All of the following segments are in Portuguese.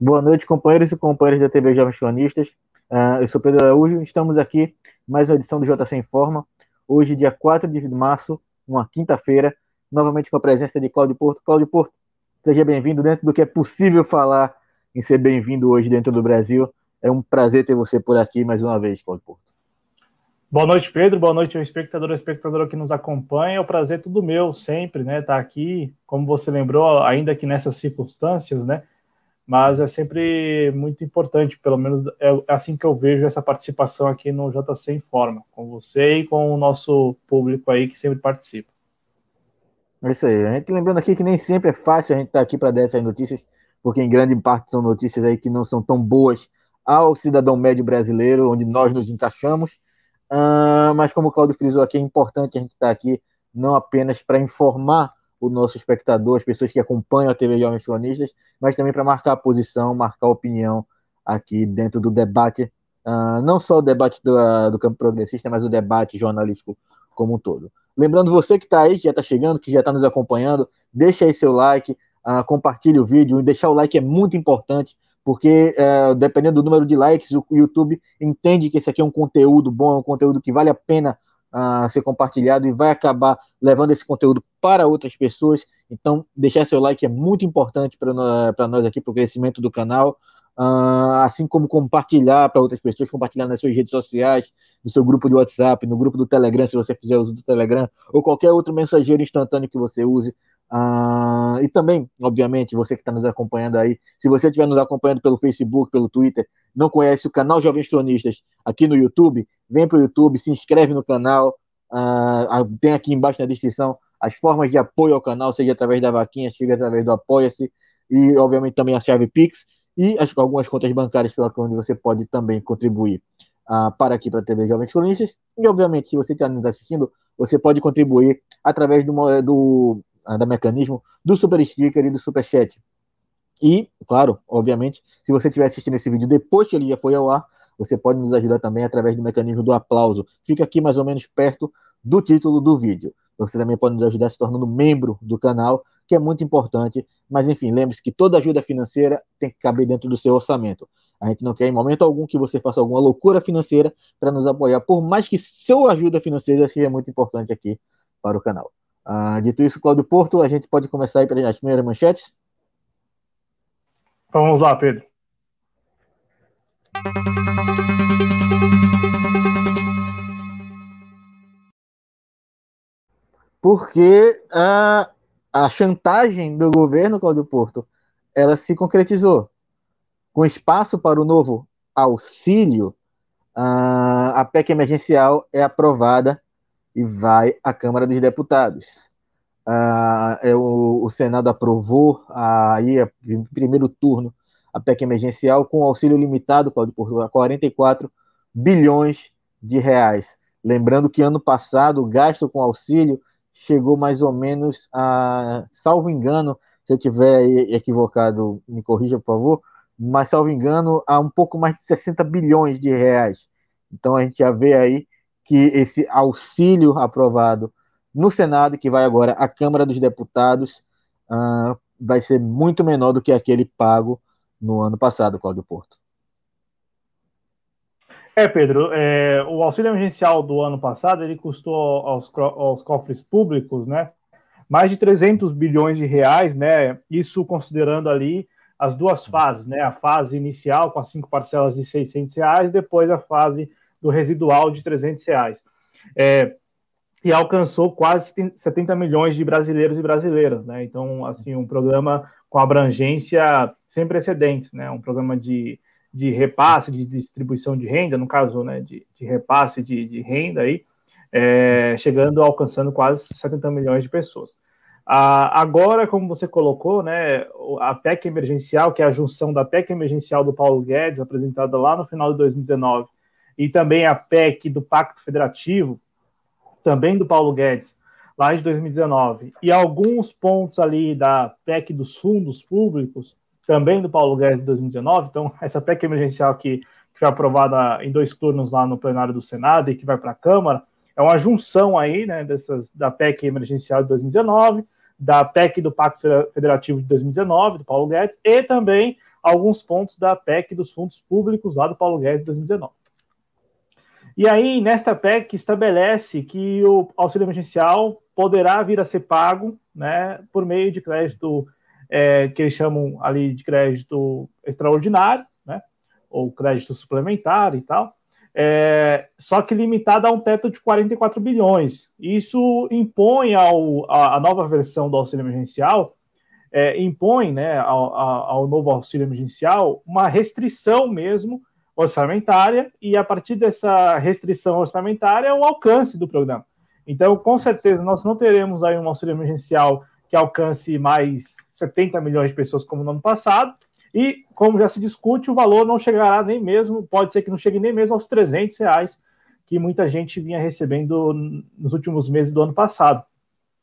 Boa noite, companheiros e companheiras da TV Jovens Cronistas. Uh, eu sou Pedro Araújo, estamos aqui mais uma edição do JC Informa. Hoje, dia 4 de março, uma quinta-feira, novamente com a presença de Cláudio Porto. Cláudio Porto, seja bem-vindo dentro do que é possível falar em ser bem-vindo hoje dentro do Brasil. É um prazer ter você por aqui mais uma vez, Cláudio Porto. Boa noite, Pedro. Boa noite ao espectador e espectadora que nos acompanha. É um prazer tudo meu, sempre, né? Estar tá aqui, como você lembrou, ainda que nessas circunstâncias, né? mas é sempre muito importante, pelo menos é assim que eu vejo essa participação aqui no JC Informa, com você e com o nosso público aí que sempre participa. É isso aí. A gente lembrando aqui que nem sempre é fácil a gente estar tá aqui para dar essas notícias, porque em grande parte são notícias aí que não são tão boas ao cidadão médio brasileiro, onde nós nos encaixamos. Uh, mas como o Claudio frisou aqui, é importante a gente estar tá aqui não apenas para informar o nosso espectador, as pessoas que acompanham a TV Jovens Cronistas, mas também para marcar a posição, marcar a opinião aqui dentro do debate, uh, não só o debate do, uh, do campo progressista, mas o debate jornalístico como um todo. Lembrando você que está aí, que já está chegando, que já está nos acompanhando, deixa aí seu like, uh, compartilhe o vídeo, deixar o like é muito importante, porque uh, dependendo do número de likes, o YouTube entende que esse aqui é um conteúdo bom, é um conteúdo que vale a pena a ser compartilhado e vai acabar levando esse conteúdo para outras pessoas. Então, deixar seu like é muito importante para nós aqui, para o crescimento do canal. Uh, assim como compartilhar para outras pessoas, compartilhar nas suas redes sociais, no seu grupo de WhatsApp, no grupo do Telegram, se você fizer uso do Telegram, ou qualquer outro mensageiro instantâneo que você use. Uh, e também, obviamente, você que está nos acompanhando aí, se você estiver nos acompanhando pelo Facebook, pelo Twitter, não conhece o canal Jovens Cronistas aqui no YouTube, vem para o YouTube, se inscreve no canal, uh, tem aqui embaixo na descrição as formas de apoio ao canal, seja através da vaquinha, seja através do Apoia-se, e obviamente também a chave Pix, e as, algumas contas bancárias pela onde você pode também contribuir. Uh, para aqui para a TV Jovens Cronistas, e obviamente, se você está nos assistindo, você pode contribuir através do, do ah, da mecanismo do Super Sticker e do Super Chat. E, claro, obviamente, se você estiver assistindo esse vídeo depois que ele já foi ao ar, você pode nos ajudar também através do mecanismo do aplauso. Fica aqui mais ou menos perto do título do vídeo. Você também pode nos ajudar se tornando membro do canal, que é muito importante. Mas, enfim, lembre-se que toda ajuda financeira tem que caber dentro do seu orçamento. A gente não quer em momento algum que você faça alguma loucura financeira para nos apoiar, por mais que sua ajuda financeira seja muito importante aqui para o canal. Ah, dito isso, Cláudio Porto, a gente pode começar aí as primeiras manchetes? Vamos lá, Pedro. Porque a, a chantagem do governo, Cláudio Porto, ela se concretizou. Com espaço para o novo auxílio, a PEC emergencial é aprovada e vai à Câmara dos Deputados. Ah, é o, o, Senado aprovou aí, em primeiro turno, a PEC emergencial com auxílio limitado, Claudio, por 44 bilhões de reais. Lembrando que ano passado o gasto com auxílio chegou mais ou menos a, salvo engano, se eu tiver equivocado, me corrija, por favor, mas salvo engano, a um pouco mais de 60 bilhões de reais. Então a gente já vê aí que esse auxílio aprovado no Senado, que vai agora à Câmara dos Deputados, uh, vai ser muito menor do que aquele pago no ano passado, Cláudio Porto. É, Pedro, é, o auxílio emergencial do ano passado ele custou aos, aos cofres públicos, né, mais de 300 bilhões de reais, né, isso considerando ali as duas fases, né, a fase inicial com as cinco parcelas de 600 reais, depois a fase do residual de 300 reais. É, e alcançou quase 70 milhões de brasileiros e brasileiras, né? Então, assim, um programa com abrangência sem precedentes, né? Um programa de, de repasse, de distribuição de renda, no caso, né? De, de repasse de, de renda aí, é, chegando, alcançando quase 70 milhões de pessoas. Ah, agora, como você colocou, né, a PEC emergencial, que é a junção da PEC emergencial do Paulo Guedes, apresentada lá no final de 2019, e também a PEC do Pacto Federativo, também do Paulo Guedes, lá de 2019, e alguns pontos ali da PEC dos fundos públicos, também do Paulo Guedes de 2019. Então, essa PEC emergencial que, que foi aprovada em dois turnos lá no plenário do Senado e que vai para a Câmara, é uma junção aí, né, dessas, da PEC emergencial de 2019, da PEC do Pacto Federativo de 2019, do Paulo Guedes, e também alguns pontos da PEC dos fundos públicos lá do Paulo Guedes de 2019. E aí, nesta PEC, estabelece que o auxílio emergencial poderá vir a ser pago né, por meio de crédito é, que eles chamam ali de crédito extraordinário, né, ou crédito suplementar e tal, é, só que limitado a um teto de 44 bilhões. Isso impõe ao, a, a nova versão do auxílio emergencial, é, impõe né, ao, ao, novo auxílio emergencial uma restrição mesmo orçamentária, e a partir dessa restrição orçamentária, o alcance do programa. Então, com certeza, nós não teremos aí um auxílio emergencial que alcance mais 70 milhões de pessoas como no ano passado, e, como já se discute, o valor não chegará nem mesmo, pode ser que não chegue nem mesmo aos 300 reais que muita gente vinha recebendo nos últimos meses do ano passado.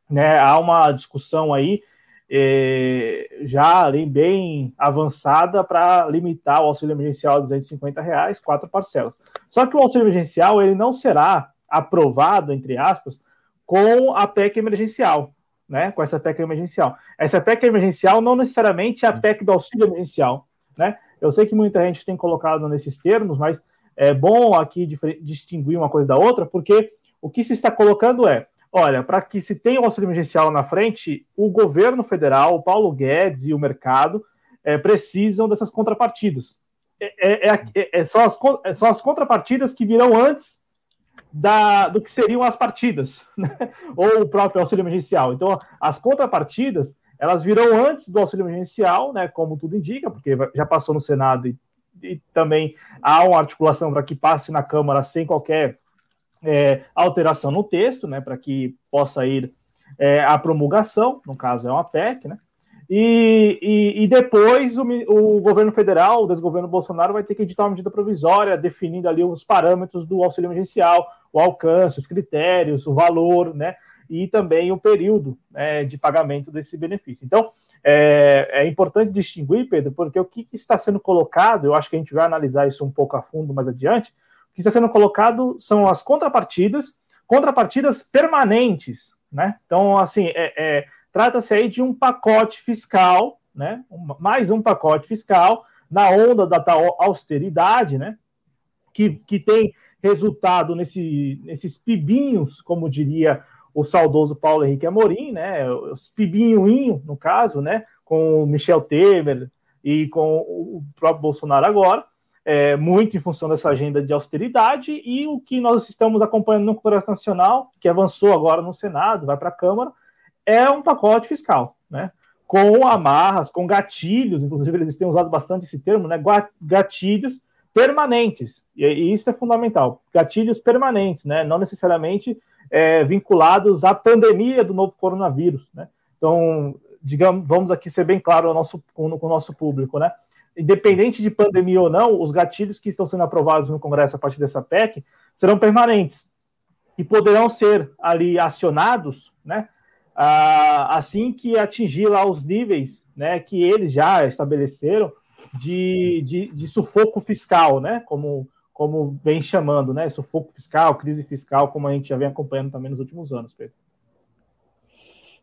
Né, há uma discussão aí é, já bem avançada para limitar o auxílio emergencial a 250 reais, quatro parcelas. Só que o auxílio emergencial ele não será aprovado, entre aspas, com a PEC emergencial né, com essa PEC emergencial. Essa PEC emergencial não necessariamente é a PEC do auxílio emergencial, né? Eu sei que muita gente tem colocado nesses termos, mas é bom aqui distinguir uma coisa da outra, porque o que se está colocando é, olha, para que se tenha o auxílio emergencial na frente, o governo federal, o Paulo Guedes e o mercado é, precisam dessas contrapartidas. É, é, é, é são, as, são as contrapartidas que virão antes da, do que seriam as partidas, né? ou o próprio auxílio emergencial. Então, as contrapartidas, elas virão antes do auxílio emergencial, né, como tudo indica, porque já passou no Senado e, e também há uma articulação para que passe na Câmara sem qualquer é, alteração no texto, né, para que possa ir é, à promulgação, no caso é uma PEC, né, e, e, e, depois o, o, governo federal, o desgoverno Bolsonaro, vai ter que editar uma medida provisória definindo ali os parâmetros do auxílio emergencial, o alcance, os critérios, o valor, né? E também o período né, de pagamento desse benefício. Então, é, é, importante distinguir, Pedro, porque o que está sendo colocado, eu acho que a gente vai analisar isso um pouco a fundo mais adiante, que está sendo colocado são as contrapartidas, contrapartidas permanentes, né? Então, assim, é, é Trata-se aí de um pacote fiscal, né? mais um pacote fiscal na onda da tal austeridade, né? Que, que tem resultado nesse, nesses pibinhos, como diria o saudoso Paulo Henrique Amorim, né? Os pibinhoinho, no caso, né? Com o Michel Temer e com o próprio Bolsonaro agora, é, muito em função dessa agenda de austeridade e o que nós estamos acompanhando no Congresso Nacional, que avançou agora no Senado, vai para a Câmara, é um pacote fiscal, né? Com amarras, com gatilhos, inclusive eles têm usado bastante esse termo, né? Gatilhos permanentes, e, isso é fundamental. Gatilhos permanentes, né? Não necessariamente é, vinculados à pandemia do novo coronavírus, né? Então, digamos, vamos aqui ser bem claro nosso, com, com o nosso público, né? Independente de pandemia ou não, os gatilhos que estão sendo aprovados no Congresso a partir dessa PEC serão permanentes e poderão ser ali acionados, né? assim que atingir lá os níveis né, que eles já estabeleceram de, de, de, sufoco fiscal, né, como, como vem chamando, né, sufoco fiscal, crise fiscal, como a gente já vem acompanhando também nos últimos anos, Pedro.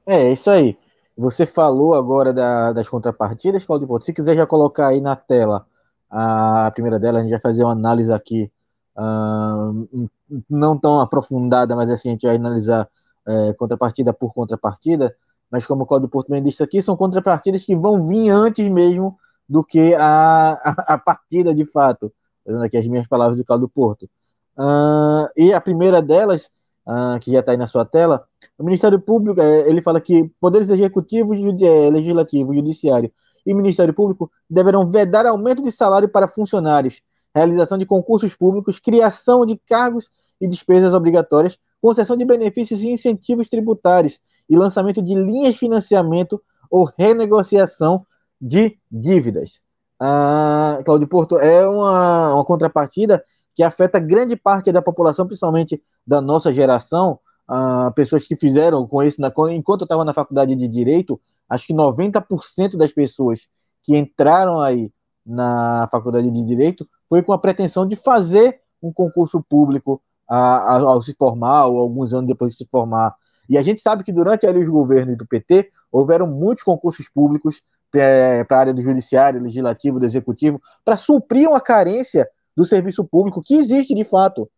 É, isso aí. Você falou agora da, das contrapartidas, Claudio Porto. Se quiser já colocar aí na tela a primeira dela, a gente vai fazer uma análise aqui, uh, não tão aprofundada, mas assim, a gente vai analisar é, contrapartida por contrapartida, mas como o Cláudio Porto bem disse aqui, são contrapartidas que vão vir antes mesmo do que a, a, a partida de fato, usando aqui as minhas palavras do Cláudio Porto. Uh, e a primeira delas, uh, que já está aí na sua tela, o Ministério Público, é, ele fala que poderes executivos, é, legislativo, judiciário e Ministério Público deverão vedar aumento de salário para funcionários, realização de concursos públicos, criação de cargos e despesas obrigatórias concessão de benefícios e incentivos tributários e lançamento de linhas de financiamento ou renegociação de dívidas. Ah, Claudio Porto, é uma, uma contrapartida que afeta grande parte da população, principalmente da nossa geração, ah, pessoas que fizeram com isso, na, enquanto eu estava na faculdade de Direito, acho que 90% das pessoas que entraram aí na faculdade de Direito foi com a pretensão de fazer um concurso público ao se formar, ou alguns anos depois de se formar. E a gente sabe que durante ali, os governos do PT, houveram muitos concursos públicos é, para a área do judiciário, legislativo, do executivo, para suprir uma carência do serviço público que existe de fato.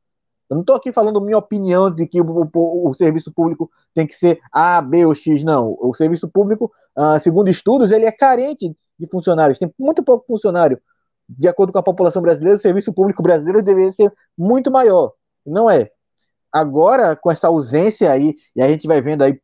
Eu não estou aqui falando minha opinião de que o, o, o, serviço público tem que ser A, B ou X, não. O serviço público, uh, segundo estudos, ele é carente de funcionários, tem muito pouco funcionário. De acordo com a população brasileira, o serviço público brasileiro deveria ser muito maior. Não é. Agora, com essa ausência aí, e a gente vai vendo aí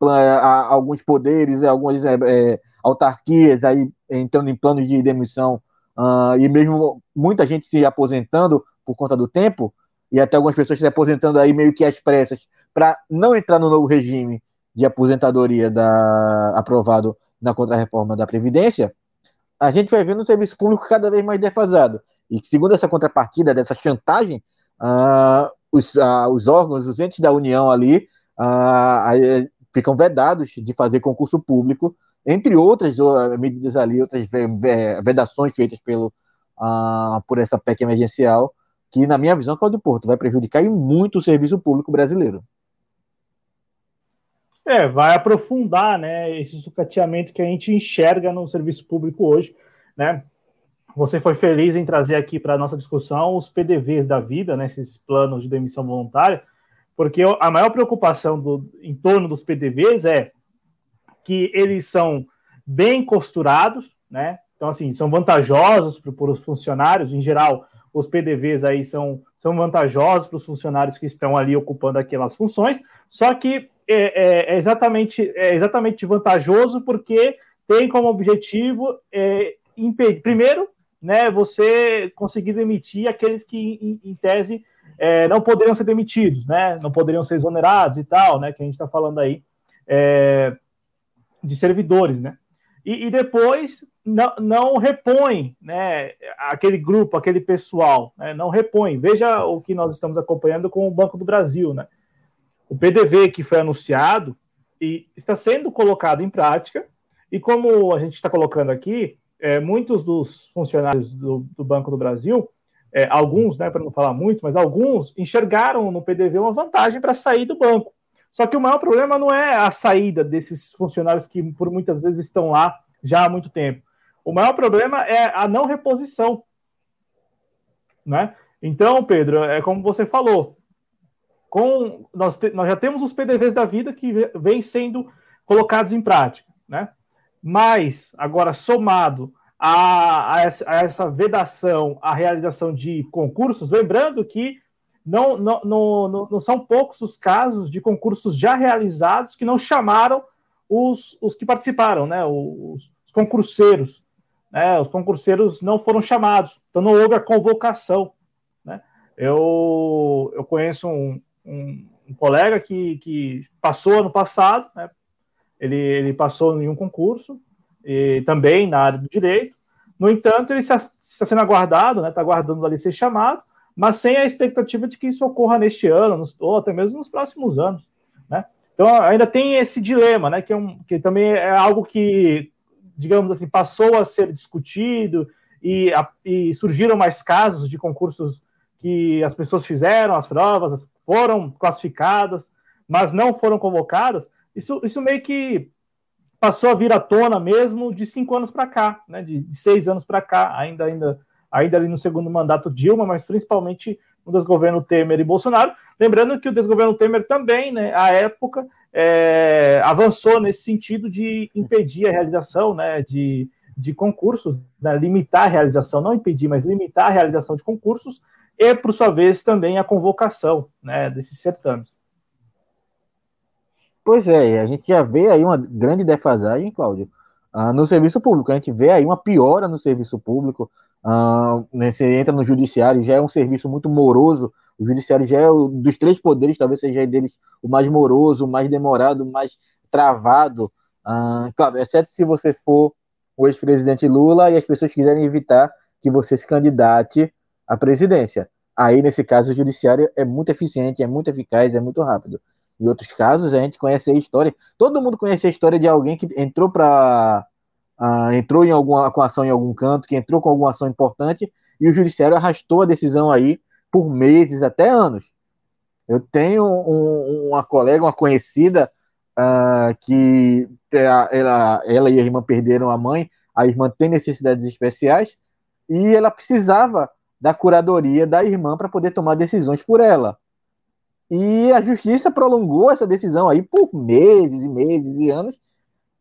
alguns poderes, algumas é, é, autarquias aí entrando em planos de demissão, uh, e mesmo muita gente se aposentando por conta do tempo, e até algumas pessoas se aposentando aí meio que às pressas para não entrar no novo regime de aposentadoria da, aprovado na contrarreforma da Previdência, a gente vai vendo um serviço público cada vez mais defasado. E segundo essa contrapartida, dessa chantagem, uh, os, uh, os, órgãos, os entes da União ali, uh, ficam vedados de fazer concurso público, entre outras medidas ali, outras vedações feitas pelo, por essa PEC emergencial, que, na minha visão, Cláudio Porto, vai prejudicar muito o serviço público brasileiro. É, vai aprofundar, né, esse sucateamento que a gente enxerga no serviço público hoje, né? Você foi feliz em trazer aqui para nossa discussão os PDVs da vida, né, esses planos de demissão voluntária, porque a maior preocupação do, em torno dos PDVs é que eles são bem costurados, né? Então, assim, são vantajosos para os funcionários, em geral, os PDVs aí são, são vantajosos para os funcionários que estão ali ocupando aquelas funções, só que é, é, é exatamente, é exatamente vantajoso porque tem como objetivo é, impedir, primeiro, né, você conseguir demitir aqueles que, em, em tese, é, não poderiam ser demitidos, né, não poderiam ser exonerados e tal, né, que a gente está falando aí é, de servidores, né. E, e, depois não, não repõe né, aquele grupo, aquele pessoal, né, não repõe. Veja o que nós estamos acompanhando com o Banco do Brasil. Né? O PDV que foi anunciado e está sendo colocado em prática, e como a gente está colocando aqui, é, muitos dos funcionários do, do Banco do Brasil, é, alguns, né, para não falar muito, mas alguns enxergaram no PDV uma vantagem para sair do banco. Só que o maior problema não é a saída desses funcionários que por muitas vezes estão lá já há muito tempo. O maior problema é a não reposição. Né? Então, Pedro, é como você falou. Com, nós, te, nós já temos os PDVs da vida que vêm sendo colocados em prática. Né? Mas, agora, somado a, a, essa, a essa vedação, a realização de concursos, lembrando que não, não, não, não, são poucos os casos de concursos já realizados que não chamaram os, os que participaram, né? Os, os concurseiros né, os concurseiros não foram chamados, então não houve a convocação. Né? Eu, eu conheço um, um, um colega que, que passou ano passado, né, ele, ele passou em um concurso, e também na área do direito, no entanto, ele está, sendo aguardado, está né, aguardando ali ser chamado, mas sem a expectativa de que isso ocorra neste ano, ou até mesmo nos próximos anos. Né? Então, ainda tem esse dilema, né, que, é um, que também é algo que digamos assim, passou a ser discutido e, a, e surgiram mais casos de concursos que as pessoas fizeram as provas, foram classificadas, mas não foram convocadas, isso, isso meio que passou a vir à tona mesmo de cinco anos para cá, né, de, de, seis anos para cá, ainda, ainda, ainda ali no segundo mandato Dilma, mas principalmente no desgoverno Temer e Bolsonaro. Lembrando que o desgoverno Temer também, né, à época, é, avançou nesse sentido de impedir a realização né, de, de concursos, né, limitar a realização, não impedir, mas limitar a realização de concursos e, por sua vez, também a convocação né, desses certames. Pois é, a gente já vê aí uma grande defasagem, Cláudio, uh, no serviço público. A gente vê aí uma piora no serviço público. Uh, você entra no judiciário, já é um serviço muito moroso o judiciário já é dos três poderes, talvez seja deles o mais moroso, o mais demorado, o mais travado. Ah, claro, exceto se você for o ex-presidente Lula e as pessoas quiserem evitar que você se candidate à presidência. Aí, nesse caso, o judiciário é muito eficiente, é muito eficaz, é muito rápido. Em outros casos, a gente conhece a história. Todo mundo conhece a história de alguém que entrou para. Uh, entrou em alguma com ação em algum canto, que entrou com alguma ação importante, e o judiciário arrastou a decisão aí por meses, até anos. Eu tenho um, uma colega, uma conhecida, uh, que ela, ela e a irmã perderam a mãe, a irmã tem necessidades especiais, e ela precisava da curadoria da irmã para poder tomar decisões por ela. E a justiça prolongou essa decisão aí por meses e meses e anos,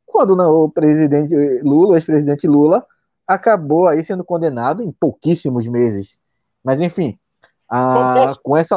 quando o presidente Lula, ex-presidente Lula, acabou aí sendo condenado em pouquíssimos meses. Mas enfim, a, com essa.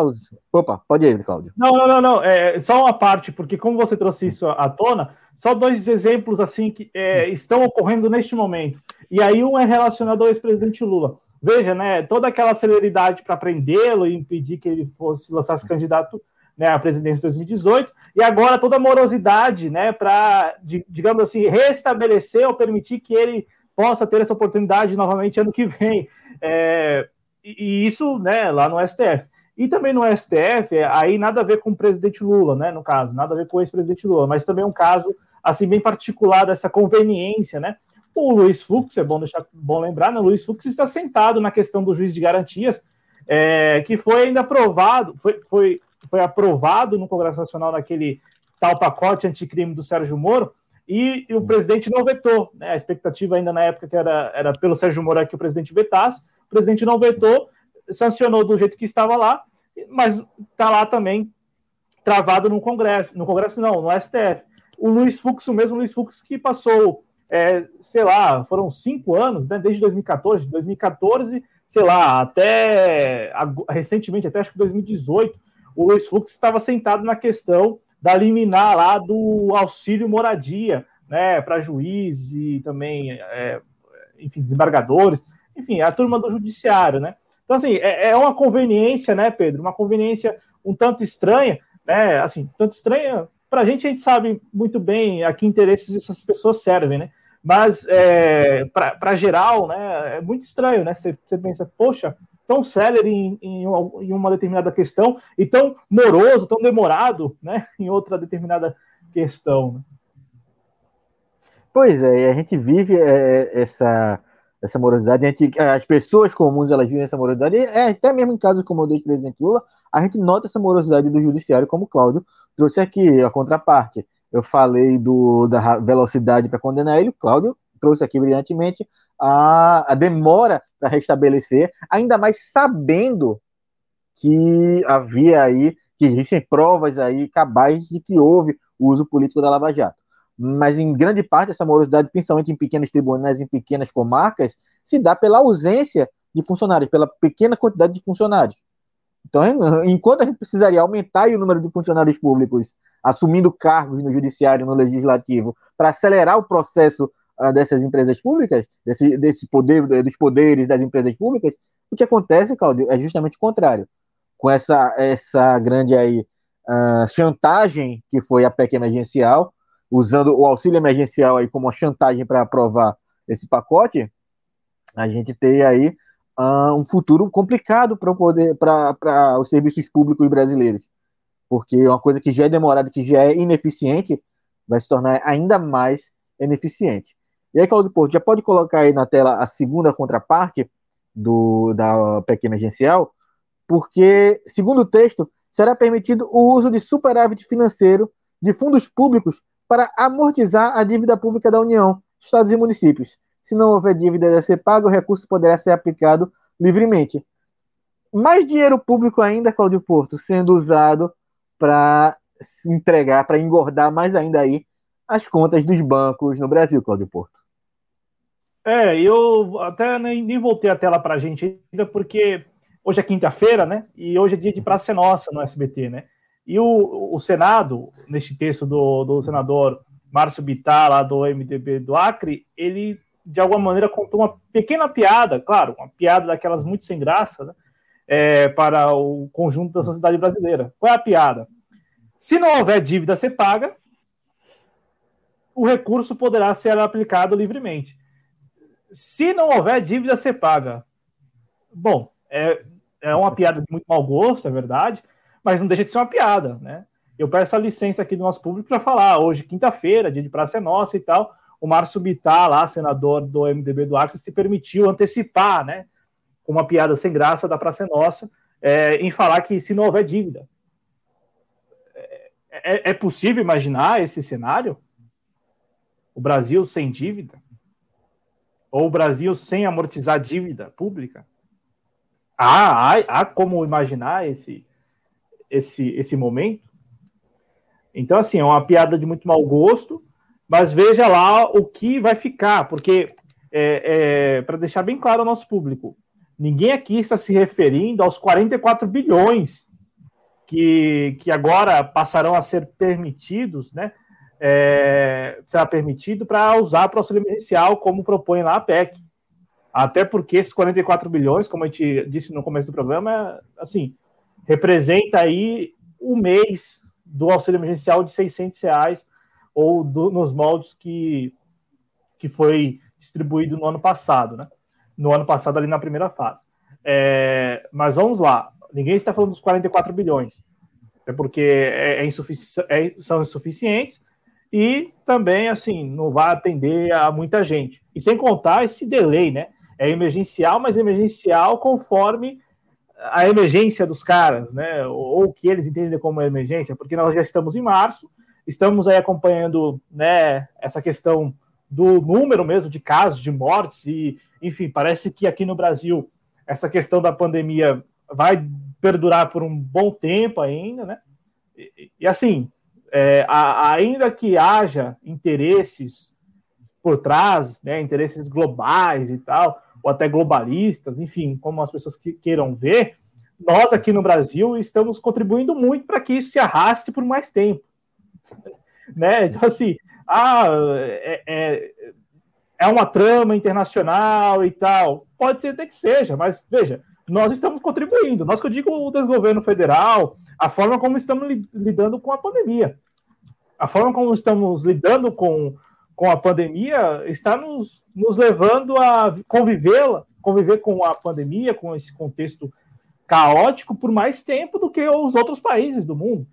Opa, pode ir, Cláudio. Não, não, não, não. É só uma parte, porque como você trouxe isso à tona, só dois exemplos assim que é, estão ocorrendo neste momento. E aí um é relacionado ao ex-presidente Lula. Veja, né, toda aquela celeridade para prendê-lo e impedir que ele fosse lançasse candidato né, à presidência em 2018, e agora toda a morosidade, né, para, digamos assim, restabelecer ou permitir que ele possa ter essa oportunidade novamente ano que vem. É, e, isso, né, lá no STF. E também no STF, é, aí nada a ver com o presidente Lula, né, no caso, nada a ver com o ex-presidente Lula, mas também um caso, assim, bem particular dessa conveniência, né, o Luiz Fux, é bom, deixar, bom lembrar, né, o Luiz Fux está sentado na questão do juiz de garantias, é, que foi ainda aprovado, foi, foi, foi aprovado no Congresso Nacional naquele tal pacote anticrime do Sérgio Moro, e, e o presidente não vetou. Né? A expectativa ainda na época que era, era pelo Sérgio Moro que o presidente vetasse, o presidente não vetou, sancionou do jeito que estava lá, mas está lá também travado no Congresso, no Congresso não, no STF. O Luiz Fux, o mesmo Luiz Fux que passou, é, sei lá, foram cinco anos, né, desde 2014, 2014, sei lá, até recentemente, até acho que 2018, o Luiz Fux estava sentado na questão da liminar lá do auxílio moradia, né, para juiz e também, é, enfim, desembargadores, enfim, a turma do judiciário, né? Então, assim, é, é, uma conveniência, né, Pedro? Uma conveniência um tanto estranha, né? Assim, tanto estranha. Para a gente, a gente sabe muito bem a que interesses essas pessoas servem, né? Mas, é, para geral, né, é muito estranho, né? Você, pensa, poxa, tão célere em, em, uma, em, uma, determinada questão e tão moroso, tão demorado, né? Em outra determinada questão. Pois é, a gente vive é, essa essa morosidade, as pessoas comuns elas vivem essa morosidade, é, até mesmo em casos como o do presidente Lula, a gente nota essa morosidade do judiciário, como o Cláudio trouxe aqui, a contraparte. Eu falei do, da velocidade para condenar ele, o Cláudio trouxe aqui brilhantemente a, a demora para restabelecer, ainda mais sabendo que havia aí, que existem provas aí cabais de que houve o uso político da Lava Jato mas em grande parte essa morosidade, principalmente em pequenos tribunais, em pequenas comarcas, se dá pela ausência de funcionários, pela pequena quantidade de funcionários. Então, enquanto a gente precisaria aumentar o número de funcionários públicos assumindo cargos no judiciário, no legislativo, para acelerar o processo uh, dessas empresas públicas, desse, desse poder, dos poderes das empresas públicas, o que acontece, Claudio, é justamente o contrário. Com essa, essa grande aí, uh, chantagem que foi a PEC emergencial, usando o auxílio emergencial aí como uma chantagem para aprovar esse pacote, a gente tem aí uh, um futuro complicado para poder para os serviços públicos brasileiros, porque uma coisa que já é demorada, que já é ineficiente, vai se tornar ainda mais ineficiente. E aí, Claudio Porto, já pode colocar aí na tela a segunda contraparte do, da PEC emergencial, porque, segundo o texto, será permitido o uso de superávit financeiro de fundos públicos para amortizar a dívida pública da União, estados e municípios. Se não houver dívida a ser paga, o recurso poderá ser aplicado livremente. Mais dinheiro público ainda, Cláudio Porto, sendo usado para se entregar, para engordar mais ainda aí as contas dos bancos no Brasil, Cláudio Porto. É, eu até nem, nem voltei a tela para a gente ainda, porque hoje é quinta-feira, né? E hoje é dia de Praça Nossa no SBT, né? E o, o Senado, neste texto do, do senador Márcio Bittar, lá do MDB do Acre, ele, de alguma maneira, contou uma pequena piada, claro, uma piada daquelas muito sem graça, né, é, para o conjunto da sociedade brasileira. Qual é a piada? Se não houver dívida a ser paga, o recurso poderá ser aplicado livremente. Se não houver dívida a ser paga, bom, é, é uma piada de muito mau gosto, é verdade, mas não deixa de ser uma piada, né? Eu peço a licença aqui do nosso público para falar, hoje, quinta-feira, dia de Praça é Nossa e tal, o Márcio Bittar, lá, senador do MDB do Acre, se permitiu antecipar, né, uma piada sem graça da Praça é Nossa, é, em falar que se não houver dívida. é, é possível imaginar esse cenário? O Brasil sem dívida? Ou o Brasil sem amortizar dívida pública? Há, há, há como imaginar esse, esse, esse momento? Então, assim, é uma piada de muito mau gosto, mas veja lá o que vai ficar, porque, é, é, para deixar bem claro ao nosso público, ninguém aqui está se referindo aos 44 bilhões que, que agora passarão a ser permitidos, né? É, será permitido para usar para auxílio emergencial, como propõe lá a PEC. Até porque esses 44 bilhões, como a gente disse no começo do programa, assim, representa aí o mês do auxílio emergencial de 600 reais ou do, nos moldes que, que foi distribuído no ano passado, né? No ano passado, ali na primeira fase. É, mas vamos lá, ninguém está falando dos 44 bilhões, é porque é, é insufici é, são insuficientes e também, assim, não vai atender a muita gente. E sem contar esse delay, né? É emergencial, mas emergencial conforme a emergência dos caras, né? Ou o que eles entendem como emergência, porque nós já estamos em março, estamos aí acompanhando, né, essa questão do número mesmo de casos, de mortes, e, enfim, parece que aqui no Brasil essa questão da pandemia vai perdurar por um bom tempo ainda, né? E, e assim, é, a, ainda que haja interesses por trás, né, interesses globais e tal, ou até globalistas, enfim, como as pessoas que queiram ver, nós aqui no Brasil estamos contribuindo muito para que isso se arraste por mais tempo. Né? Então, assim, ah, é, é, é uma trama internacional e tal. Pode ser até que seja, mas veja, nós estamos contribuindo. Nós que eu digo o desgoverno federal, a forma como estamos lidando com a pandemia. A forma como estamos lidando com com a pandemia está nos, nos levando a convivê-la, conviver com a pandemia, com esse contexto caótico por mais tempo do que os outros países do mundo,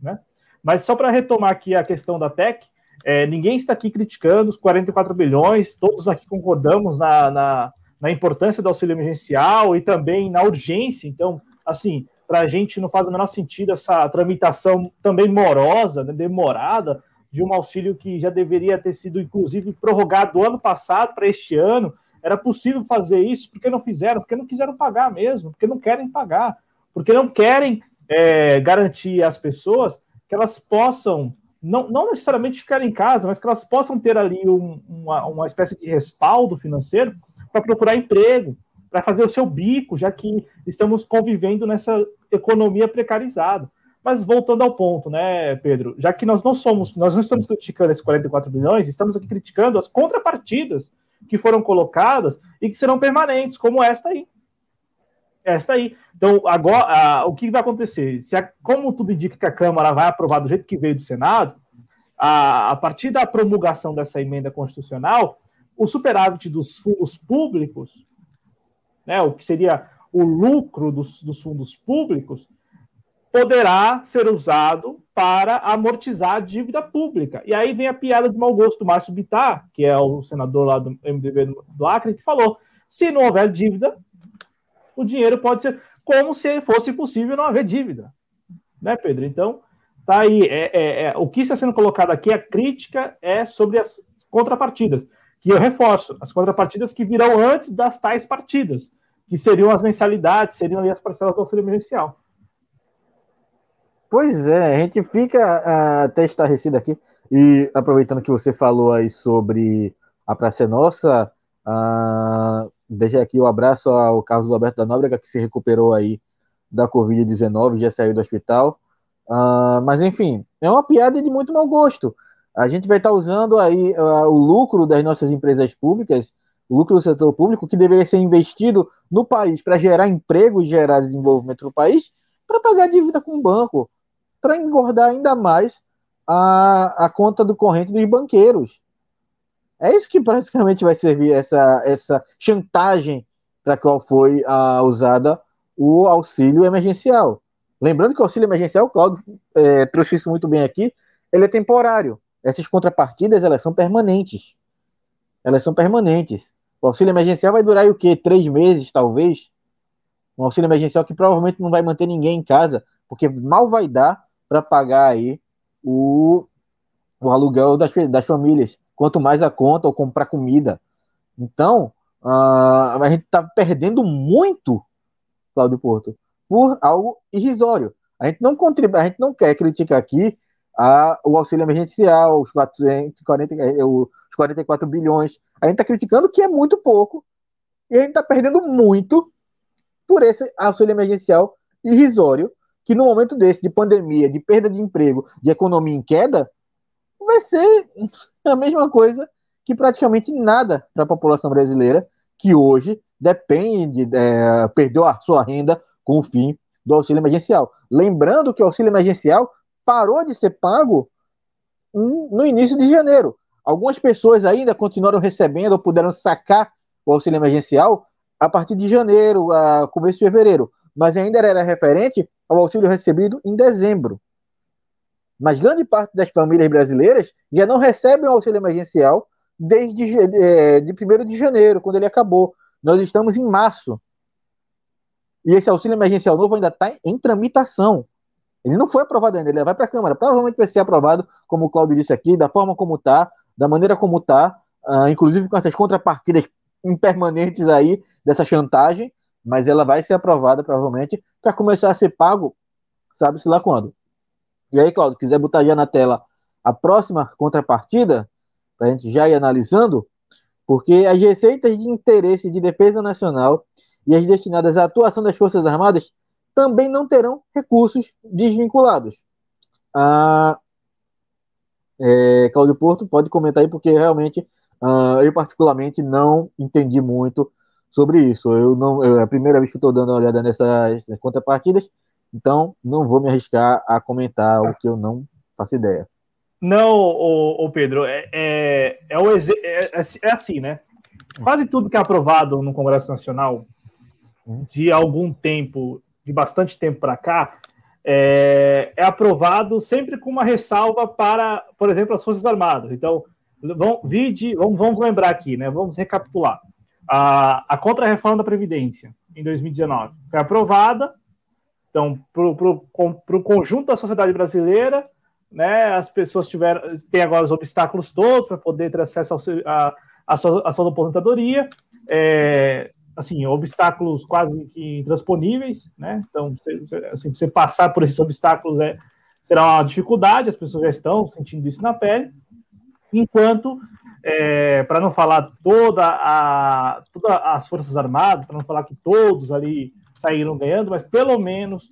né? Mas só para retomar aqui a questão da TEC, é, ninguém está aqui criticando os 44 bilhões, todos aqui concordamos na, na, na importância do auxílio emergencial e também na urgência. Então, assim, para a gente não faz o menor sentido essa tramitação também morosa, né, demorada, de um auxílio que já deveria ter sido, inclusive, prorrogado do ano passado para este ano. Era possível fazer isso, porque não fizeram? Porque não quiseram pagar mesmo, porque não querem pagar, porque não querem é, garantir às pessoas que elas possam, não, não necessariamente ficar em casa, mas que elas possam ter ali um, uma, uma espécie de respaldo financeiro para procurar emprego, para fazer o seu bico, já que estamos convivendo nessa economia precarizada. Mas voltando ao ponto, né, Pedro? Já que nós não somos, nós não estamos criticando esses 44 bilhões, estamos aqui criticando as contrapartidas que foram colocadas e que serão permanentes, como esta aí. Esta aí. Então, agora, o que vai acontecer? Se a, como tudo indica que a Câmara vai aprovar do jeito que veio do Senado, a, a partir da promulgação dessa emenda constitucional, o superávit dos fundos públicos, né, o que seria o lucro dos, dos fundos públicos, poderá ser usado para amortizar a dívida pública. E aí vem a piada de mau gosto do Márcio Bittar, que é o senador lá do MDB do Acre, que falou: se não houver dívida, o dinheiro pode ser como se fosse possível não haver dívida. Né, Pedro? Então, tá aí. É, é, é, o que está sendo colocado aqui, a crítica é sobre as contrapartidas, que eu reforço, as contrapartidas que virão antes das tais partidas, que seriam as mensalidades, seriam ali as parcelas do auxílio emergencial. Pois é, a gente fica uh, até estarrecido aqui. E aproveitando que você falou aí sobre a Praça Nossa, uh, deixa aqui o um abraço ao Carlos Alberto da Nóbrega, que se recuperou aí da Covid-19, já saiu do hospital. Uh, mas enfim, é uma piada de muito mau gosto. A gente vai estar usando aí uh, o lucro das nossas empresas públicas, o lucro do setor público, que deveria ser investido no país para gerar emprego e gerar desenvolvimento no país, para pagar dívida com o banco para engordar ainda mais a, a conta do corrente dos banqueiros. É isso que praticamente vai servir essa, essa chantagem para qual foi uh, usada o auxílio emergencial. Lembrando que o auxílio emergencial, o Claudio é, trouxe isso muito bem aqui, ele é temporário. Essas contrapartidas, elas são permanentes. Elas são permanentes. O auxílio emergencial vai durar o quê? Três meses, talvez? Um auxílio emergencial que provavelmente não vai manter ninguém em casa, porque mal vai dar para pagar aí o, o aluguel das, das famílias, quanto mais a conta ou comprar comida. Então, uh, a gente está perdendo muito, Cláudio Porto, por algo irrisório. A gente não contribui, a gente não quer criticar aqui a, o auxílio emergencial, os, 440, eh, os 44 bilhões. A gente está criticando que é muito pouco e a gente está perdendo muito por esse auxílio emergencial irrisório, que no momento desse, de pandemia, de perda de emprego, de economia em queda, vai ser a mesma coisa que praticamente nada para a população brasileira, que hoje depende, é, perdeu a sua renda com o fim do auxílio emergencial. Lembrando que o auxílio emergencial parou de ser pago no início de janeiro. Algumas pessoas ainda continuaram recebendo ou puderam sacar o auxílio emergencial a partir de janeiro, a começo de fevereiro, mas ainda era referente ao auxílio recebido em dezembro. Mas grande parte das famílias brasileiras já não recebem o auxílio emergencial desde é, de 1 de janeiro, quando ele acabou. Nós estamos em março. E esse auxílio emergencial novo ainda está em tramitação. Ele não foi aprovado ainda, ele vai para a Câmara. Provavelmente vai ser aprovado, como o Claudio disse aqui, da forma como está, da maneira como está, uh, inclusive com essas contrapartidas impermanentes aí dessa chantagem, mas ela vai ser aprovada provavelmente para começar a ser pago, sabe-se lá quando. E aí, Claudio, quiser botar já na tela a próxima contrapartida, para a gente já ir analisando, porque as receitas de interesse de defesa nacional e as destinadas à atuação das Forças Armadas também não terão recursos desvinculados. Ah, é, Cláudio Porto pode comentar aí, porque realmente ah, eu, particularmente, não entendi muito sobre isso. Eu não, eu, é a primeira vez que estou dando uma olhada nessas contrapartidas, então não vou me arriscar a comentar o que eu não faço ideia. Não, o, Pedro, é, é, é, o, é, é, é assim, né? Quase tudo que é aprovado no Congresso Nacional de algum tempo, de bastante tempo para cá, é, é, aprovado sempre com uma ressalva para, por exemplo, as Forças Armadas. Então, vamos, vide, vamos, vamos lembrar aqui, né? Vamos recapitular. A, a contra-reforma da Previdência, em 2019, foi aprovada. Então, para o conjunto da sociedade brasileira, né, as pessoas tiveram, têm agora os obstáculos todos para poder ter acesso à sua, sua aposentadoria. É, assim, obstáculos quase que intransponíveis, né? Então, assim, você passar por esses obstáculos é, será uma dificuldade, as pessoas já estão sentindo isso na pele. Enquanto é, para não falar toda a todas as forças armadas, para não falar que todos ali saíram ganhando, mas pelo menos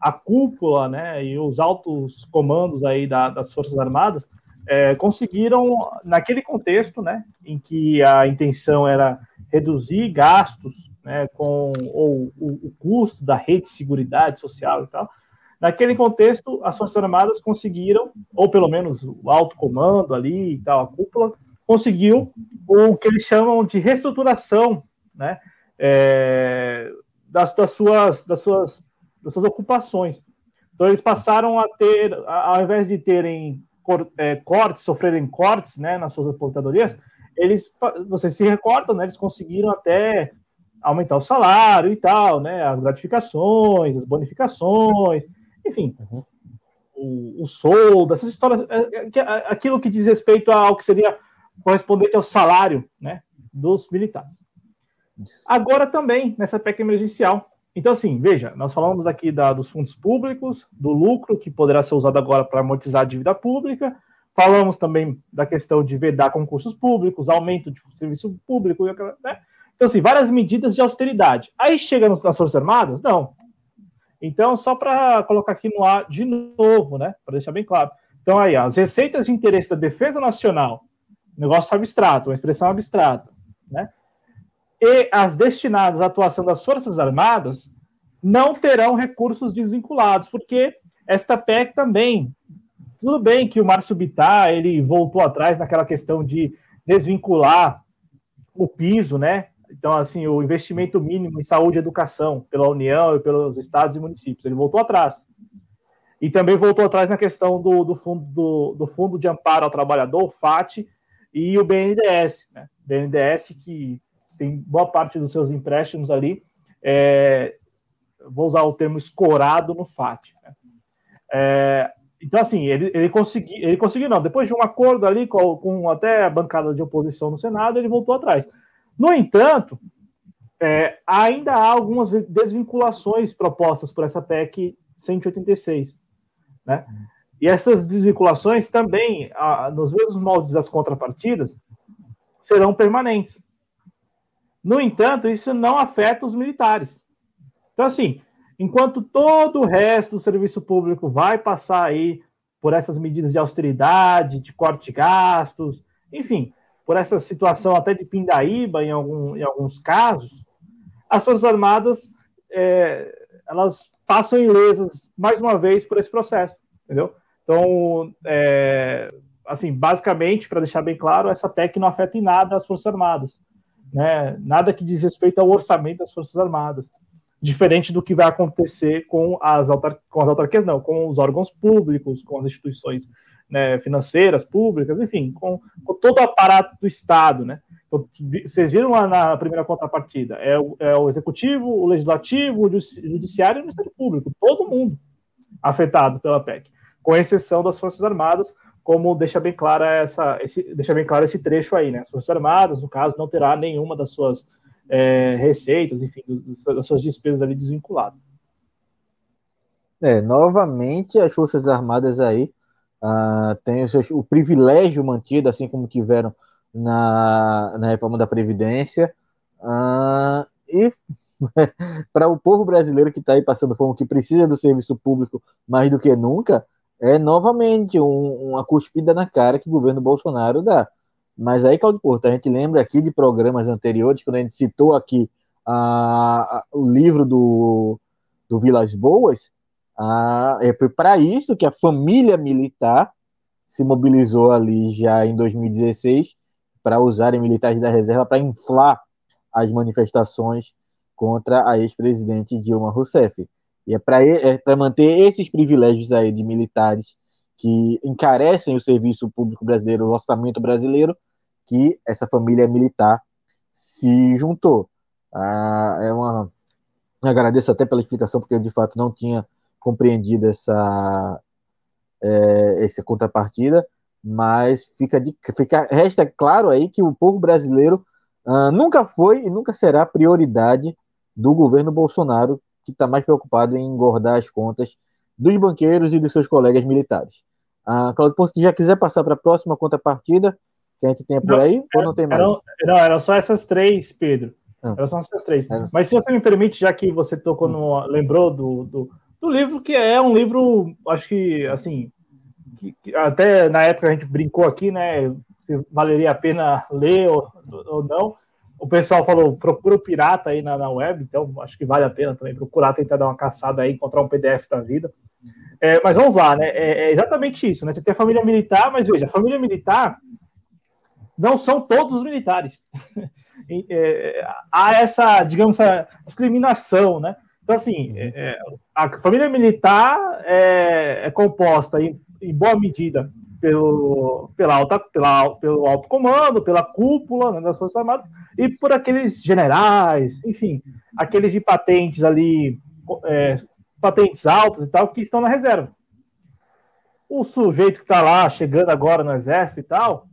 a cúpula, né, e os altos comandos aí da, das forças armadas é, conseguiram naquele contexto, né, em que a intenção era reduzir gastos, né, com ou, o, o custo da rede de segurança social e tal. Naquele contexto, as forças armadas conseguiram, ou pelo menos o alto comando ali e tal, a cúpula conseguiu o que eles chamam de reestruturação né, é, das, das, suas, das, suas, das suas ocupações. Então, eles passaram a ter, ao invés de terem é, cortes, sofrerem cortes né, nas suas aposentadorias, eles, vocês se recordam, né, eles conseguiram até aumentar o salário e tal, né, as gratificações, as bonificações, enfim, uhum. o, o soldo, essas histórias, é, é, aquilo que diz respeito ao que seria correspondente ao salário né, dos militares. Agora também, nessa PEC emergencial. Então, assim, veja, nós falamos aqui da, dos fundos públicos, do lucro que poderá ser usado agora para amortizar a dívida pública, falamos também da questão de vedar concursos públicos, aumento de serviço público, né? Então, assim, várias medidas de austeridade. Aí chega nas Forças Armadas? Não. Então, só para colocar aqui no ar de novo, né? Para deixar bem claro. Então, aí, as receitas de interesse da Defesa Nacional negócio abstrato, uma expressão abstrata, né? E as destinadas à atuação das Forças Armadas não terão recursos desvinculados, porque esta PEC também, tudo bem que o Márcio Bittar, ele voltou atrás naquela questão de desvincular o piso, né? Então, assim, o investimento mínimo em saúde e educação pela União e pelos estados e municípios, ele voltou atrás. E também voltou atrás na questão do, do, fundo, do, do Fundo de Amparo ao Trabalhador, o FAT, e o BNDES, né? BNDES que tem boa parte dos seus empréstimos ali, é, vou usar o termo escorado no FAT. Né? É, então, assim, ele, ele conseguiu, ele conseguiu, não, depois de um acordo ali com, com até a bancada de oposição no Senado, ele voltou atrás. No entanto, é, ainda há algumas desvinculações propostas por essa PEC 186, né? E essas desvinculações também, nos mesmos moldes das contrapartidas, serão permanentes. No entanto, isso não afeta os militares. Então, assim, enquanto todo o resto do serviço público vai passar aí por essas medidas de austeridade, de corte de gastos, enfim, por essa situação até de pindaíba em, algum, em alguns casos, as Forças Armadas é, elas passam ilesas mais uma vez por esse processo, entendeu? Então, é, assim, basicamente, para deixar bem claro, essa PEC não afeta em nada as Forças Armadas, né? Nada que diz respeito ao orçamento das Forças Armadas, diferente do que vai acontecer com as, autar com as autarquias, não, com os órgãos públicos, com as instituições né, financeiras, públicas, enfim, com, com todo o aparato do Estado, né? Vocês viram lá na primeira contrapartida? É o, é o executivo, o legislativo, o judiciário e o Ministério Público, todo mundo afetado pela PEC, com exceção das Forças Armadas, como deixa bem claro essa, esse, deixa bem claro esse trecho aí, né? As Forças Armadas, no caso, não terá nenhuma das suas é, receitas, enfim, das suas despesas ali desvinculadas. É, novamente as Forças Armadas aí uh, têm o, seu, o privilégio mantido, assim como tiveram na, na reforma da Previdência. Uh, e para o povo brasileiro que está aí passando fome, que precisa do serviço público mais do que nunca, é novamente um, uma cuspida na cara que o governo Bolsonaro dá. Mas aí, Claudio Porto, a gente lembra aqui de programas anteriores, quando a gente citou aqui o livro do, do Vilas Boas, é, foi para isso que a família militar se mobilizou ali já em 2016 para usarem militares da reserva para inflar as manifestações contra a ex-presidente Dilma Rousseff. E é para é manter esses privilégios aí de militares que encarecem o serviço público brasileiro, o orçamento brasileiro, que essa família militar se juntou. Ah, é uma... Agradeço até pela explicação, porque eu de fato não tinha compreendido essa, é, essa contrapartida mas fica, de, fica resta claro aí que o povo brasileiro uh, nunca foi e nunca será prioridade do governo Bolsonaro, que está mais preocupado em engordar as contas dos banqueiros e dos seus colegas militares. Uh, Claudio Porto, se já quiser passar para a próxima contrapartida que a gente tem por não, aí, ou não tem mais? Não, não, eram só essas três, Pedro. Ah. Eram só essas três. É. Mas se você me permite, já que você tocou no, lembrou do, do, do livro, que é um livro, acho que, assim, que, que, até na época a gente brincou aqui, né? Se valeria a pena ler ou, ou não. O pessoal falou, procura o pirata aí na, na, web, então acho que vale a pena também procurar tentar dar uma caçada aí, encontrar um PDF da vida. É, mas vamos lá, né? É, é, exatamente isso, né? Você tem a família militar, mas veja, a família militar não são todos os militares. é, há essa, digamos, essa discriminação, né? Então, assim, é, é, a família militar é, é composta em em boa medida, pelo, pela alta, pela, pelo alto comando, pela cúpula né, das Forças Armadas e por aqueles generais, enfim, aqueles de patentes ali, é, patentes altas e tal, que estão na reserva. O sujeito que está lá, chegando agora no exército e tal,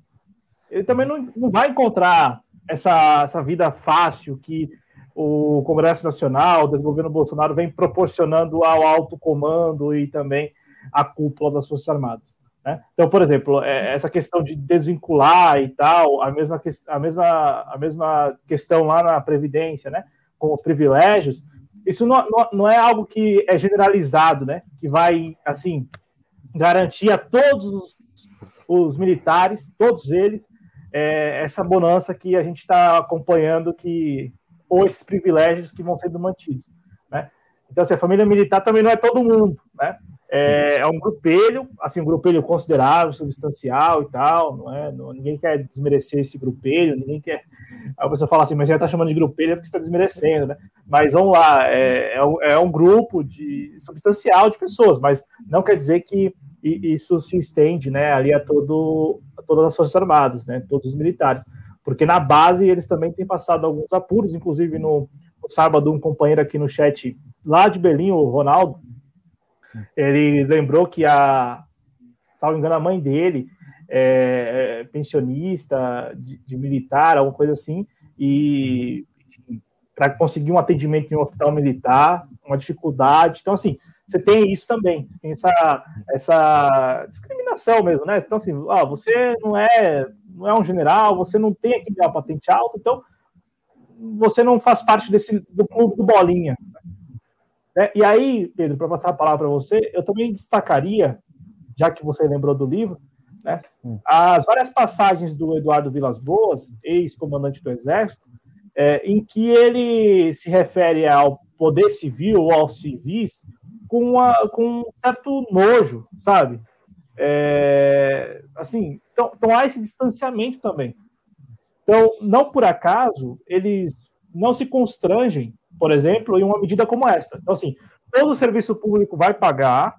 ele também não, não vai encontrar essa, essa vida fácil que o Congresso Nacional, o desgoverno Bolsonaro vem proporcionando ao alto comando e também a cúpula das Forças Armadas. Né? Então, por exemplo, é, essa questão de desvincular e tal, a mesma, a, mesma, a mesma questão lá na Previdência, né? com os privilégios, isso não, não, é algo que é generalizado, né? que vai, assim, garantir a todos os, os militares, todos eles, é, essa bonança que a gente está acompanhando, que, ou esses privilégios que vão sendo mantidos. Né? Então, assim, a família militar também não é todo mundo, né? É, é, um grupelho, assim, um grupelho considerável, substancial e tal, não é? Não, ninguém quer desmerecer esse grupelho, ninguém quer. Aí você fala assim, mas já está chamando de grupelho é porque está desmerecendo, né? Mas vamos lá, é, é, um, é, um, grupo de substancial de pessoas, mas não quer dizer que isso se estende, né, ali a, todo, a todas as forças armadas, né, todos os militares, porque na base eles também têm passado alguns apuros, inclusive no, no sábado um companheiro aqui no chat lá de Belém, o Ronaldo ele lembrou que a, salvo engano, a mãe dele é, é pensionista, de, de, militar, alguma coisa assim, e para conseguir um atendimento em um hospital militar, uma dificuldade. Então, assim, você tem isso também, tem essa, essa discriminação mesmo, né? Então, assim, ah, você não é, não é um general, você não tem aqui uma patente alta, então você não faz parte desse do clube do bolinha. Né? E aí, Pedro, para passar a palavra para você, eu também destacaria, já que você lembrou do livro, né, hum. as várias passagens do Eduardo Vilas Boas, ex-comandante do Exército, é, em que ele se refere ao poder civil ou aos civis com, uma, com um certo nojo, sabe? É, assim, então, então há esse distanciamento também. Então, não por acaso, eles não se constrangem, por exemplo, em uma medida como esta. Então, assim, todo o serviço público vai pagar,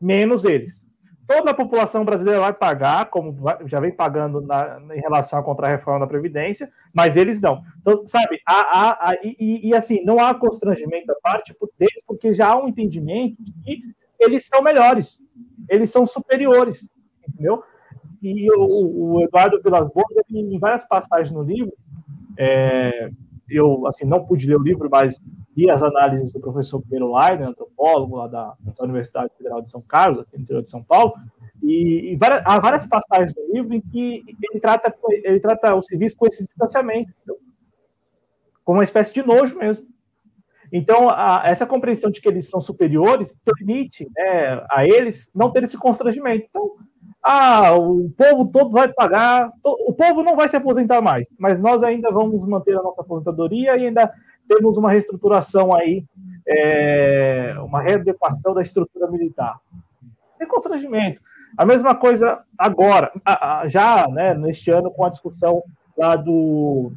menos eles. Toda a população brasileira vai pagar, como já vem pagando na, em relação à contra-reforma da Previdência, mas eles não. Então, sabe, há, há, há e, e, assim, não há constrangimento da parte deles, porque já há um entendimento de que eles são melhores, eles são superiores, entendeu? E o, o Eduardo Vilas Boas, em várias passagens no livro, é, eu assim não pude ler o livro, mas li as análises do professor Pedro Leiner, antropólogo lá da, da, Universidade Federal de São Carlos, aqui no interior de São Paulo, e, e várias, há várias passagens no livro em que ele trata, ele trata o serviço com esse distanciamento, como uma espécie de nojo mesmo. Então, a, essa compreensão de que eles são superiores permite né, a eles não ter esse constrangimento. Então, ah, o povo todo vai pagar, o povo não vai se aposentar mais, mas nós ainda vamos manter a nossa aposentadoria e ainda temos uma reestruturação aí, é, uma readequação da estrutura militar. Tem constrangimento. A mesma coisa agora, já né, neste ano, com a discussão lá do,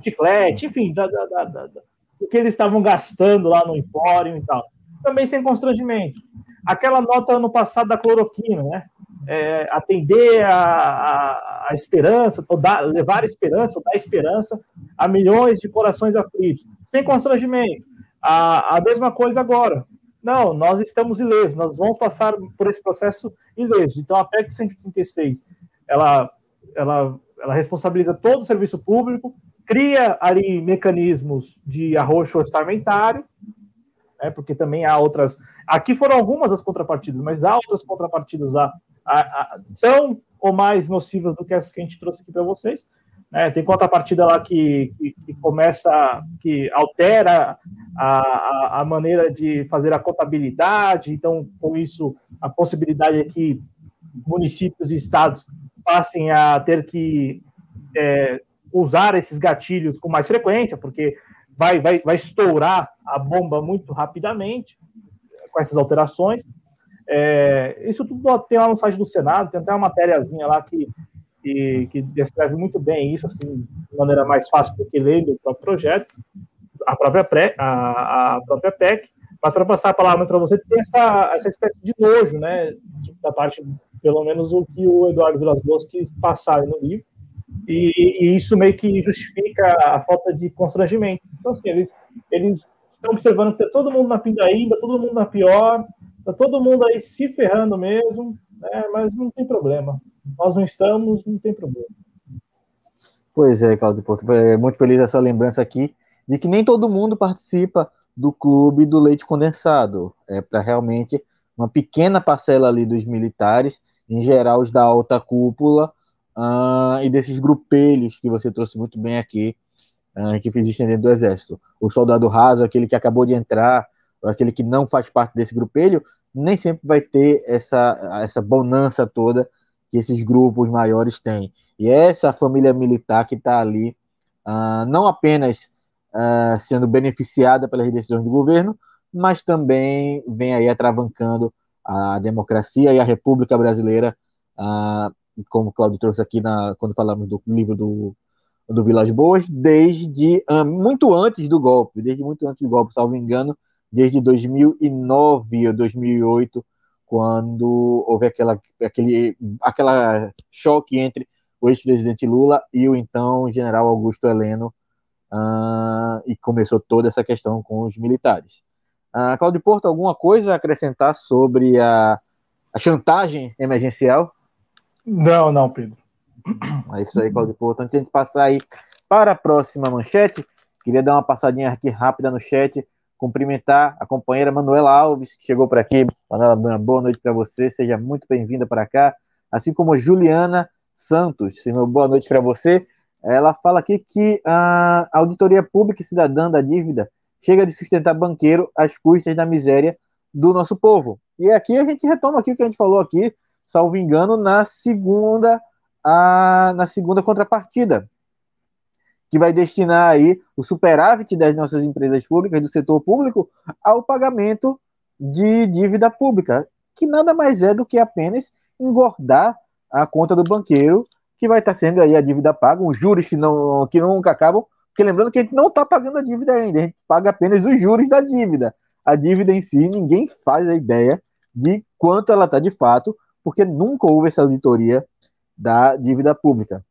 chiclete, enfim, da, da, da, do que eles estavam gastando lá no Empório e tal. Também sem constrangimento. Aquela nota ano passado da cloroquina, né? É, atender a, a, a, esperança, dar, levar esperança, ou dar esperança a milhões de corações aflitos, sem constrangimento. A, a mesma coisa agora. Não, nós estamos ilesos, nós vamos passar por esse processo ilesos. Então, a PEC 136, ela, ela, ela responsabiliza todo o serviço público, cria ali mecanismos de arroxo orçamentário, né, porque também há outras. Aqui foram algumas das contrapartidas, mas há outras contrapartidas lá a, a, tão ou mais nocivas do que as que a gente trouxe aqui para vocês. Né? Tem contrapartida lá que, que, que, começa, que altera a, a, maneira de fazer a contabilidade, então, com isso, a possibilidade é que municípios e estados passem a ter que é, usar esses gatilhos com mais frequência, porque vai, vai, vai estourar a bomba muito rapidamente com essas alterações. É, isso tudo tem lá no site do Senado, tem até uma matériazinha lá que, que, que, descreve muito bem isso, assim, de maneira mais fácil do que lendo o próprio projeto, a própria, pré, a, a própria PEC. Mas para passar a palavra para você, tem essa, essa espécie de nojo, né, da parte, pelo menos o que o Eduardo Vilas Boas quis passar no livro, e, e, isso meio que justifica a falta de constrangimento. Então, assim, eles, eles estão observando que tá todo mundo na pindaíba, todo mundo na pior, Tá todo mundo aí se ferrando mesmo, né? mas não tem problema. Nós não estamos, não tem problema. Pois é, Claudio Porto. É muito feliz essa lembrança aqui de que nem todo mundo participa do clube do leite condensado. É para realmente uma pequena parcela ali dos militares, em geral os da alta cúpula, uh, e desses grupelhos que você trouxe muito bem aqui, uh, que existem dentro do exército. O soldado raso, aquele que acabou de entrar, aquele que não faz parte desse grupelho, nem sempre vai ter essa, essa bonança toda que esses grupos maiores têm. E é essa família militar que está ali, uh, não apenas uh, sendo beneficiada pelas decisões do governo, mas também vem aí atravancando a democracia e a República Brasileira, uh, como o Claudio trouxe aqui na, quando falamos do livro do, do Vilas Boas, desde muito antes do golpe, desde muito antes do golpe, salvo engano, desde 2009 ou 2008, quando houve aquela, aquele aquela choque entre o ex-presidente Lula e o então general Augusto Heleno, uh, e começou toda essa questão com os militares. Uh, Cláudio Porto, alguma coisa a acrescentar sobre a, a chantagem emergencial? Não, não, Pedro. É isso aí, Claudio Porto. Antes de a gente passar aí para a próxima manchete, queria dar uma passadinha aqui rápida no chat, cumprimentar a companheira Manuela Alves, que chegou por aqui. Manuela, uma boa noite para você, seja muito bem-vinda para cá. Assim como Juliana Santos, uma boa noite para você. Ela fala aqui que a auditoria pública e cidadã da dívida chega de sustentar banqueiro às custas da miséria do nosso povo. E aqui a gente retoma aqui o que a gente falou aqui, salvo engano, na segunda a, na segunda contrapartida, que vai destinar aí o superávit das nossas empresas públicas, do setor público, ao pagamento de dívida pública, que nada mais é do que apenas engordar a conta do banqueiro, que vai estar sendo aí a dívida paga, os juros que, não, que nunca acabam, porque lembrando que a gente não está pagando a dívida ainda, a gente paga apenas os juros da dívida. A dívida em si, ninguém faz a ideia de quanto ela está de fato, porque nunca houve essa auditoria da dívida pública.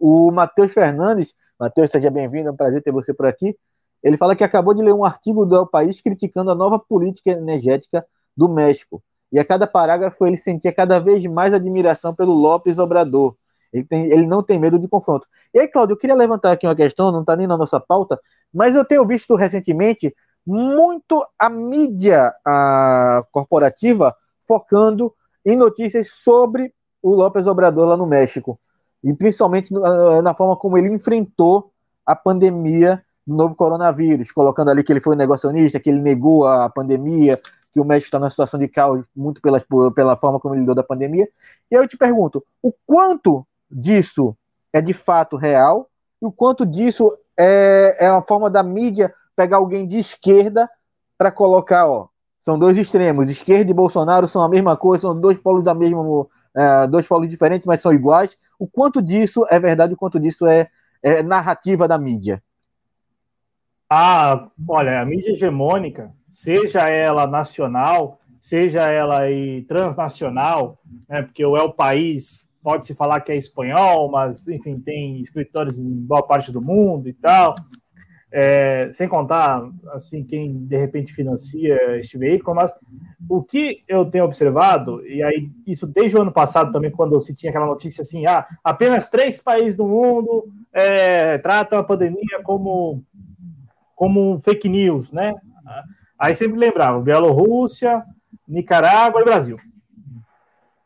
O Matheus Fernandes, Matheus, seja bem-vindo, é um prazer ter você por aqui. Ele fala que acabou de ler um artigo do El País criticando a nova política energética do México. E a cada parágrafo ele sentia cada vez mais admiração pelo Lopes Obrador. Ele, tem, ele não tem medo de confronto. E aí, Cláudio, eu queria levantar aqui uma questão, não está nem na nossa pauta, mas eu tenho visto recentemente muito a mídia a, corporativa focando em notícias sobre o López Obrador lá no México, e principalmente na forma como ele enfrentou a pandemia do novo coronavírus, colocando ali que ele foi negacionista, que ele negou a pandemia, que o México está numa situação de caos muito pela, pela forma como ele lidou da pandemia. E eu te pergunto, o quanto disso é de fato real e o quanto disso é, é uma forma da mídia pegar alguém de esquerda para colocar, ó, são dois extremos, esquerda e Bolsonaro são a mesma coisa, são dois polos da mesma é, dois polos diferentes, mas são iguais. O quanto disso é verdade, o quanto disso é, é narrativa da mídia? Ah, olha, a mídia hegemônica, seja ela nacional, seja ela aí transnacional, né, porque o El País pode-se falar que é espanhol, mas, enfim, tem escritórios em boa parte do mundo e tal, é, sem contar, assim, quem de repente financia este veículo, mas o que eu tenho observado, e aí isso desde o ano passado também, quando se tinha aquela notícia assim, ah, apenas três países do mundo é, tratam a pandemia como, como fake news, né? Aí sempre lembrava, Bielorrússia, Nicarágua e Brasil.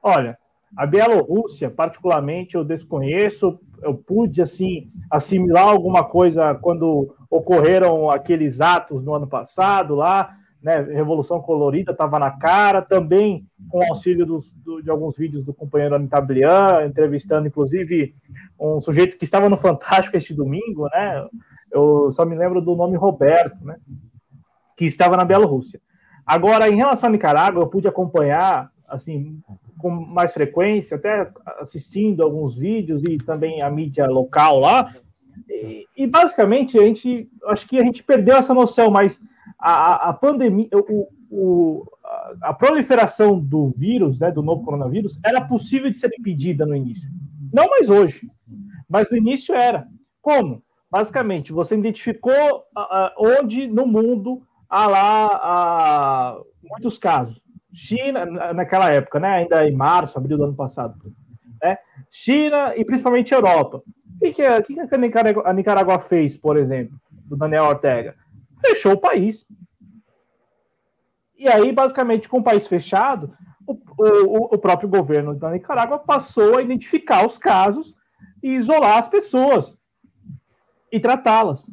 Olha, a Bielorrússia, particularmente, eu desconheço, eu pude, assim, assimilar alguma coisa quando ocorreram aqueles atos no ano passado lá, né, Revolução Colorida estava na cara, também com auxílio dos, do, de alguns vídeos do companheiro Anitablian, entrevistando inclusive um sujeito que estava no Fantástico este domingo, né? Eu só me lembro do nome Roberto, né? Que estava na Bielorrússia. Agora, em relação à Nicarágua, eu pude acompanhar, assim, com mais frequência, até assistindo alguns vídeos e também a mídia local lá. E, e basicamente, a gente, acho que a gente perdeu essa noção, mas a, a pandemia, o, o, a proliferação do vírus, né, do novo coronavírus, era possível de ser impedida no início. Não mais hoje, mas no início era. Como? Basicamente, você identificou uh, onde no mundo há lá muitos casos. China, naquela época, né, ainda em março, abril do ano passado. Né? China e principalmente Europa. O que, que, a, que a, fez, por exemplo, do Daniel Ortega? fechou o país. E aí, basicamente, com o país fechado, o, o, o próprio governo da Nicarágua passou a identificar os casos e isolar as pessoas e tratá-las.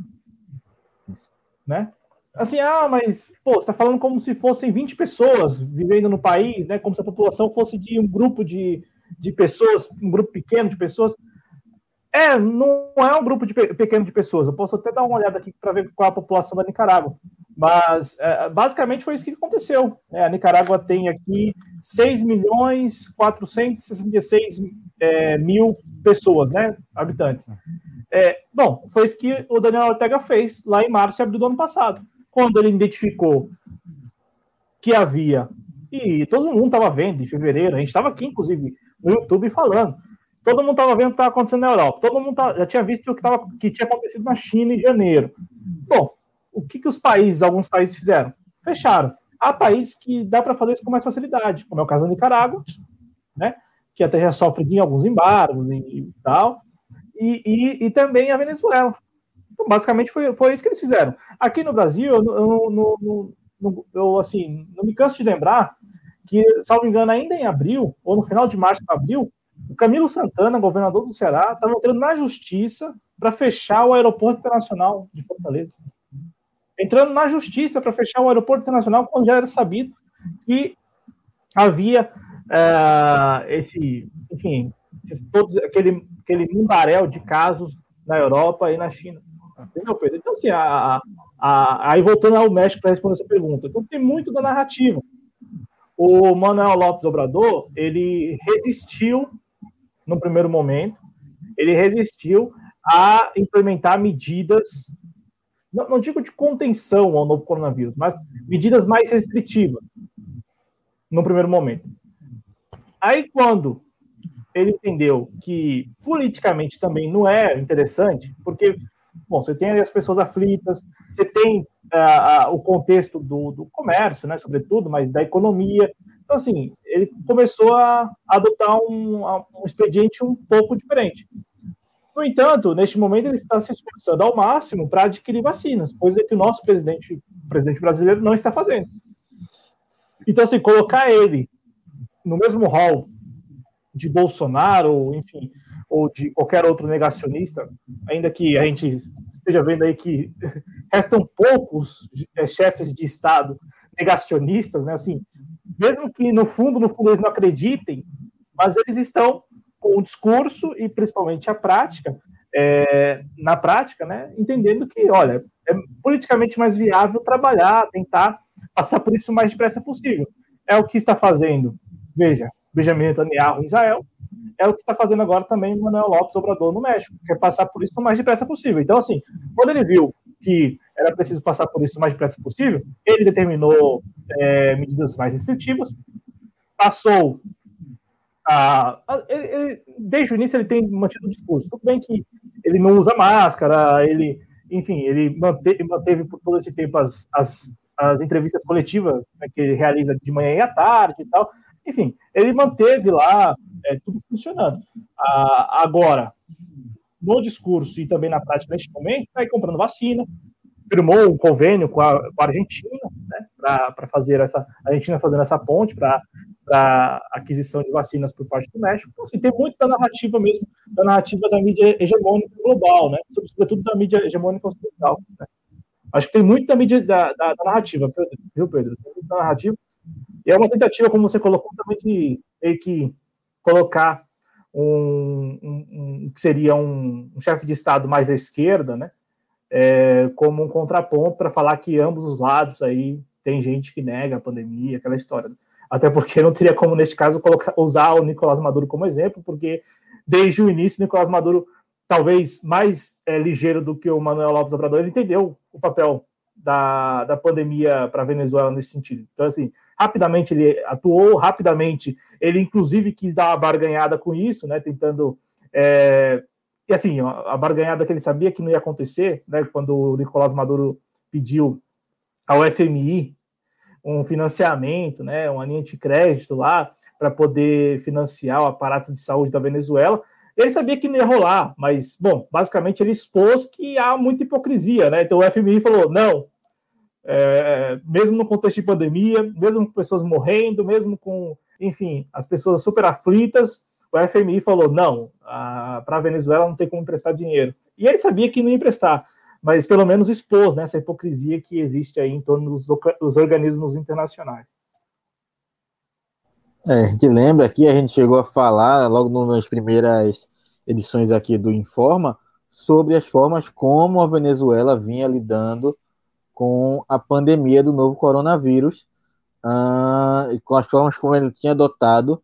Né? Assim, ah, mas, pô, você está falando como se fossem 20 pessoas vivendo no país, né? Como se a população fosse de um grupo de, de pessoas, um grupo pequeno de pessoas. É, não é um grupo de pequeno de pessoas. Eu posso até dar uma olhada aqui para ver qual é a população da Nicarágua. Mas é, basicamente foi isso que aconteceu. É, a Nicarágua tem aqui 6 milhões 466 é, mil pessoas, né? Habitantes. É, bom, foi isso que o Daniel Ortega fez lá em março e abril do ano passado. Quando ele identificou que havia, e todo mundo estava vendo em fevereiro, a gente estava aqui, inclusive, no YouTube falando Todo mundo estava vendo o que estava acontecendo na Europa. Todo mundo tá, já tinha visto o que, tava, que tinha acontecido na China em janeiro. Bom, o que, que os países, alguns países fizeram? Fecharam. há países que dá para fazer isso com mais facilidade, como é o caso da Nicarágua, né? que até já sofre de alguns embargos e, e tal, e, e, e, também a Venezuela. Então, basicamente, foi, foi isso que eles fizeram. Aqui no Brasil, eu, eu, eu, assim, não me canso de lembrar que, salvo engano, ainda em abril, ou no final de março para abril, o Camilo Santana, governador do Ceará, estava entrando na justiça para fechar o aeroporto internacional de Fortaleza. Entrando na justiça para fechar o aeroporto internacional quando já era sabido que havia uh, esse, enfim, todos, aquele, aquele mundaréu de casos na Europa e na China. Entendeu, Pedro? Então, assim, a, a, aí voltando ao México para responder essa pergunta. Então, tem muito da narrativa. O Manuel Lopes Obrador, ele resistiu no primeiro momento, ele resistiu a implementar medidas, não, não digo de contenção ao novo coronavírus, mas medidas mais restritivas no primeiro momento. Aí, quando ele entendeu que politicamente também não é interessante, porque, bom, você tem as pessoas aflitas, você tem uh, o contexto do, do comércio, né, sobretudo, mas da economia. Então, assim, ele começou a adotar um, um expediente um pouco diferente. No entanto, neste momento, ele está se esforçando ao máximo para adquirir vacinas, coisa que o nosso presidente, o presidente brasileiro não está fazendo. Então, assim, colocar ele no mesmo hall de Bolsonaro, enfim, ou de qualquer outro negacionista, ainda que a gente esteja vendo aí que restam poucos é, chefes de Estado negacionistas, né? Assim, mesmo que no fundo, no fundo eles não acreditem, mas eles estão com o discurso e principalmente a prática, é, na prática, né, entendendo que, olha, é politicamente mais viável trabalhar, tentar passar por isso o mais depressa possível. É o que está fazendo Veja, Benjamin Netanyahu em Israel, é o que está fazendo agora também Manuel Lopes Obrador no México, quer passar por isso o mais depressa possível. Então, assim, quando ele viu que era preciso passar por isso o mais depressa possível, ele determinou é, medidas mais restritivas, passou a. a ele, desde o início ele tem mantido o discurso. Tudo bem que ele não usa máscara, ele, enfim, ele manteve, manteve por todo esse tempo as, as, as entrevistas coletivas né, que ele realiza de manhã e à tarde e tal. Enfim, ele manteve lá é, tudo funcionando. Ah, agora, no discurso e também na prática neste momento, está comprando vacina, firmou um convênio com a, com a Argentina, né, para fazer essa, a Argentina fazendo essa ponte para aquisição de vacinas por parte do México. Então, assim, tem muito da narrativa mesmo, da narrativa da mídia hegemônica global, né, sobretudo da mídia hegemônica ocidental. Né. Acho que tem muito da mídia da, da, da narrativa, viu, Pedro? Tem muito da narrativa. E é uma tentativa, como você colocou, também de meio que colocar um, um, um que seria um, um chefe de Estado mais à esquerda, né? É, como um contraponto para falar que ambos os lados aí tem gente que nega a pandemia, aquela história. Até porque não teria como, neste caso, colocar, usar o Nicolás Maduro como exemplo, porque desde o início, Nicolás Maduro, talvez mais é, ligeiro do que o Manuel Lopes Obrador, ele entendeu o papel da, da pandemia para a Venezuela nesse sentido. Então, assim, rapidamente ele atuou, rapidamente ele inclusive quis dar uma barganhada com isso, né, tentando é, e assim, a barganhada que ele sabia que não ia acontecer, né, quando o Nicolás Maduro pediu ao FMI um financiamento, né, uma linha de crédito lá para poder financiar o aparato de saúde da Venezuela. Ele sabia que não ia rolar, mas, bom, basicamente ele expôs que há muita hipocrisia, né? Então o FMI falou: não, é, mesmo no contexto de pandemia, mesmo com pessoas morrendo, mesmo com, enfim, as pessoas super aflitas, o FMI falou: não, para a Venezuela não tem como emprestar dinheiro. E ele sabia que não ia emprestar, mas pelo menos expôs né, essa hipocrisia que existe aí em torno dos, dos organismos internacionais. É, a gente lembra aqui, a gente chegou a falar logo nas primeiras edições aqui do Informa sobre as formas como a Venezuela vinha lidando com a pandemia do novo coronavírus uh, e com as formas como ele tinha adotado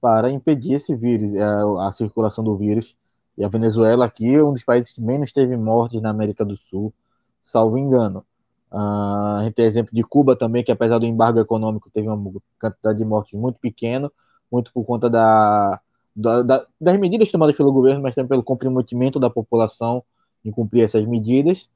para impedir esse vírus, a, a, circulação do vírus. E a Venezuela aqui é um dos países que menos teve mortes na América do Sul, salvo engano. Uh, a gente tem exemplo de Cuba também, que apesar do embargo econômico teve uma quantidade de mortes muito pequena, muito por conta da, da, da, das medidas tomadas pelo governo, mas também pelo comprometimento da população em cumprir essas medidas.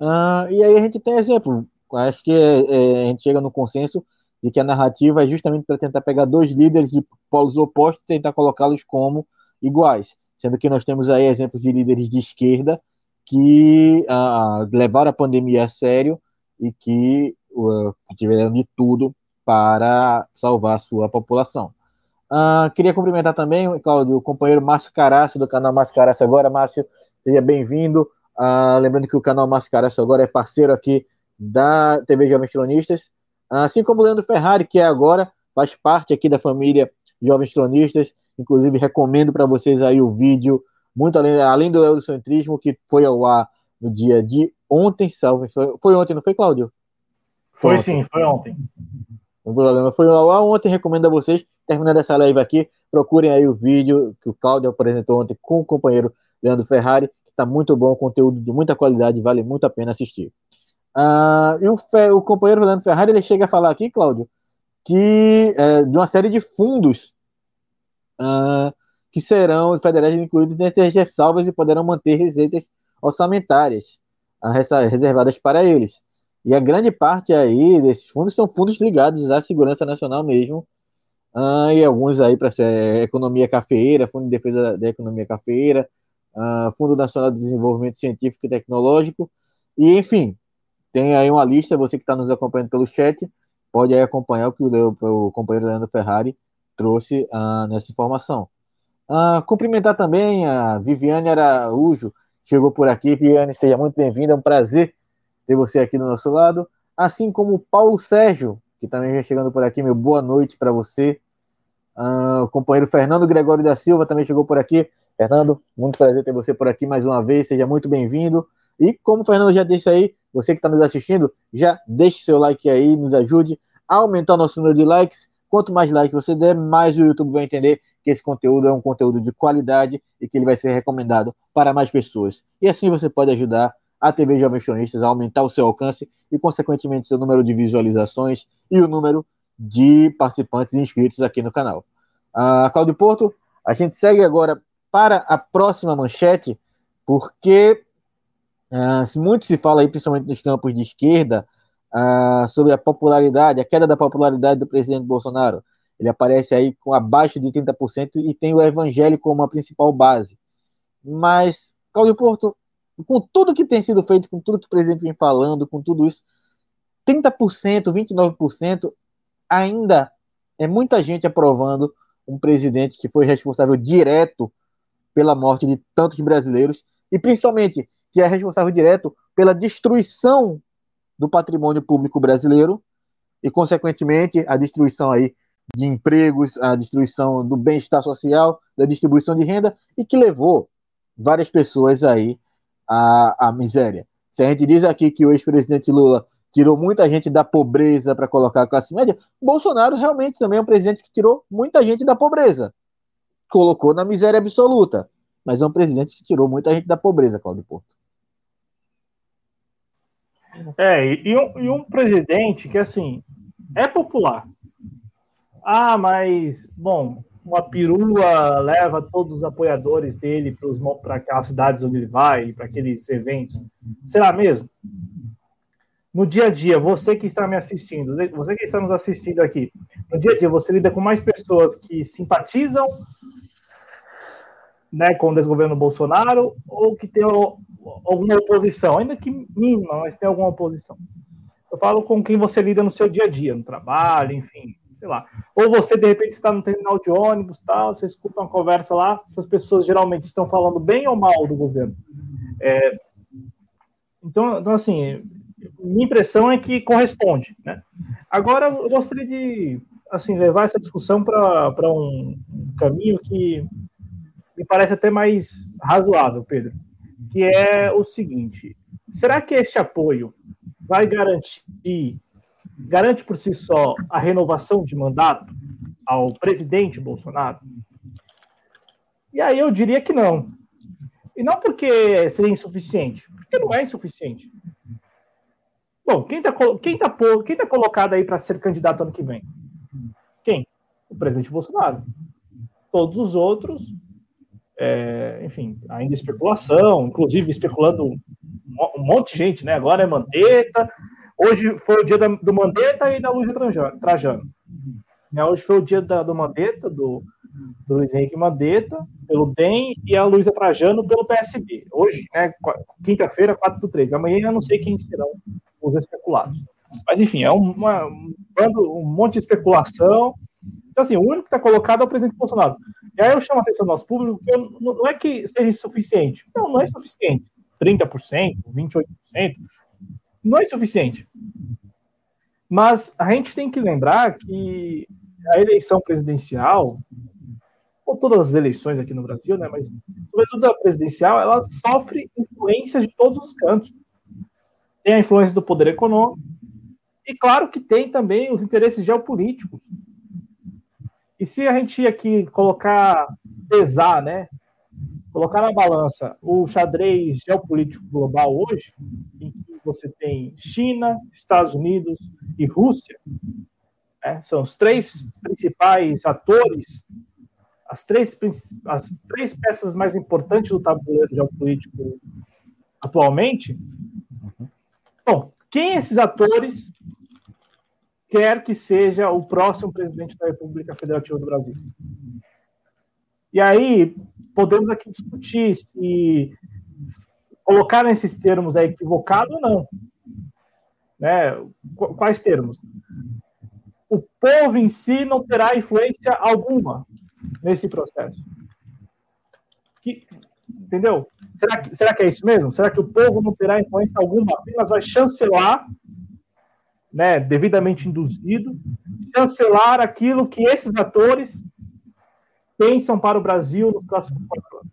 Uh, e aí a gente tem exemplo, acho que é, é, a gente chega no consenso de que a narrativa é justamente para tentar pegar dois líderes de polos opostos e tentar colocá-los como iguais, sendo que nós temos aí exemplos de líderes de esquerda que levaram a pandemia a sério e que uh, tiveram de tudo para salvar a sua população. Uh, queria cumprimentar também, Claudio, o companheiro Márcio Caraço, do canal Márcio Caraço Agora. Márcio, seja bem-vindo. Uh, lembrando que o canal Márcio Caraço Agora é parceiro aqui da TV Jovens Tronistas, assim como o Leandro Ferrari, que é agora faz parte aqui da família Jovens Tronistas. Inclusive, recomendo para vocês aí o vídeo, muito além, além do Eurocentrismo, que foi ao ar no dia de ontem, salve. Foi, foi ontem, não foi, Cláudio? Foi, foi sim, foi ontem. O programa foi ao ar ontem, recomendo a vocês, terminando essa live aqui, procurem aí o vídeo que o Cláudio apresentou ontem com o companheiro Leandro Ferrari, está muito bom, conteúdo de muita qualidade, vale muito a pena assistir. Uh, e o, o, companheiro Fernando Ferrari ele chega a falar aqui, Cláudio, que é, de uma série de fundos uh, que serão federais incluídos das ressalvas e poderão manter receitas orçamentárias uh, reservadas para eles. E a grande parte aí desses fundos são fundos ligados à segurança nacional mesmo, uh, e alguns aí para é, economia cafeeira, Fundo de Defesa da Economia Cafeeira, Fundo Nacional de Desenvolvimento Científico e Tecnológico, e enfim, tem aí uma lista, você que está nos acompanhando pelo chat, pode aí acompanhar o que o, o companheiro Leandro Ferrari trouxe uh, nessa informação. Uh, cumprimentar também a Viviane Araújo, chegou por aqui. Viviane, seja muito bem-vinda, é um prazer ter você aqui do nosso lado. Assim como o Paulo Sérgio, que também vem chegando por aqui, meu boa noite para você. Uh, o companheiro Fernando Gregório da Silva também chegou por aqui. Fernando, muito prazer ter você por aqui mais uma vez, seja muito bem-vindo. E como o Fernando já disse aí, você que está nos assistindo, já deixe seu like aí, nos ajude a aumentar o nosso número de likes. Quanto mais like você der, mais o YouTube vai entender que esse conteúdo é um conteúdo de qualidade e que ele vai ser recomendado para mais pessoas. E assim você pode ajudar a TV Jovens Cronistas a aumentar o seu alcance e, consequentemente, seu número de visualizações e o número de participantes inscritos aqui no canal. Uh, Cláudio Porto, a gente segue agora para a próxima manchete, porque Uh, muito se fala aí, principalmente nos campos de esquerda, uh, sobre a popularidade, a queda da popularidade do presidente Bolsonaro. Ele aparece aí com abaixo de 30% e tem o evangelho como a principal base. Mas, Cláudio Porto, com tudo que tem sido feito, com tudo que o presidente vem falando, com tudo isso, 30%, 29% ainda é muita gente aprovando um presidente que foi responsável direto pela morte de tantos brasileiros e principalmente que é responsável direto pela destruição do patrimônio público brasileiro e, consequentemente, a destruição aí de empregos, a destruição do bem-estar social, da distribuição de renda e que levou várias pessoas aí à, à miséria. Se a gente diz aqui que o ex-presidente Lula tirou muita gente da pobreza para colocar a classe média, Bolsonaro realmente também é um presidente que tirou muita gente da pobreza, colocou na miséria absoluta, mas é um presidente que tirou muita gente da pobreza, Claudio Porto. É, e um, e um presidente que, assim, é popular. Ah, mas, bom, uma perua leva todos os apoiadores dele para aquelas cidades onde ele vai, para aqueles eventos. Será mesmo? No dia a dia, você que está me assistindo, você que está nos assistindo aqui, no dia a dia, você lida com mais pessoas que simpatizam né, com o desgoverno Bolsonaro ou que tem alguma oposição, ainda que mínima, mas tem alguma oposição. Eu falo com quem você lida no seu dia a dia, no trabalho, enfim, sei lá. Ou você, de repente, está no terminal de ônibus, tal, você escuta uma conversa lá, essas pessoas geralmente estão falando bem ou mal do governo. É, então, então, assim, minha impressão é que corresponde, né? Agora, eu gostaria de, assim, levar essa discussão para um caminho que me parece até mais razoável, Pedro, que é o seguinte: será que este apoio vai garantir, garante por si só a renovação de mandato ao presidente Bolsonaro? E aí eu diria que não. E não porque seria insuficiente, porque não é insuficiente. Bom, quem está quem tá, quem tá colocado aí para ser candidato ano que vem? Quem? O presidente Bolsonaro. Todos os outros é, enfim, ainda especulação, inclusive especulando um monte de gente, né? Agora é Mandetta, Hoje foi o dia da, do Mandetta e da Luiz Trajano. Né, hoje foi o dia da, do Mandetta, do, do Luiz Henrique Mandetta, pelo DEM, e a Luísa Trajano pelo PSB. Hoje, né, quinta-feira, 4 do 3. Amanhã eu não sei quem serão os especulados. Mas, enfim, é uma, um, um monte de especulação. Então, assim, o único que está colocado é o presidente Bolsonaro. E aí eu chamo a atenção do nosso público que eu, não é que seja suficiente. Não, não é suficiente. 30%, 28%, não é suficiente. Mas a gente tem que lembrar que a eleição presidencial, ou todas as eleições aqui no Brasil, né, mas sobretudo a presidencial, ela sofre influência de todos os cantos. Tem a influência do poder econômico, e claro que tem também os interesses geopolíticos. E se a gente aqui colocar, pesar, né, colocar na balança o xadrez geopolítico global hoje, em que você tem China, Estados Unidos e Rússia, né? São os três principais atores, as três, as três peças mais importantes do tabuleiro geopolítico atualmente. Bom, quem esses atores quer que seja o próximo presidente da República Federativa do Brasil? E aí, podemos aqui discutir se colocar nesses termos é equivocado ou não. Né? Quais termos? o povo em si não terá influência alguma nesse processo. Que, entendeu? Será que, será que é isso mesmo? Será que o povo não terá influência alguma? Apenas vai chancelar, né, devidamente induzido, chancelar aquilo que esses atores pensam para o Brasil nos próximos quatro anos.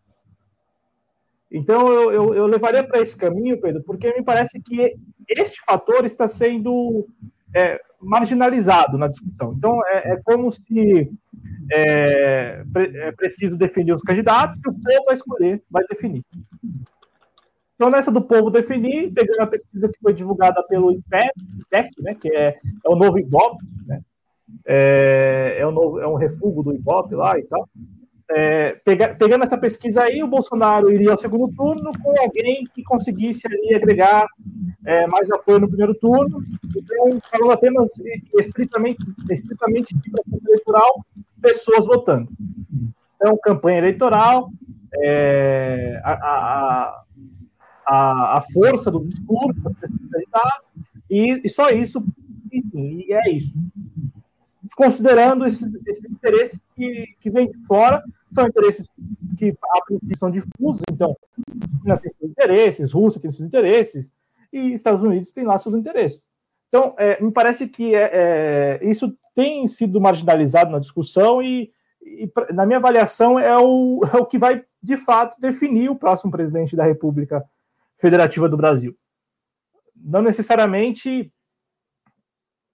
Então, eu, eu, eu levaria para esse caminho, Pedro, porque me parece que este fator está sendo é, marginalizado na discussão. Então, é, é como se é, é, preciso definir os candidatos e o povo vai escolher, vai definir. Então, nessa do povo definir, pegando a pesquisa que foi divulgada pelo IPEC, né, que é, é o novo IBOP, né, é, é, o novo, é um refúgio do IBOP lá e tal. É, pega, pegando essa pesquisa aí, o Bolsonaro iria ao segundo turno com alguém que conseguisse ali agregar é, mais apoio no primeiro turno. Então, falando apenas estritamente, estritamente de processo eleitoral, pessoas votando. Então, campanha eleitoral, é, a, a, a, a, força do discurso, e, e só isso, enfim, e é isso considerando esses, esses interesses que, que vêm de fora, são interesses que a princípio são difusos, então, China tem seus interesses, Rússia tem seus interesses, e Estados Unidos tem lá seus interesses. Então, é, me parece que é, é, isso tem sido marginalizado na discussão e, e, na minha avaliação, é o, é o que vai, de fato, definir o próximo presidente da República Federativa do Brasil. Não necessariamente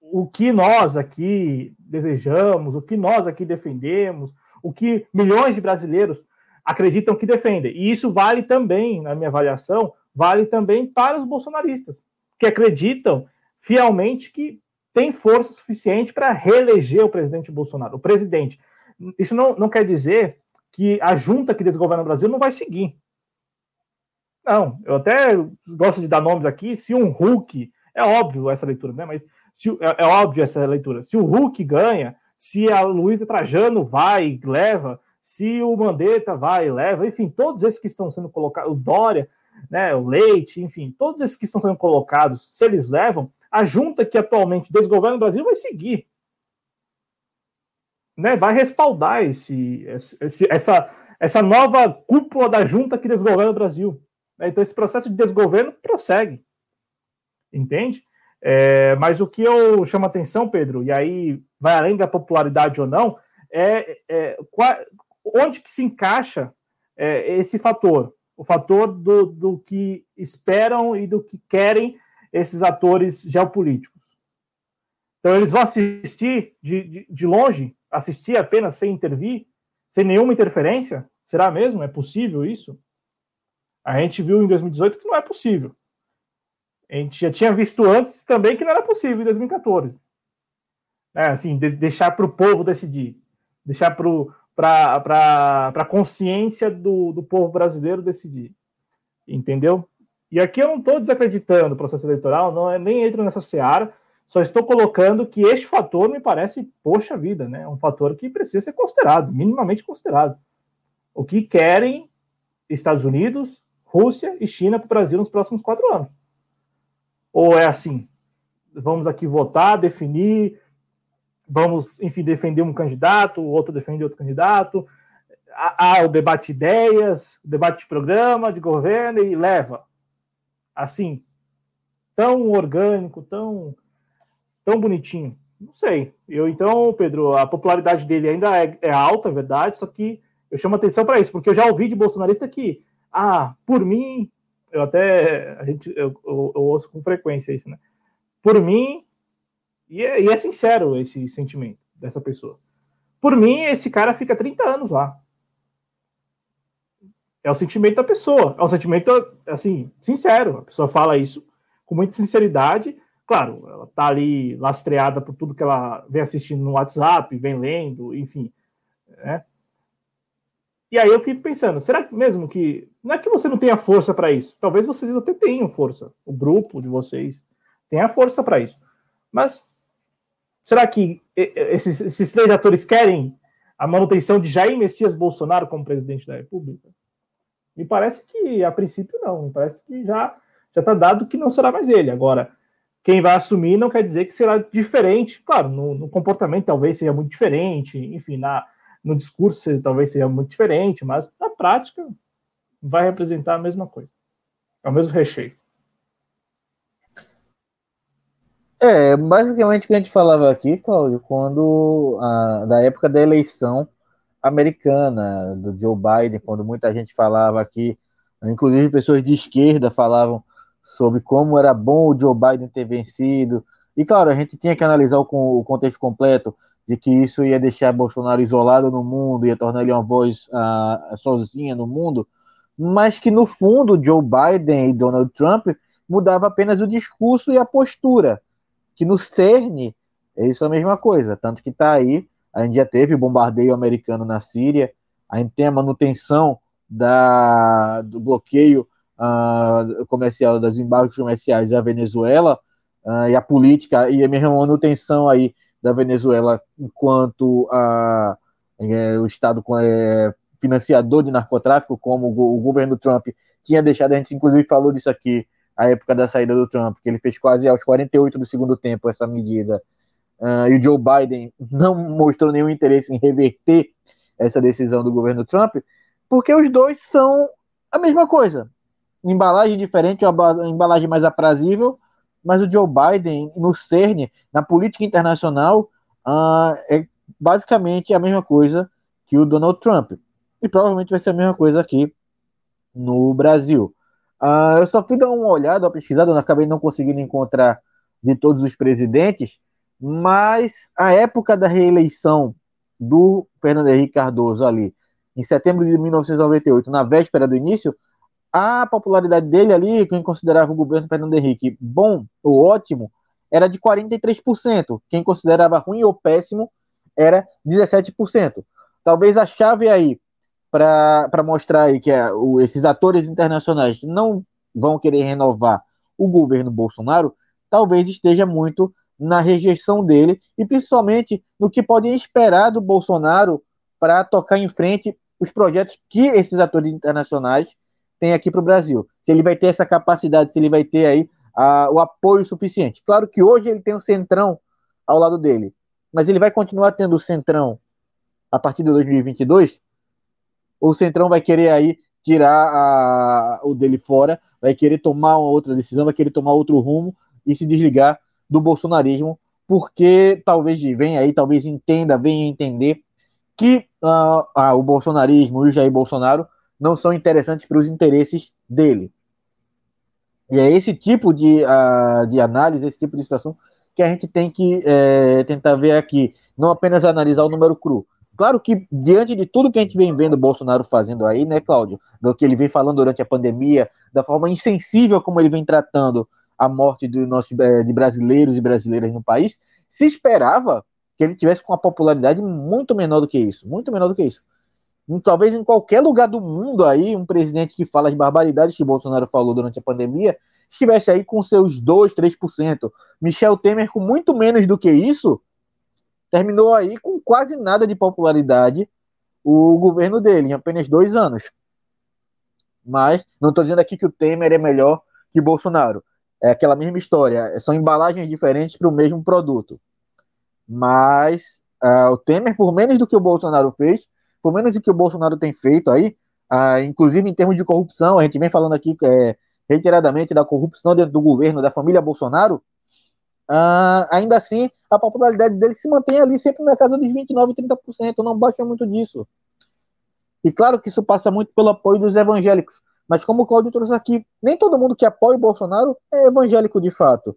o que nós aqui desejamos, o que nós aqui defendemos, o que milhões de brasileiros acreditam que defendem. E isso vale também, na minha avaliação, vale também para os bolsonaristas, que acreditam fielmente que tem força suficiente para reeleger o presidente Bolsonaro, o presidente. Isso não, não quer dizer que a junta que desgoverna o Brasil não vai seguir. Não, eu até gosto de dar nomes aqui. Se um Hulk, é óbvio essa leitura, né? Mas se, é, é óbvio essa leitura. Se o Hulk ganha, se a Luísa Trajano vai e leva, se o Mandetta vai e leva, enfim, todos esses que estão sendo colocados, o Dória, né, o Leite, enfim, todos esses que estão sendo colocados, se eles levam, a junta que atualmente desgoverna o Brasil vai seguir. Né, vai respaldar esse, esse, essa, essa nova cúpula da junta que desgoverna o Brasil. Então, esse processo de desgoverno prossegue. Entende? É, mas o que eu chamo a atenção, Pedro, e aí vai além da popularidade ou não, é, é qual, onde que se encaixa é, esse fator, o fator do, do que esperam e do que querem esses atores geopolíticos. Então eles vão assistir de, de, de longe, assistir apenas sem intervir, sem nenhuma interferência? Será mesmo? É possível isso? A gente viu em 2018 que não é possível. A gente já tinha visto antes também que não era possível em 2014. É, assim, de, deixar para o povo decidir, deixar para a consciência do, do povo brasileiro decidir. Entendeu? E aqui eu não estou desacreditando o processo eleitoral, não é, nem entro nessa seara, só estou colocando que este fator me parece, poxa vida, né? Um fator que precisa ser considerado, minimamente considerado. O que querem Estados Unidos, Rússia e China para o Brasil nos próximos quatro anos? Ou é assim? Vamos aqui votar, definir, vamos, enfim, defender um candidato, o outro defende outro candidato. Há, o debate de ideias, debate de programa, de governo e leva. Assim, tão orgânico, tão tão bonitinho? Não sei. Eu então, Pedro, a popularidade dele ainda é, é alta, é verdade, só que eu chamo atenção para isso, porque eu já ouvi de bolsonarista que, ah, por mim, eu até a gente eu, eu, eu ouço com frequência isso, né? Por mim, e é, e é sincero esse sentimento dessa pessoa. Por mim, esse cara fica 30 anos lá. É o sentimento da pessoa. É um sentimento, assim, sincero. A pessoa fala isso com muita sinceridade Claro, ela está ali lastreada por tudo que ela vem assistindo no WhatsApp, vem lendo, enfim. Né? E aí eu fico pensando, será que mesmo que. Não é que você não tenha força para isso. Talvez vocês até tenham força. O grupo de vocês tenha força para isso. Mas será que esses, esses três atores querem a manutenção de Jair Messias Bolsonaro como presidente da República? Me parece que, a princípio, não. Me parece que já está dado que não será mais ele. Agora, quem vai assumir não quer dizer que será diferente. Claro, no, no comportamento talvez seja muito diferente, enfim, na, no discurso talvez seja muito diferente, mas na prática vai representar a mesma coisa. É o mesmo recheio. É, basicamente o que a gente falava aqui, Cláudio, quando a, da época da eleição americana, do Joe Biden, quando muita gente falava aqui, inclusive pessoas de esquerda falavam sobre como era bom o Joe Biden ter vencido. E claro, a gente tinha que analisar o, o contexto completo de que isso ia deixar Bolsonaro isolado no mundo, ia tornar ele uma voz uh, sozinha no mundo, mas que no fundo Joe Biden e Donald Trump mudava apenas o discurso e a postura, que no cerne é isso a mesma coisa, tanto que está aí, a gente já teve bombardeio americano na Síria, a gente tem a manutenção da, do bloqueio uh, comercial, das embargos comerciais da Venezuela, uh, e a política e a mesma manutenção aí da Venezuela enquanto a, é, o Estado é, financiador de narcotráfico, como o, o, governo Trump tinha deixado, a gente inclusive falou disso aqui, a época da saída do Trump, que ele fez quase aos 48 do segundo tempo essa medida, uh, e o Joe Biden não mostrou nenhum interesse em reverter essa decisão do governo Trump, porque os dois são a mesma coisa. Embalagem diferente, uma embalagem mais aprazível, mas o Joe Biden, no CERN, na política internacional, uh, é basicamente a mesma coisa que o Donald Trump. E provavelmente vai ser a mesma coisa aqui no Brasil. Uh, eu só fui dar uma olhada, uma pesquisada, eu acabei não conseguindo encontrar de todos os presidentes, mas a época da reeleição do Fernando Henrique Cardoso ali, em setembro de 1998, na véspera do início, a popularidade dele ali, quem considerava o governo Fernando Henrique bom ou ótimo, era de 43%. Quem considerava ruim ou péssimo era 17%. Talvez a chave aí para mostrar aí que é, o, esses atores internacionais não vão querer renovar o governo Bolsonaro, talvez esteja muito na rejeição dele e principalmente no que podem esperar do Bolsonaro para tocar em frente os projetos que esses atores internacionais tem aqui para o Brasil. Se ele vai ter essa capacidade, se ele vai ter aí a, o apoio suficiente. Claro que hoje ele tem o Centrão ao lado dele, mas ele vai continuar tendo o Centrão a partir de 2022? Ou o Centrão vai querer aí tirar a, o dele fora, vai querer tomar uma outra decisão, vai querer tomar outro rumo e se desligar do bolsonarismo, porque talvez venha aí, talvez entenda, venha entender que uh, ah, o bolsonarismo e o Jair Bolsonaro não são interessantes para os interesses dele. E é esse tipo de, uh, de análise, esse tipo de situação que a gente tem que é, tentar ver aqui, não apenas analisar o número cru. Claro que, diante de tudo que a gente vem vendo o Bolsonaro fazendo aí, né, Cláudio, do que ele vem falando durante a pandemia, da forma insensível como ele vem tratando a morte de, nossos, é, de brasileiros e brasileiras no país, se esperava que ele tivesse com uma popularidade muito menor do que isso, muito menor do que isso. Talvez em qualquer lugar do mundo aí, um presidente que fala as barbaridades que Bolsonaro falou durante a pandemia, estivesse aí com seus 2, 3%. Michel Temer, com muito menos do que isso, terminou aí com quase nada de popularidade o governo dele, em apenas dois anos. Mas não estou dizendo aqui que o Temer é melhor que Bolsonaro. É aquela mesma história, são embalagens diferentes para o mesmo produto. Mas uh, o Temer, por menos do que o Bolsonaro fez, por menos do que o Bolsonaro tem feito aí, uh, inclusive em termos de corrupção, a gente vem falando aqui é, reiteradamente da corrupção dentro do governo, da família Bolsonaro, uh, ainda assim a popularidade dele se mantém ali sempre na casa dos 29%, 30%, não baixa muito disso. E claro que isso passa muito pelo apoio dos evangélicos, mas como o Claudio trouxe aqui, nem todo mundo que apoia o Bolsonaro é evangélico de fato.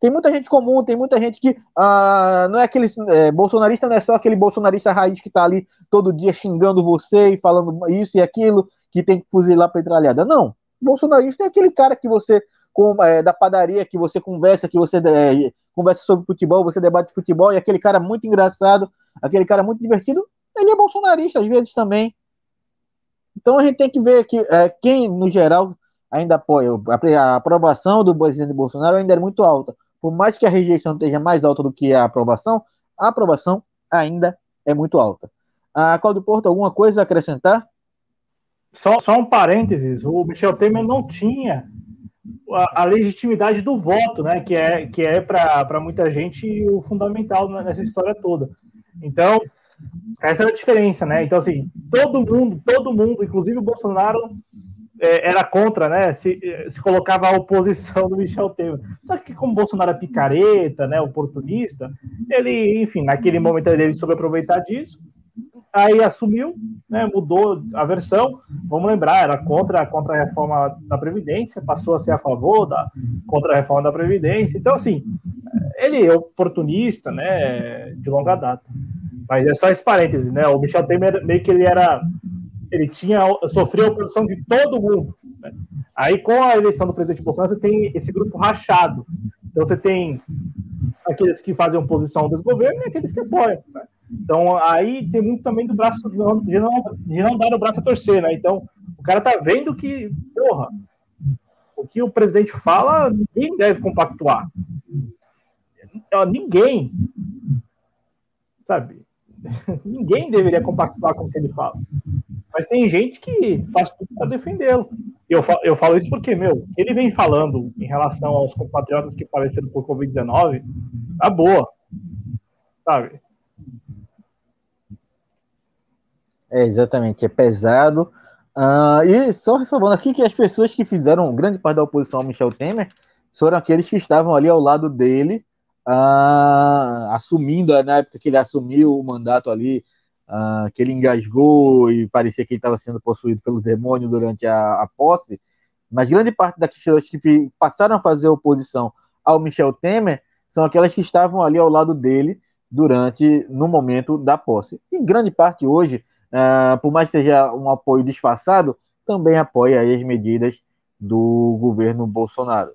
Tem muita gente comum, tem muita gente que ah, não é aquele é, bolsonarista, não é só aquele bolsonarista raiz que está ali todo dia xingando você e falando isso e aquilo, que tem que fuzilar petralhada. Não. Bolsonarista é aquele cara que você com, é, da padaria que você conversa, que você é, conversa sobre futebol, você debate futebol, e aquele cara muito engraçado, aquele cara muito divertido, ele é bolsonarista às vezes também. Então a gente tem que ver que é, quem, no geral, ainda apoia. A aprovação do presidente Bolsonaro ainda é muito alta. Por mais que a rejeição esteja mais alta do que a aprovação, a aprovação ainda é muito alta. A Cláudio Porto, alguma coisa a acrescentar? Só, só um parênteses: o Michel Temer não tinha a, a legitimidade do voto, né? Que é, que é para muita gente o fundamental nessa história toda. Então, essa é a diferença, né? Então, assim, todo mundo, todo mundo, inclusive o Bolsonaro, era contra, né? Se, se colocava a oposição do Michel Temer. Só que, como Bolsonaro é picareta, né? Oportunista, ele, enfim, naquele momento ele soube aproveitar disso. Aí assumiu, né, mudou a versão. Vamos lembrar, era contra, contra a reforma da Previdência, passou a ser a favor da contra a reforma da Previdência. Então, assim, ele é oportunista, né, de longa data. Mas é só esse parêntese, né? O Michel Temer meio que ele era. Ele tinha. sofreu a oposição de todo mundo. Né? Aí, com a eleição do presidente Bolsonaro, você tem esse grupo rachado. Então, você tem aqueles que fazem oposição ao desgoverno e aqueles que apoiam. Né? Então, aí tem muito também do braço de não, de não, dar o braço a torcer, né? Então, o cara tá vendo que, porra, o que o presidente fala, ninguém deve compactuar. Ninguém. Sabe? Ninguém deveria compactuar com o que ele fala. Mas tem gente que faz tudo para defendê-lo. Eu, eu falo isso porque, meu, ele vem falando em relação aos compatriotas que faleceram por Covid-19, tá boa. Sabe? É, exatamente, é pesado. Uh, e só ressalvando aqui que as pessoas que fizeram grande parte da oposição ao Michel Temer foram aqueles que estavam ali ao lado dele uh, assumindo, na época que ele assumiu o mandato ali, uh, que ele engasgou e parecia que ele estava sendo possuído pelo demônio durante a, a posse, mas grande parte pessoas que passaram a fazer oposição ao Michel Temer são aquelas que estavam ali ao lado dele durante, no momento da posse. E grande parte hoje, uh, por mais que seja um apoio disfarçado, também apoia as medidas do governo Bolsonaro.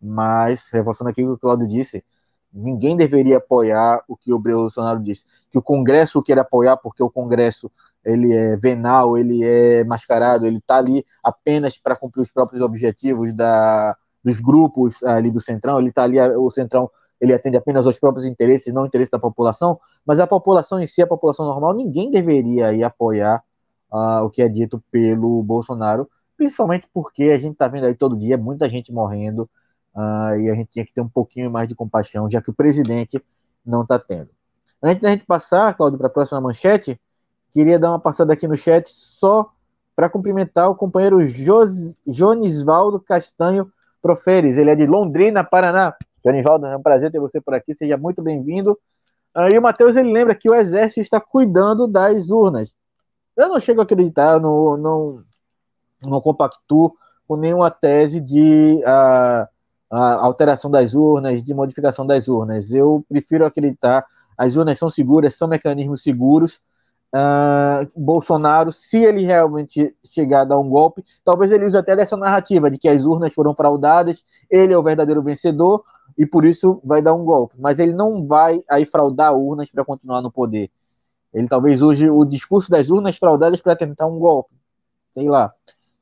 Mas, reforçando aqui o que o Claudio disse, ninguém deveria apoiar o que o Bolsonaro disse, que o Congresso quer apoiar porque o Congresso ele é venal, ele é mascarado, ele está ali apenas para cumprir os próprios objetivos da, dos grupos ali do Centrão, ele está ali, o Centrão ele atende apenas aos próprios interesses, não interesse da população, mas a população em si, a população normal, ninguém deveria aí apoiar uh, o que é dito pelo Bolsonaro, principalmente porque a gente está vendo aí todo dia muita gente morrendo, uh, e a gente tinha que ter um pouquinho mais de compaixão, já que o presidente não está tendo. Antes da gente passar, Claudio, para a próxima manchete, queria dar uma passada aqui no chat só para cumprimentar o companheiro Jos, Jonisvaldo Castanho Proferes, ele é de Londrina, Paraná. Jonisvaldo, é um prazer ter você por aqui, seja muito bem-vindo. Uh, e o Matheus, ele lembra que o Exército está cuidando das urnas. Eu não chego a acreditar, não, não, não compactuo com nenhuma tese de uh, a alteração das urnas, de modificação das urnas. Eu prefiro acreditar, as urnas são seguras, são mecanismos seguros. Uh, Bolsonaro, se ele realmente chegar a dar um golpe, talvez ele use até dessa narrativa de que as urnas foram fraudadas, ele é o verdadeiro vencedor e por isso vai dar um golpe. Mas ele não vai aí fraudar urnas para continuar no poder. Ele talvez use o discurso das urnas fraudadas para tentar um golpe. Sei lá.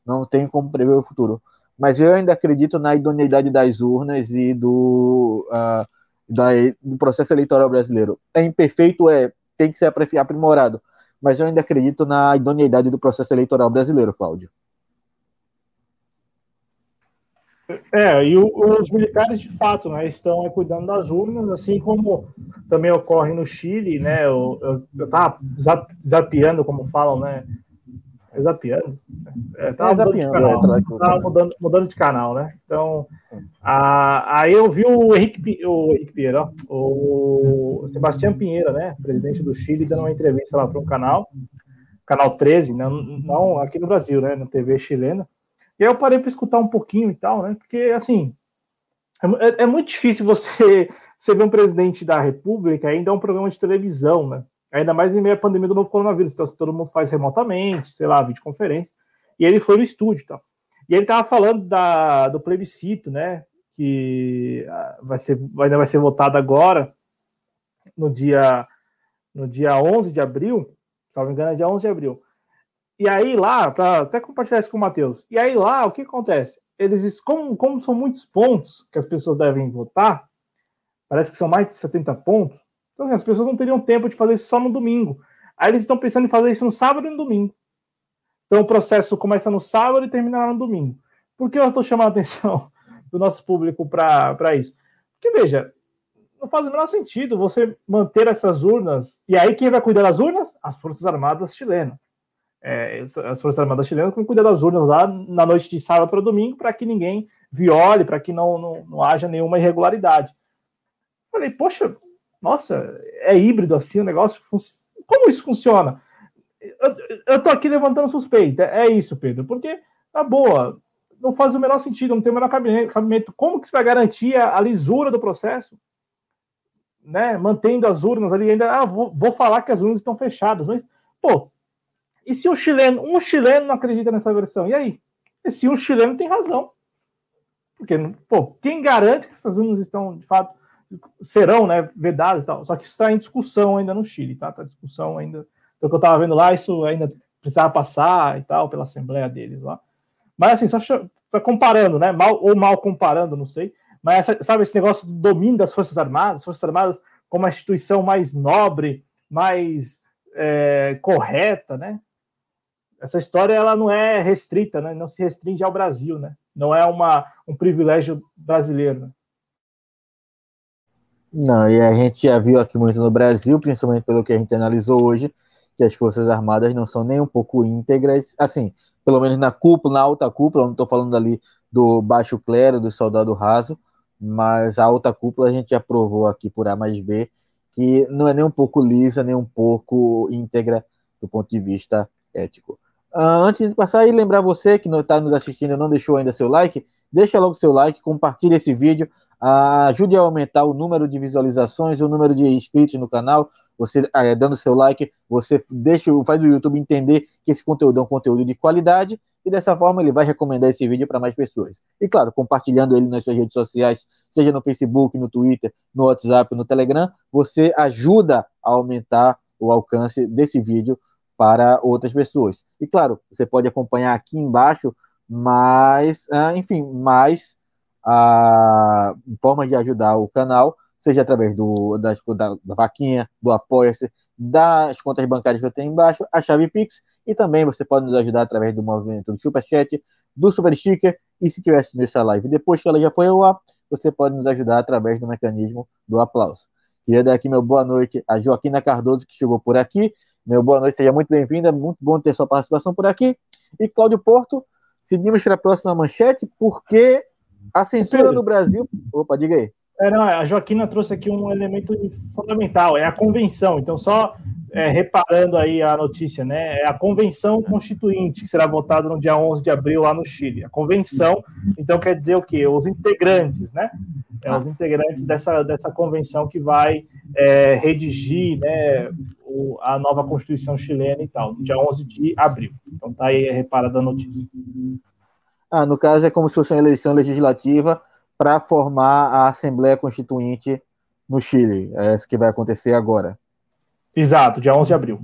Não tenho como prever o futuro. Mas eu ainda acredito na idoneidade das urnas e do, uh, da, do processo eleitoral brasileiro. É imperfeito, é, tem que ser aprimorado. Mas eu ainda acredito na idoneidade do processo eleitoral brasileiro, Cláudio. É, e o, os militares, de fato, né, estão cuidando das urnas, assim como também ocorre no Chile, né, eu estava zapeando, como falam, né, é zapeando? É, tava, é, mudando, de canal, é, tava mudando, mudando, de canal, né, então, a, aí eu vi o Henrique, o Henrique Pinheiro, o Sebastião Pinheiro, né, presidente do Chile, dando uma entrevista lá para um canal, canal 13, não, não aqui no Brasil, né, na TV chilena, e aí eu parei para escutar um pouquinho e tal, né? Porque, assim, é, é, muito difícil você, você ver um presidente da República ainda é um programa de televisão, né? Ainda mais em meio à pandemia do novo coronavírus. Então, todo mundo faz remotamente, sei lá, videoconferência. E ele foi no estúdio e tal. E ele estava falando da, do plebiscito, né? Que ah, vai ser, ainda vai ser votado agora, no dia, no dia 11 de abril. Se não me engano, é dia 11 de abril. E aí lá, para até compartilhar isso com o Matheus, e aí lá, o que acontece? Eles, como, como são muitos pontos que as pessoas devem votar, parece que são mais de 70 pontos, então assim, as pessoas não teriam tempo de fazer isso só no domingo. Aí eles estão pensando em fazer isso no sábado e no domingo. Então o processo começa no sábado e termina no domingo. Por que eu estou chamando a atenção do nosso público para isso? Porque, veja, não faz o menor sentido você manter essas urnas. E aí quem vai cuidar das urnas? As Forças Armadas chilenas é, as Forças Armadas chilenas com cuidar das urnas lá na noite de sábado para domingo, para que ninguém viole, para que não, não, não, haja nenhuma irregularidade. Falei, poxa, nossa, é híbrido assim o negócio? Como isso funciona? Eu, estou aqui levantando suspeita, é isso, Pedro, porque, na boa, não faz o menor sentido, não tem o menor cabimento. Como que você vai garantir a, a lisura do processo? Né, mantendo as urnas ali, ainda, ah, vou, vou falar que as urnas estão fechadas, mas, pô, e se um chileno, um chileno não acredita nessa versão? E aí? E se um chileno tem razão? Porque, pô, quem garante que essas urnas estão, de fato, serão né, vedadas e tal? Só que isso está em discussão ainda no Chile, tá? Está discussão ainda. Pelo que eu estava vendo lá, isso ainda precisava passar e tal, pela Assembleia deles lá. Mas assim, só comparando, né? Mal ou mal comparando, não sei. Mas sabe esse negócio do domínio das Forças Armadas, Forças Armadas como a instituição mais nobre, mais é, correta, né? essa história ela não é restrita, né? não se restringe ao Brasil, né? não é uma, um privilégio brasileiro. Né? Não, e a gente já viu aqui muito no Brasil, principalmente pelo que a gente analisou hoje, que as Forças Armadas não são nem um pouco íntegras, assim, pelo menos na cúpula, na alta cúpula, não estou falando ali do baixo clero, do soldado raso, mas a alta cúpula a gente já provou aqui por A mais B que não é nem um pouco lisa, nem um pouco íntegra do ponto de vista ético. Uh, antes de passar e lembrar você que está nos assistindo e não deixou ainda seu like, deixa logo seu like, compartilhe esse vídeo, ajude a aumentar o número de visualizações, o número de inscritos no canal. Você uh, dando seu like, você deixa, faz o YouTube entender que esse conteúdo é um conteúdo de qualidade e dessa forma ele vai recomendar esse vídeo para mais pessoas. E claro, compartilhando ele nas suas redes sociais, seja no Facebook, no Twitter, no WhatsApp, no Telegram, você ajuda a aumentar o alcance desse vídeo para outras pessoas. E claro, você pode acompanhar aqui embaixo mais, ah, enfim, mais ah, formas de ajudar o canal, seja através do, da, da, da vaquinha, do Apoia-se, das contas bancárias que eu tenho embaixo, a chave Pix, e também você pode nos ajudar através do movimento do Superchat, do Super Sticker, e se tiver assistindo essa live depois que ela já foi ao ar, você pode nos ajudar através do mecanismo do aplauso. Queria dar aqui meu boa noite a Joaquina Cardoso, que chegou por aqui, meu boa noite, seja muito bem-vinda, muito bom ter sua participação por aqui. E Cláudio Porto, seguimos para a próxima manchete, porque a censura no Brasil. Opa, diga aí. É, não, a Joaquina trouxe aqui um elemento fundamental, é a convenção. Então, só é, reparando aí a notícia, né? É a convenção constituinte que será votada no dia 11 de abril lá no Chile. A convenção, então, quer dizer o quê? Os integrantes, né? É, os integrantes dessa, dessa convenção que vai é, redigir né, o, a nova Constituição chilena e tal, dia 11 de abril. Então tá aí reparada a notícia. Ah, no caso é como se fosse uma eleição legislativa para formar a Assembleia Constituinte no Chile. É isso que vai acontecer agora. Exato, dia 11 de abril.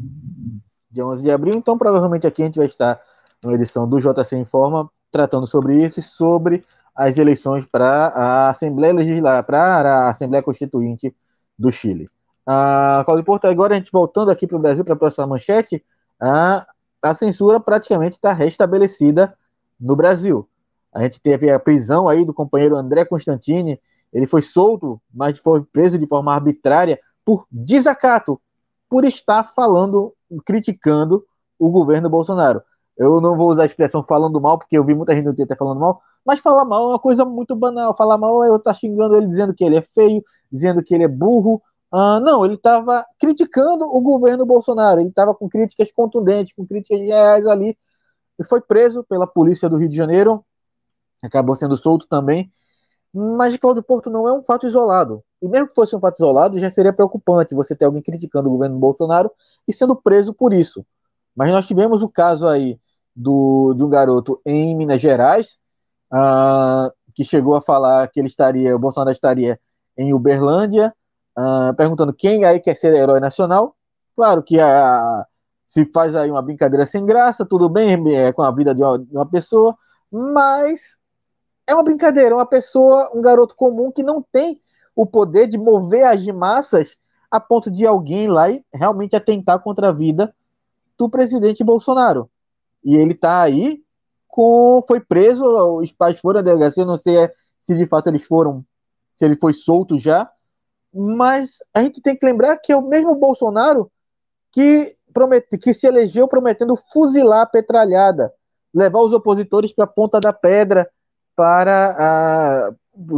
Dia 11 de abril, então provavelmente aqui a gente vai estar numa edição do JC Informa tratando sobre isso e sobre as eleições para a Assembleia Legislativa, para a Assembleia Constituinte do Chile. Ah, Claudio Porto, agora a gente voltando aqui para o Brasil, para a próxima manchete, a, a censura praticamente está restabelecida no Brasil. A gente teve a prisão aí do companheiro André Constantini, ele foi solto, mas foi preso de forma arbitrária por desacato, por estar falando, criticando o governo Bolsonaro. Eu não vou usar a expressão falando mal, porque eu vi muita gente no Twitter falando mal, mas falar mal é uma coisa muito banal. Falar mal é eu estar xingando ele, dizendo que ele é feio, dizendo que ele é burro. Ah, não, ele estava criticando o governo Bolsonaro. Ele estava com críticas contundentes, com críticas reais ali. E foi preso pela polícia do Rio de Janeiro. Acabou sendo solto também. Mas Cláudio Porto não é um fato isolado. E mesmo que fosse um fato isolado, já seria preocupante você ter alguém criticando o governo Bolsonaro e sendo preso por isso. Mas nós tivemos o caso aí do, um garoto em Minas Gerais, uh, que chegou a falar que ele estaria, o Bolsonaro estaria em Uberlândia, uh, perguntando quem aí quer ser herói nacional. Claro que a, se faz aí uma brincadeira sem graça, tudo bem é, com a vida de uma, de uma pessoa, mas é uma brincadeira, uma pessoa, um garoto comum que não tem o poder de mover as massas a ponto de alguém lá e realmente atentar contra a vida do presidente Bolsonaro. E ele está aí com. Foi preso, os pais foram à delegacia, não sei se de fato eles foram, se ele foi solto já. Mas a gente tem que lembrar que é o mesmo Bolsonaro que, promete, que se elegeu prometendo fuzilar a petralhada, levar os opositores para a ponta da pedra, para a,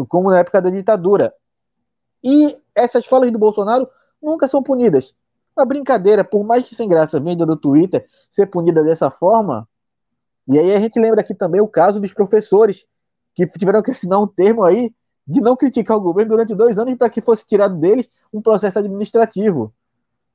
como na época da ditadura. E essas falas do Bolsonaro nunca são punidas uma brincadeira, por mais que sem graça venha do Twitter ser punida dessa forma. E aí a gente lembra aqui também o caso dos professores que tiveram que assinar um termo aí de não criticar o governo durante dois anos para que fosse tirado deles um processo administrativo.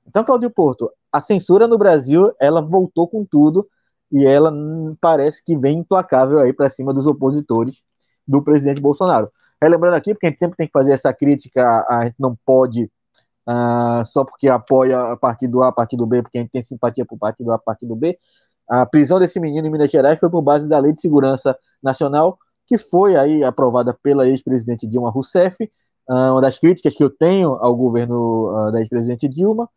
Então, Claudio Porto, a censura no Brasil, ela voltou com tudo e ela parece que vem implacável aí para cima dos opositores do presidente Bolsonaro. Relembrando aqui, porque a gente sempre tem que fazer essa crítica, a gente não pode uh, só porque apoia partido A, a partido B, porque a gente tem simpatia por partido A, partido B. A prisão desse menino em Minas Gerais foi por base da Lei de Segurança Nacional, que foi aí aprovada pela ex-presidente Dilma Rousseff. Uh, uma das críticas que eu tenho ao governo uh, da ex-presidente Dilma.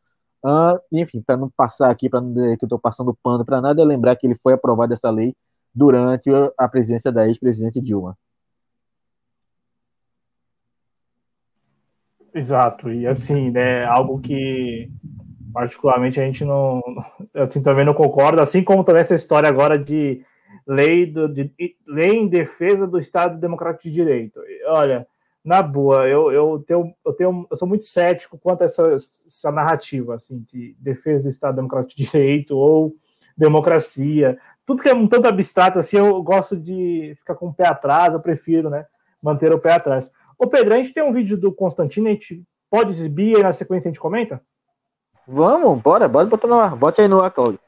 Uh, enfim, para não passar aqui, para não dizer que eu estou passando pano para nada, é lembrar que ele foi aprovado essa lei durante a presidência da ex-presidente Dilma. Exato, e assim, né, algo que particularmente a gente não, assim, também não concorda, assim como também essa história agora de lei, do, de, lei em defesa do Estado Democrático de Direito. Olha, na boa, eu, eu, tenho, eu, tenho, eu sou muito cético quanto a essa, essa narrativa, assim, de defesa do Estado Democrático de Direito ou democracia. Tudo que é um tanto abstrato, assim, eu gosto de ficar com o pé atrás, eu prefiro, né, manter o pé atrás. Ô Pedro, a gente tem um vídeo do Constantino, a gente pode exibir aí na sequência a gente comenta? Vamos, bora, bora botar no ar. Bote aí no ar, Claudio.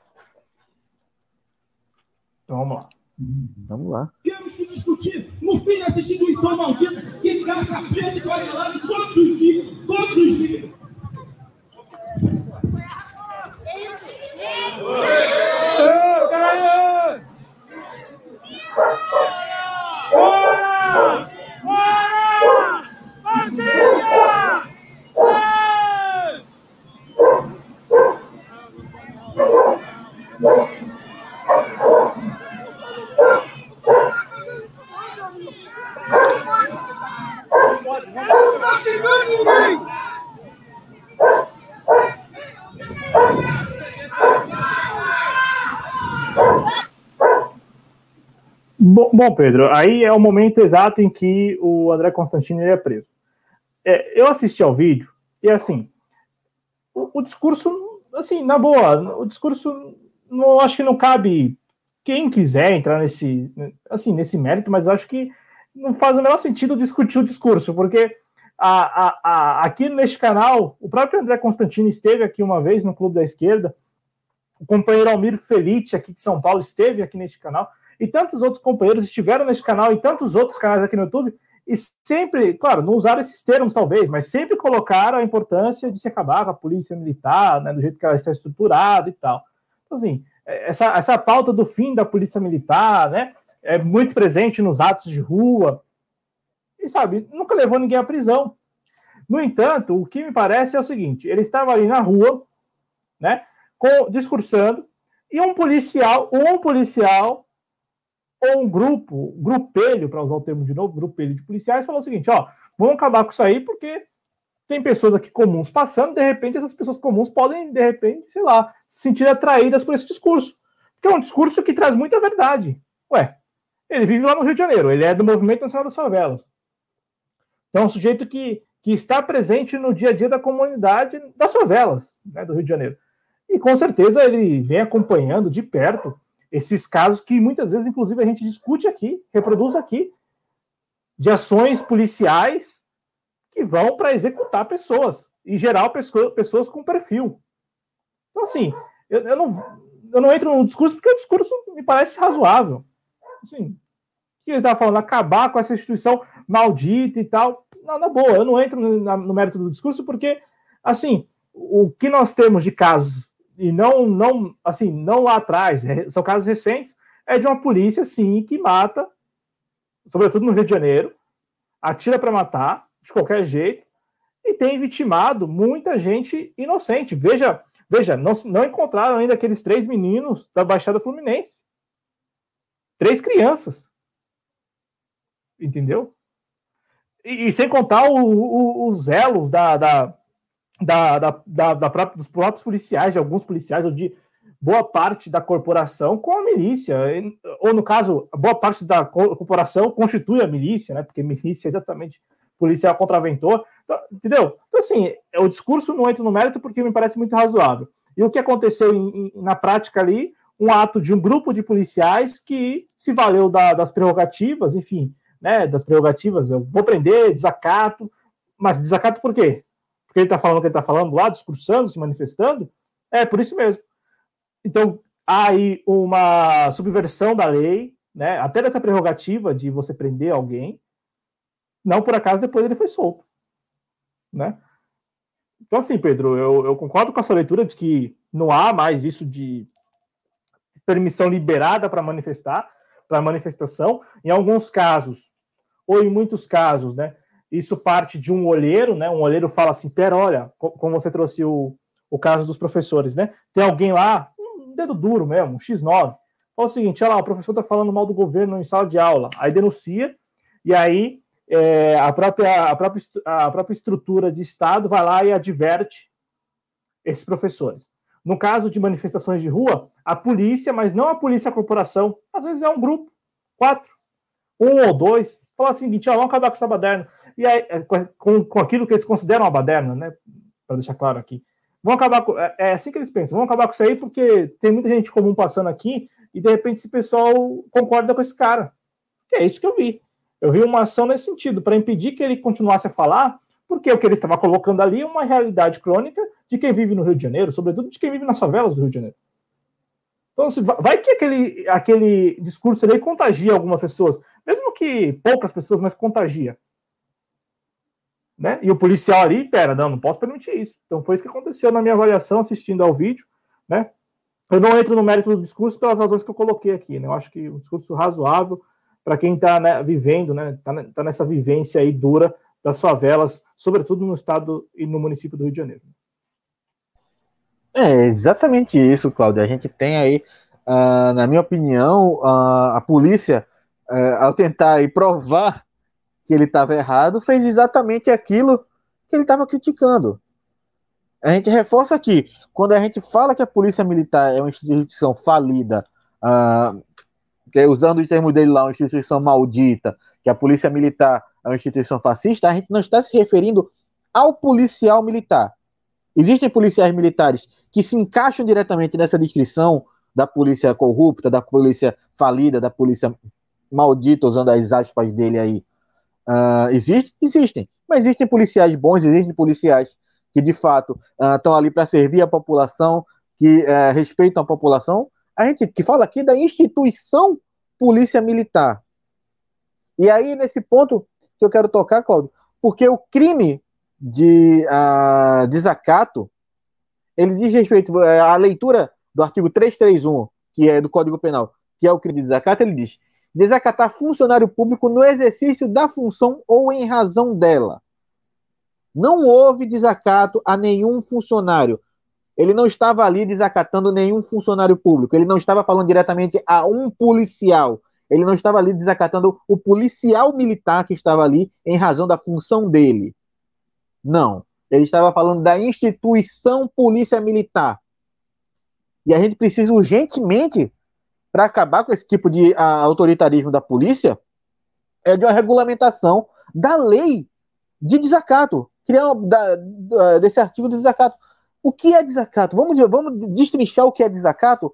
Então vamos lá. Vamos lá. Temos que discutir no fim dessa instituição maldita que cara está preso e coagelado todos os dias, todos os dias. Ô, caralho! Bom, bom, Pedro, aí é o momento exato em que o André Constantino é preso. É, eu assisti ao vídeo e assim, o, o, discurso, assim, na boa, o discurso não acho que não cabe quem quiser entrar nesse, assim, nesse mérito, mas acho que não faz o menor sentido discutir o discurso, porque a, a, aqui neste canal, o próprio André Constantino esteve aqui uma vez no Clube da Esquerda, o companheiro Almir Felite, aqui de São Paulo, esteve aqui neste canal, e tantos outros companheiros estiveram neste canal e tantos outros canais aqui no YouTube, e sempre, claro, não usaram esses termos talvez, mas sempre colocaram a importância de se acabar com a polícia militar, né, do jeito que ela está estruturada e tal. Então, assim, essa, essa pauta do fim da polícia militar, né, é muito presente nos atos de rua, e sabe, nunca levou ninguém à prisão. No entanto, o que me parece é o seguinte: ele estava ali na rua, né, com, discursando, e um policial, um policial, ou um grupo, grupelho, para usar o termo de novo, grupelho de policiais, falou o seguinte: ó, vamos acabar com isso aí, porque tem pessoas aqui comuns passando, de repente essas pessoas comuns podem, de repente, sei lá, se sentir atraídas por esse discurso. Porque é um discurso que traz muita verdade. Ué, ele vive lá no Rio de Janeiro, ele é do Movimento Nacional das Favelas. Então, é um sujeito que, que está presente no dia a dia da comunidade das favelas né, do Rio de Janeiro. E com certeza ele vem acompanhando de perto esses casos que muitas vezes, inclusive, a gente discute aqui, reproduz aqui, de ações policiais que vão para executar pessoas, em geral, pessoas com perfil. Então, assim, eu, eu, não, eu não entro no discurso porque o discurso me parece razoável. Assim, que ele estava falando, acabar com essa instituição maldita e tal. Não, na boa, eu não entro no, no mérito do discurso porque, assim, o que nós temos de casos, e não, não, assim, não lá atrás, são casos recentes, é de uma polícia, sim, que mata, sobretudo no Rio de Janeiro, atira para matar, de qualquer jeito, e tem vitimado muita gente inocente. Veja, veja, não, não encontraram ainda aqueles três meninos da Baixada Fluminense. Três crianças. Entendeu? E, e sem contar o, o, os elos da, da, da, da, da, da própria, dos próprios policiais, de alguns policiais, ou de boa parte da corporação com a milícia. Ou, no caso, boa parte da corporação constitui a milícia, né? Porque milícia é exatamente policial contraventor. Então, entendeu? Então, assim, o discurso não entra no mérito porque me parece muito razoável. E o que aconteceu em, em, na prática ali um ato de um grupo de policiais que se valeu da, das prerrogativas, enfim, né, das prerrogativas, eu vou prender, desacato, mas desacato por quê? Porque ele está falando o que ele está falando lá, discursando, se manifestando? É, por isso mesmo. Então, há aí uma subversão da lei, né, até dessa prerrogativa de você prender alguém, não por acaso depois ele foi solto, né? Então, assim, Pedro, eu, eu concordo com a sua leitura de que não há mais isso de permissão liberada para manifestar, para manifestação. Em alguns casos, ou em muitos casos, né, isso parte de um olheiro, né? Um olheiro fala assim: pera, olha, como você trouxe o, o caso dos professores, né? Tem alguém lá, um dedo duro mesmo, um X9, fala o seguinte: olha lá, o professor está falando mal do governo em sala de aula. Aí denuncia, e aí é, a, própria, a, própria, a própria estrutura de Estado vai lá e adverte esses professores. No caso de manifestações de rua, a polícia, mas não a polícia a corporação, às vezes é um grupo, quatro, um ou dois, fala assim, seguinte, vamos acabar com essa baderna. E aí, é, com, com aquilo que eles consideram uma baderna, né? Para deixar claro aqui. Vamos acabar com. É, é assim que eles pensam, vamos acabar com isso aí, porque tem muita gente comum passando aqui, e de repente esse pessoal concorda com esse cara. Que é isso que eu vi. Eu vi uma ação nesse sentido, para impedir que ele continuasse a falar, porque o que ele estava colocando ali é uma realidade crônica de quem vive no Rio de Janeiro, sobretudo de quem vive nas favelas do Rio de Janeiro. Então, assim, vai que aquele, aquele discurso ali contagia algumas pessoas, mesmo que poucas pessoas, mas contagia. Né? E o policial ali, pera, não, não posso permitir isso. Então foi isso que aconteceu na minha avaliação assistindo ao vídeo, né? Eu não entro no mérito do discurso pelas razões que eu coloquei aqui, né? Eu acho que um discurso razoável, para quem está né, vivendo, né, está tá nessa vivência aí dura das favelas, sobretudo no estado e no município do Rio de Janeiro. É exatamente isso, Cláudio. A gente tem aí, uh, na minha opinião, uh, a polícia, uh, ao tentar aí, provar que ele estava errado, fez exatamente aquilo que ele estava criticando. A gente reforça aqui, quando a gente fala que a polícia militar é uma instituição falida, uh, que, usando o termo dele lá, uma instituição maldita, que a polícia militar é uma instituição fascista, a gente não está se referindo ao policial militar. Existem policiais militares que se encaixam diretamente nessa descrição da polícia corrupta, da polícia falida, da polícia maldita, usando as aspas dele aí. Uh, existe? Existem. Mas existem policiais bons, existem policiais que de fato estão uh, ali para servir a população, que uh, respeitam a população. A gente que fala aqui da instituição polícia militar. E aí, nesse ponto, que eu quero tocar, Cláudio, porque o crime de uh, desacato, ele diz respeito à leitura do artigo 331, que é do Código Penal, que é o crime de desacato, ele diz: desacatar funcionário público no exercício da função ou em razão dela. Não houve desacato a nenhum funcionário. Ele não estava ali desacatando nenhum funcionário público. Ele não estava falando diretamente a um policial. Ele não estava ali desacatando o policial militar que estava ali em razão da função dele. Não. Ele estava falando da instituição polícia militar. E a gente precisa urgentemente, para acabar com esse tipo de a, autoritarismo da polícia, é de uma regulamentação da lei de desacato criar uma, da, desse artigo de desacato. O que é desacato? Vamos, vamos destrinchar o que é desacato,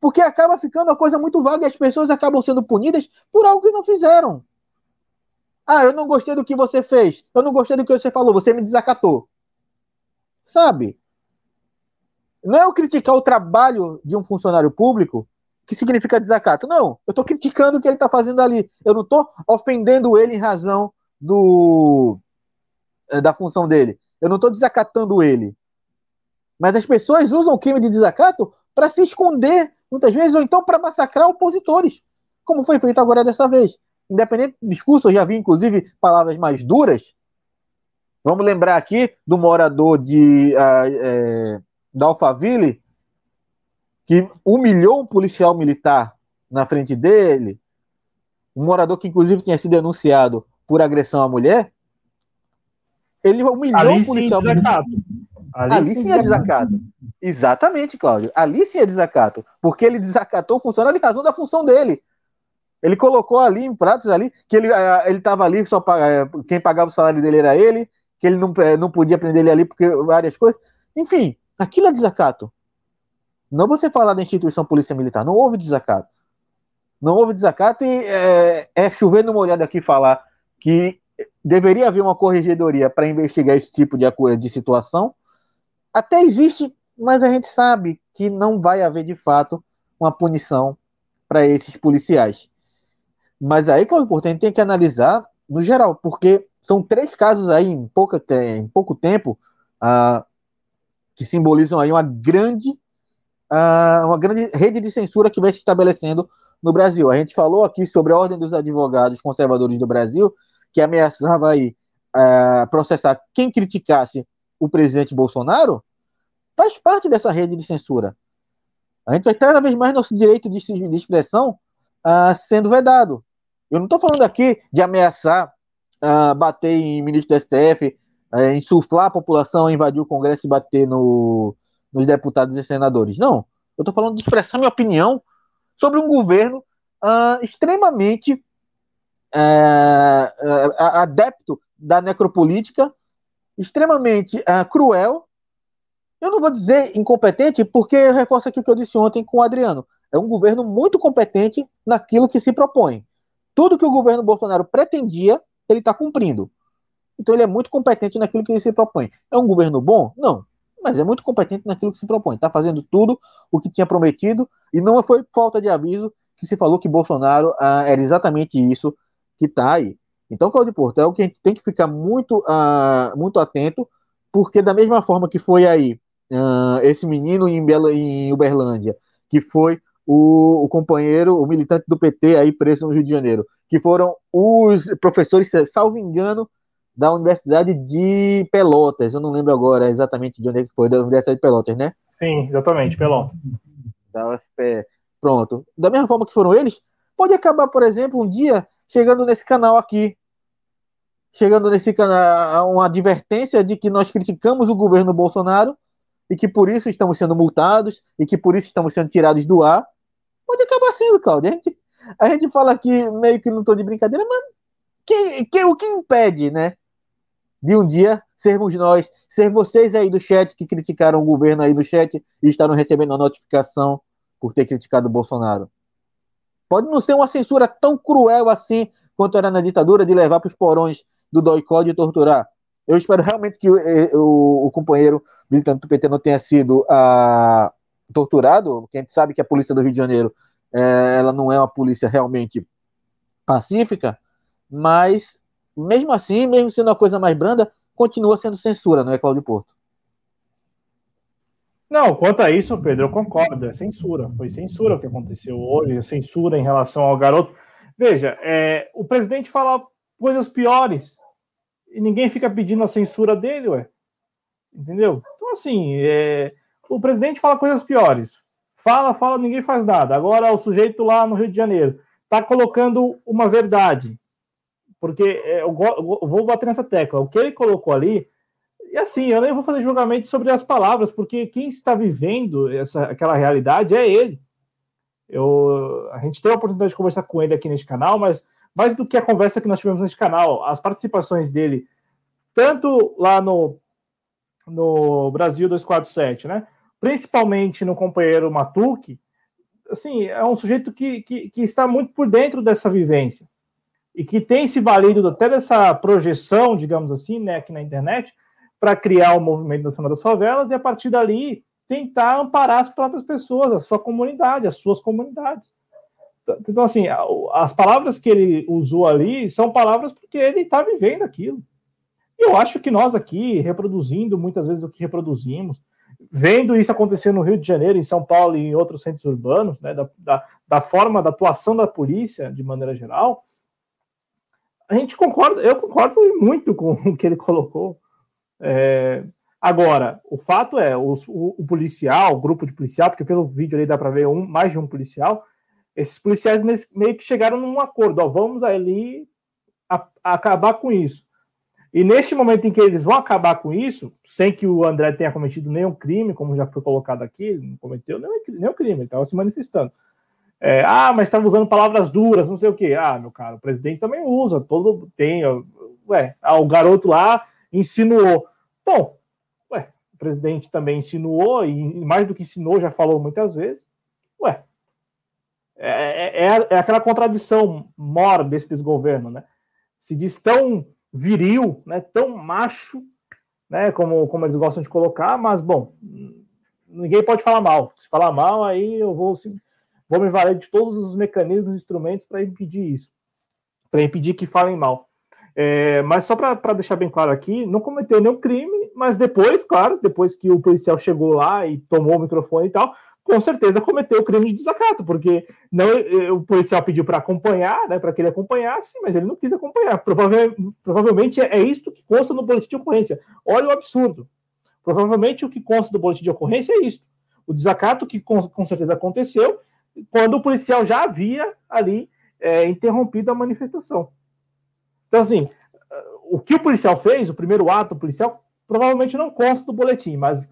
porque acaba ficando uma coisa muito vaga e as pessoas acabam sendo punidas por algo que não fizeram. Ah, eu não gostei do que você fez. Eu não gostei do que você falou. Você me desacatou. Sabe? Não é eu criticar o trabalho de um funcionário público que significa desacato. Não. Eu estou criticando o que ele está fazendo ali. Eu não estou ofendendo ele em razão do eh, da função dele. Eu não estou desacatando ele. Mas as pessoas usam o crime de desacato para se esconder, muitas vezes, ou então para massacrar opositores, como foi feito agora dessa vez. Independente do discurso, eu já vi, inclusive, palavras mais duras. Vamos lembrar aqui do morador de, uh, é, da Alphaville, que humilhou um policial militar na frente dele, um morador que, inclusive, tinha sido denunciado por agressão à mulher, ele humilhou Ali o policial militar. Ali, Ali sim é desacato. Exatamente, Cláudio. Ali sim é desacato. Porque ele desacatou o funcionário em razão da função dele. Ele colocou ali em pratos ali que ele eh, ele estava ali só para quem pagava o salário dele era ele, que ele não, eh, não podia prender ele ali porque várias coisas. Enfim, aquilo é desacato. Não você falar da instituição polícia militar, não houve desacato. Não houve desacato e é, é chover numa olhada aqui falar que deveria haver uma corregedoria para investigar esse tipo de, de situação. Até existe, mas a gente sabe que não vai haver de fato uma punição para esses policiais. Mas aí, Cláudio gente tem que analisar no geral, porque são três casos aí em, pouca, em pouco tempo uh, que simbolizam aí uma grande, uh, uma grande rede de censura que vai se estabelecendo no Brasil. A gente falou aqui sobre a Ordem dos Advogados Conservadores do Brasil, que ameaçava aí uh, processar quem criticasse o presidente Bolsonaro, faz parte dessa rede de censura. A gente vai cada vez mais nosso direito de, de expressão uh, sendo vedado. Eu não estou falando aqui de ameaçar uh, bater em ministro do STF, uh, insuflar a população, invadir o Congresso e bater no, nos deputados e senadores. Não. Eu estou falando de expressar minha opinião sobre um governo uh, extremamente é, é, adepto da necropolítica, extremamente cruel. Eu não vou dizer incompetente, porque eu reforço aqui o que eu disse ontem com o Adriano. É um governo muito competente naquilo que se propõe. Tudo que o governo Bolsonaro pretendia, ele está cumprindo. Então ele é muito competente naquilo que ele se propõe. É um governo bom? Não. Mas é muito competente naquilo que se propõe. Está fazendo tudo o que tinha prometido e não foi falta de aviso que se falou que Bolsonaro ah, era exatamente isso que está aí. Então, Cláudio Porto, é o que a gente tem que ficar muito, uh, muito atento, porque da mesma forma que foi aí uh, esse menino em, Bela, em Uberlândia, que foi o, o, companheiro, o militante do PT aí preso no Rio de Janeiro, que foram os professores, salvo engano, da Universidade de Pelotas, eu não lembro agora exatamente de onde é que foi, da Universidade de Pelotas, né? Sim, exatamente, Pelotas. Da UFPE. Pronto. Da mesma forma que foram eles, pode acabar, por exemplo, um dia chegando nesse canal aqui. Chegando nesse canal, uma advertência de que nós criticamos o governo Bolsonaro e que por isso estamos sendo multados e que por isso estamos sendo tirados do ar. Pode acabar sendo, Claudio. A gente, a gente fala aqui meio que não estou de brincadeira, mas que, que, o que impede, né? De um dia sermos nós, ser vocês aí do chat que criticaram o governo aí no chat e estavam recebendo a notificação por ter criticado o Bolsonaro. Pode não ser uma censura tão cruel assim quanto era na ditadura de levar para os porões do doicode e torturar. Eu espero realmente que o, eh, o, o companheiro militante do PT não tenha sido ah, torturado, porque a gente sabe que a polícia do Rio de Janeiro eh, ela não é uma polícia realmente pacífica, mas mesmo assim, mesmo sendo uma coisa mais branda, continua sendo censura, não é, Cláudio Porto? Não, quanto a isso, Pedro, eu concordo, é censura. Foi censura o que aconteceu hoje, é censura em relação ao garoto. Veja, é, o presidente fala coisas piores e ninguém fica pedindo a censura dele, ué. Entendeu? Então, assim, é, o presidente fala coisas piores. Fala, fala, ninguém faz nada. Agora, o sujeito lá no Rio de Janeiro está colocando uma verdade. Porque é, eu, vou bater nessa tecla. O que ele colocou ali e assim, eu nem vou fazer julgamento sobre as palavras, porque quem está vivendo essa, aquela realidade é ele. Eu, a gente tem a oportunidade de conversar com ele aqui neste canal, mas mais do que a conversa que nós tivemos neste canal, as participações dele, tanto lá no, no Brasil 247, né? Principalmente no companheiro Matuque, assim, é um sujeito que, que, que, está muito por dentro dessa vivência e que tem se valido até dessa projeção, digamos assim, né, aqui na internet, para criar o movimento nacional das favelas e a partir dali tentar amparar as próprias pessoas, a sua comunidade, as suas comunidades. Então, assim, as palavras que ele usou ali são palavras porque ele está vivendo aquilo. Eu acho que nós aqui, reproduzindo muitas vezes o que reproduzimos, vendo isso acontecer no Rio de Janeiro, em São Paulo e em outros centros urbanos, né, da, da, da forma da atuação da polícia de maneira geral, a gente concorda, eu concordo muito com o que ele colocou. É, agora, o fato é, o, o, o, policial, o grupo de policial, porque pelo vídeo ali dá para ver um, mais de um policial, esses policiais meio que chegaram num acordo, ó, vamos ali a, a acabar com isso. E neste momento em que eles vão acabar com isso, sem que o André tenha cometido nenhum crime, como já foi colocado aqui, ele não cometeu nenhum, nenhum crime, ele estava se manifestando. É, ah, mas estava usando palavras duras, não sei o quê. Ah, meu cara, o presidente também usa, todo tem. Ué, ah, o garoto lá insinuou. Bom, ué, o presidente também insinuou, e mais do que ensinou, já falou muitas vezes. Ué, é, é, é, é aquela contradição mor desse desgoverno, né? Se diz tão viril, né, tão macho, né, como, como eles gostam de colocar, mas, bom, ninguém pode falar mal. Se falar mal, aí eu vou, vou me valer de todos os mecanismos instrumentos para impedir isso, para impedir que falem mal. É, mas só para deixar bem claro aqui, não cometeu nenhum crime, mas depois, claro, depois que o policial chegou lá e tomou o microfone e tal, com certeza cometeu o crime de desacato, porque não, eh, o policial pediu para acompanhar, né, para que ele acompanhasse, mas ele não quis acompanhar. Provavelmente, provavelmente é, é isto que consta no boletim de ocorrência. Olha o absurdo. Provavelmente o que consta do boletim de ocorrência é isto. O desacato que com, com certeza aconteceu quando o policial já havia ali é, interrompido a manifestação. Então, assim, o que o policial fez, o primeiro ato policial, provavelmente não consta do boletim, mas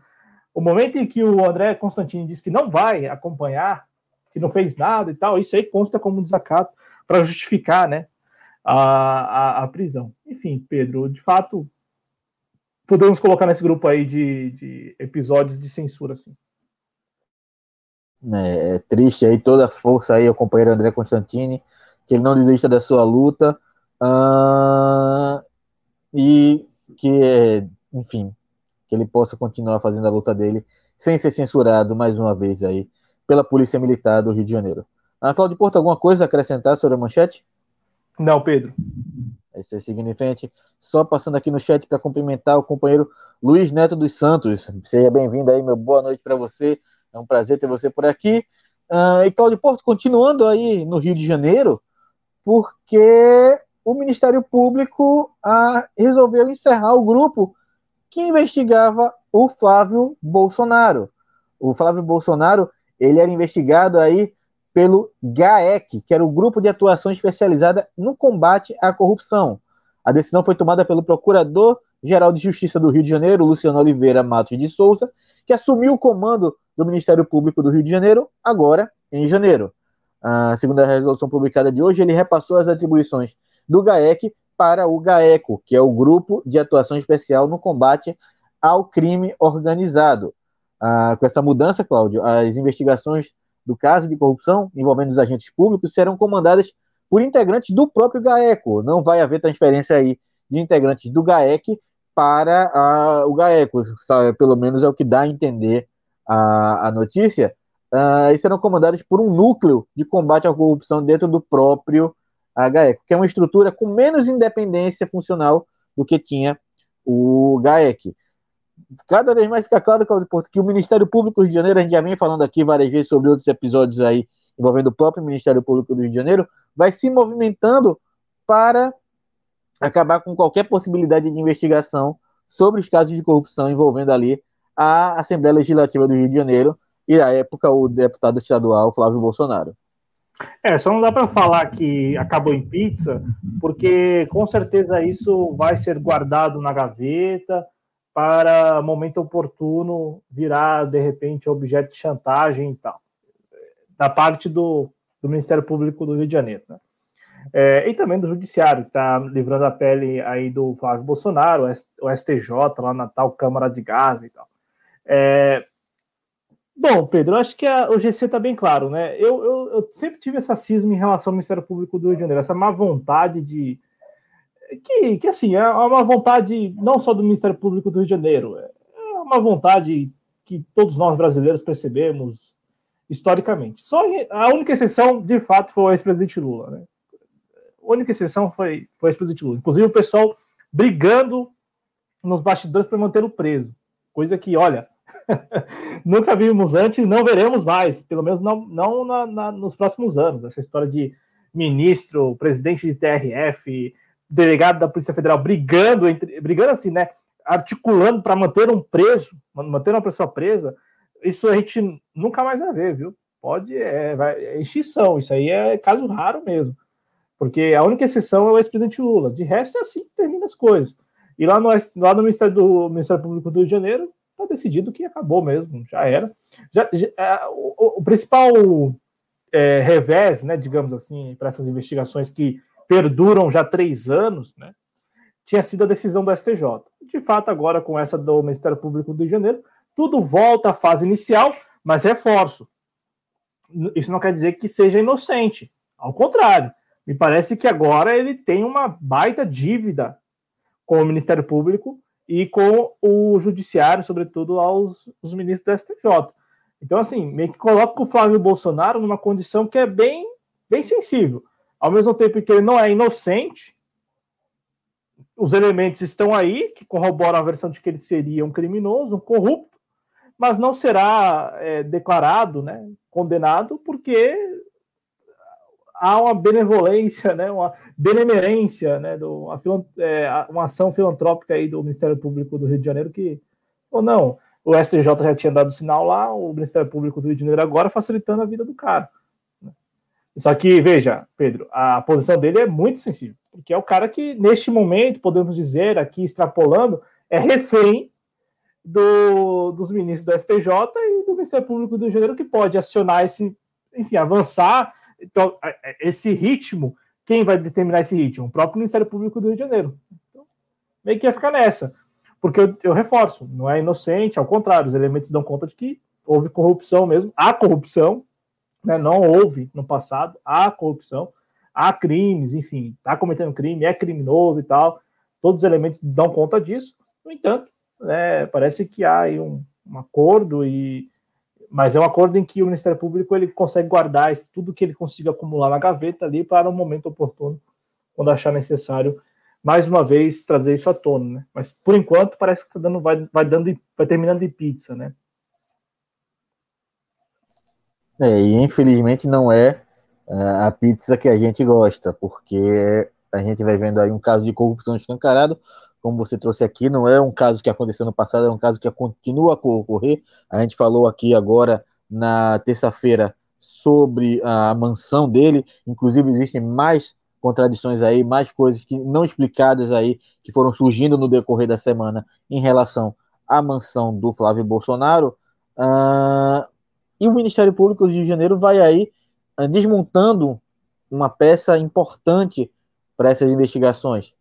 o momento em que o André Constantini disse que não vai acompanhar, que não fez nada e tal, isso aí consta como desacato para justificar né, a, a, a, prisão. Enfim, Pedro, de fato, podemos colocar nesse grupo aí de, de episódios de censura, assim. É, é, triste aí toda a força aí ao companheiro André Constantini, que ele não desista da sua luta, Uh, e que, enfim, que ele possa continuar fazendo a luta dele sem ser censurado mais uma vez aí pela Polícia Militar do Rio de Janeiro. Ah, Claudio Porto, alguma coisa a acrescentar sobre a manchete? Não, Pedro. É isso aí, seguindo em frente. Só passando aqui no chat para cumprimentar o companheiro Luiz Neto dos Santos. Seja bem-vindo aí, meu boa noite para você. É um prazer ter você por aqui. Uh, e Claudio Porto, continuando aí no Rio de Janeiro, porque o Ministério Público ah, resolveu encerrar o grupo que investigava o Flávio Bolsonaro. O Flávio Bolsonaro ele era investigado aí pelo GAEC, que era o Grupo de Atuação Especializada no Combate à Corrupção. A decisão foi tomada pelo Procurador-Geral de Justiça do Rio de Janeiro, Luciano Oliveira Matos de Souza, que assumiu o comando do Ministério Público do Rio de Janeiro agora em janeiro. Ah, segundo a resolução publicada de hoje, ele repassou as atribuições do GAEC para o GAECO, que é o Grupo de Atuação Especial no Combate ao Crime Organizado. Ah, com essa mudança, Cláudio, as investigações do caso de corrupção envolvendo os agentes públicos serão comandadas por integrantes do próprio GAECO. Não vai haver transferência aí de integrantes do GAEC para ah, o GAECO, pelo menos é o que dá a entender a, a notícia. Uh, e serão comandados por um núcleo de combate à corrupção dentro do próprio a GAECO, que é uma estrutura com menos independência funcional do que tinha o GAEC. Cada vez mais fica claro, que o Ministério Público do Rio de Janeiro, a gente já vem falando aqui várias vezes sobre outros episódios aí envolvendo o próprio Ministério Público do Rio de Janeiro, vai se movimentando para acabar com qualquer possibilidade de investigação sobre os casos de corrupção envolvendo ali a Assembleia Legislativa do Rio de Janeiro e, à época, o deputado estadual Flávio Bolsonaro. É, só não dá para falar que acabou em pizza, porque com certeza isso vai ser guardado na gaveta para momento oportuno virar de repente objeto de chantagem e tal, da parte do, do Ministério Público do Rio de Janeiro, né? É, e também do Judiciário, que está livrando a pele aí do Flávio Bolsonaro, o STJ lá na tal Câmara de Gaza e tal. É, Bom, Pedro, acho que a, o GC está bem claro, né? Eu, eu, eu, sempre tive essa cisma em relação ao Ministério Público do Rio de Janeiro, essa má vontade de. Que, que assim, é uma vontade não só do Ministério Público do Rio de Janeiro, é uma vontade que todos nós brasileiros percebemos historicamente. Só a única exceção, de fato, foi o ex-presidente Lula, né? A única exceção foi, foi o ex-presidente Lula. Inclusive o pessoal brigando nos bastidores para manter o preso. Coisa que, olha, Nunca vimos antes e não veremos mais, pelo menos não, não na, na, nos próximos anos. Essa história de ministro, presidente de TRF, delegado da Polícia Federal brigando, entre, brigando assim, né? Articulando para manter um preso, manter uma pessoa presa, isso a gente nunca mais vai ver, viu? Pode, é, vai, é extinção, isso aí é caso raro mesmo. Porque a única exceção é o ex-presidente Lula. De resto, é assim que termina as coisas. E lá no, lá no Ministério, do, Ministério Público do Rio de Janeiro, está decidido que acabou mesmo, já era. Já, já é, o, o, principal é, revés, né, digamos assim, para essas investigações que perduram já três anos, né, tinha sido a decisão do STJ. De fato, agora com essa do Ministério Público do Rio de Janeiro, tudo volta à fase inicial, mas reforço. Isso não quer dizer que seja inocente. Ao contrário, me parece que agora ele tem uma baita dívida com o Ministério Público e com o judiciário, sobretudo aos os ministros do STJ. Então, assim, meio que coloca o Flávio Bolsonaro numa condição que é bem, bem sensível. Ao mesmo tempo que ele não é inocente, os elementos estão aí, que corroboram a versão de que ele seria um criminoso, um corrupto, mas não será é, declarado, né, condenado, porque há uma benevolência, né, uma benemerência, né, do, uma, é, uma ação filantrópica aí do Ministério Público do Rio de Janeiro que, ou não, o STJ já tinha dado sinal lá, o Ministério Público do Rio de Janeiro agora facilitando a vida do cara. Né. Só que, veja, Pedro, a posição dele é muito sensível, porque é o cara que, neste momento, podemos dizer, aqui extrapolando, é refém do, dos ministros do STJ e do Ministério Público do Rio de Janeiro, que pode acionar esse, enfim, avançar então, esse ritmo, quem vai determinar esse ritmo? O próprio Ministério Público do Rio de Janeiro. Então, meio que ia ficar nessa. Porque eu, eu reforço, não é inocente, ao contrário, os elementos dão conta de que houve corrupção mesmo, há corrupção, né, não houve no passado, há corrupção, há crimes, enfim, está cometendo crime, é criminoso e tal, todos os elementos dão conta disso, no entanto, né, parece que há um, um acordo e mas é um acordo em que o Ministério Público ele consegue guardar tudo que ele consiga acumular na gaveta ali para um momento oportuno, quando achar necessário, mais uma vez trazer isso à tona, né? Mas por enquanto parece que tá dando, vai, vai dando, vai terminando de pizza, né? É, e infelizmente não é, é a pizza que a gente gosta, porque a gente vai vendo aí um caso de corrupção escancarado, como você trouxe aqui, não é um caso que aconteceu no passado, é um caso que continua a ocorrer. A gente falou aqui agora na terça-feira sobre a mansão dele, inclusive existem mais contradições aí, mais coisas que não explicadas aí que foram surgindo no decorrer da semana em relação à mansão do Flávio Bolsonaro. Uh, e o Ministério Público do Rio de Janeiro vai aí uh, desmontando uma peça importante para essas investigações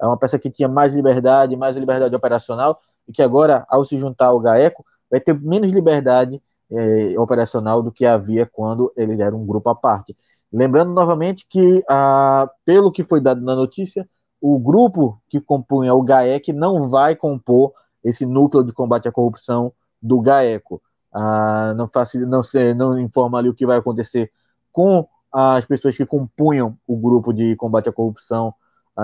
é uma peça que tinha mais liberdade, mais liberdade operacional, e que agora, ao se juntar ao GAECO, vai ter menos liberdade é, operacional do que havia quando ele era um grupo à parte. Lembrando novamente que, ah, pelo que foi dado na notícia, o grupo que compunha o GAEC não vai compor esse núcleo de combate à corrupção do GAECO. Ah, não, não, não informa ali o que vai acontecer com as pessoas que compunham o grupo de combate à corrupção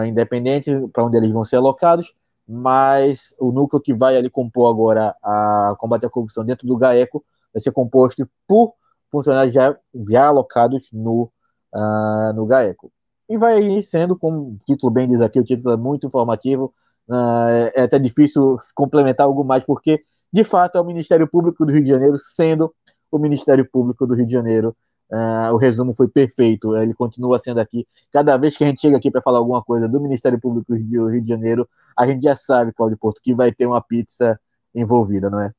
independente, para onde eles vão ser alocados, mas o núcleo que vai ali compor agora a combate à corrupção dentro do GAECO vai ser composto por funcionários já, já alocados no, uh, no GAECO. E vai sendo, como o título bem diz aqui, o título é muito informativo, uh, é até difícil complementar algo mais, porque, de fato, é o Ministério Público do Rio de Janeiro sendo o Ministério Público do Rio de Janeiro. Uh, o resumo foi perfeito, ele continua sendo aqui. Cada vez que a gente chega aqui para falar alguma coisa do Ministério Público do Rio de Janeiro, a gente já sabe, Cláudio Porto, que vai ter uma pizza envolvida, não é?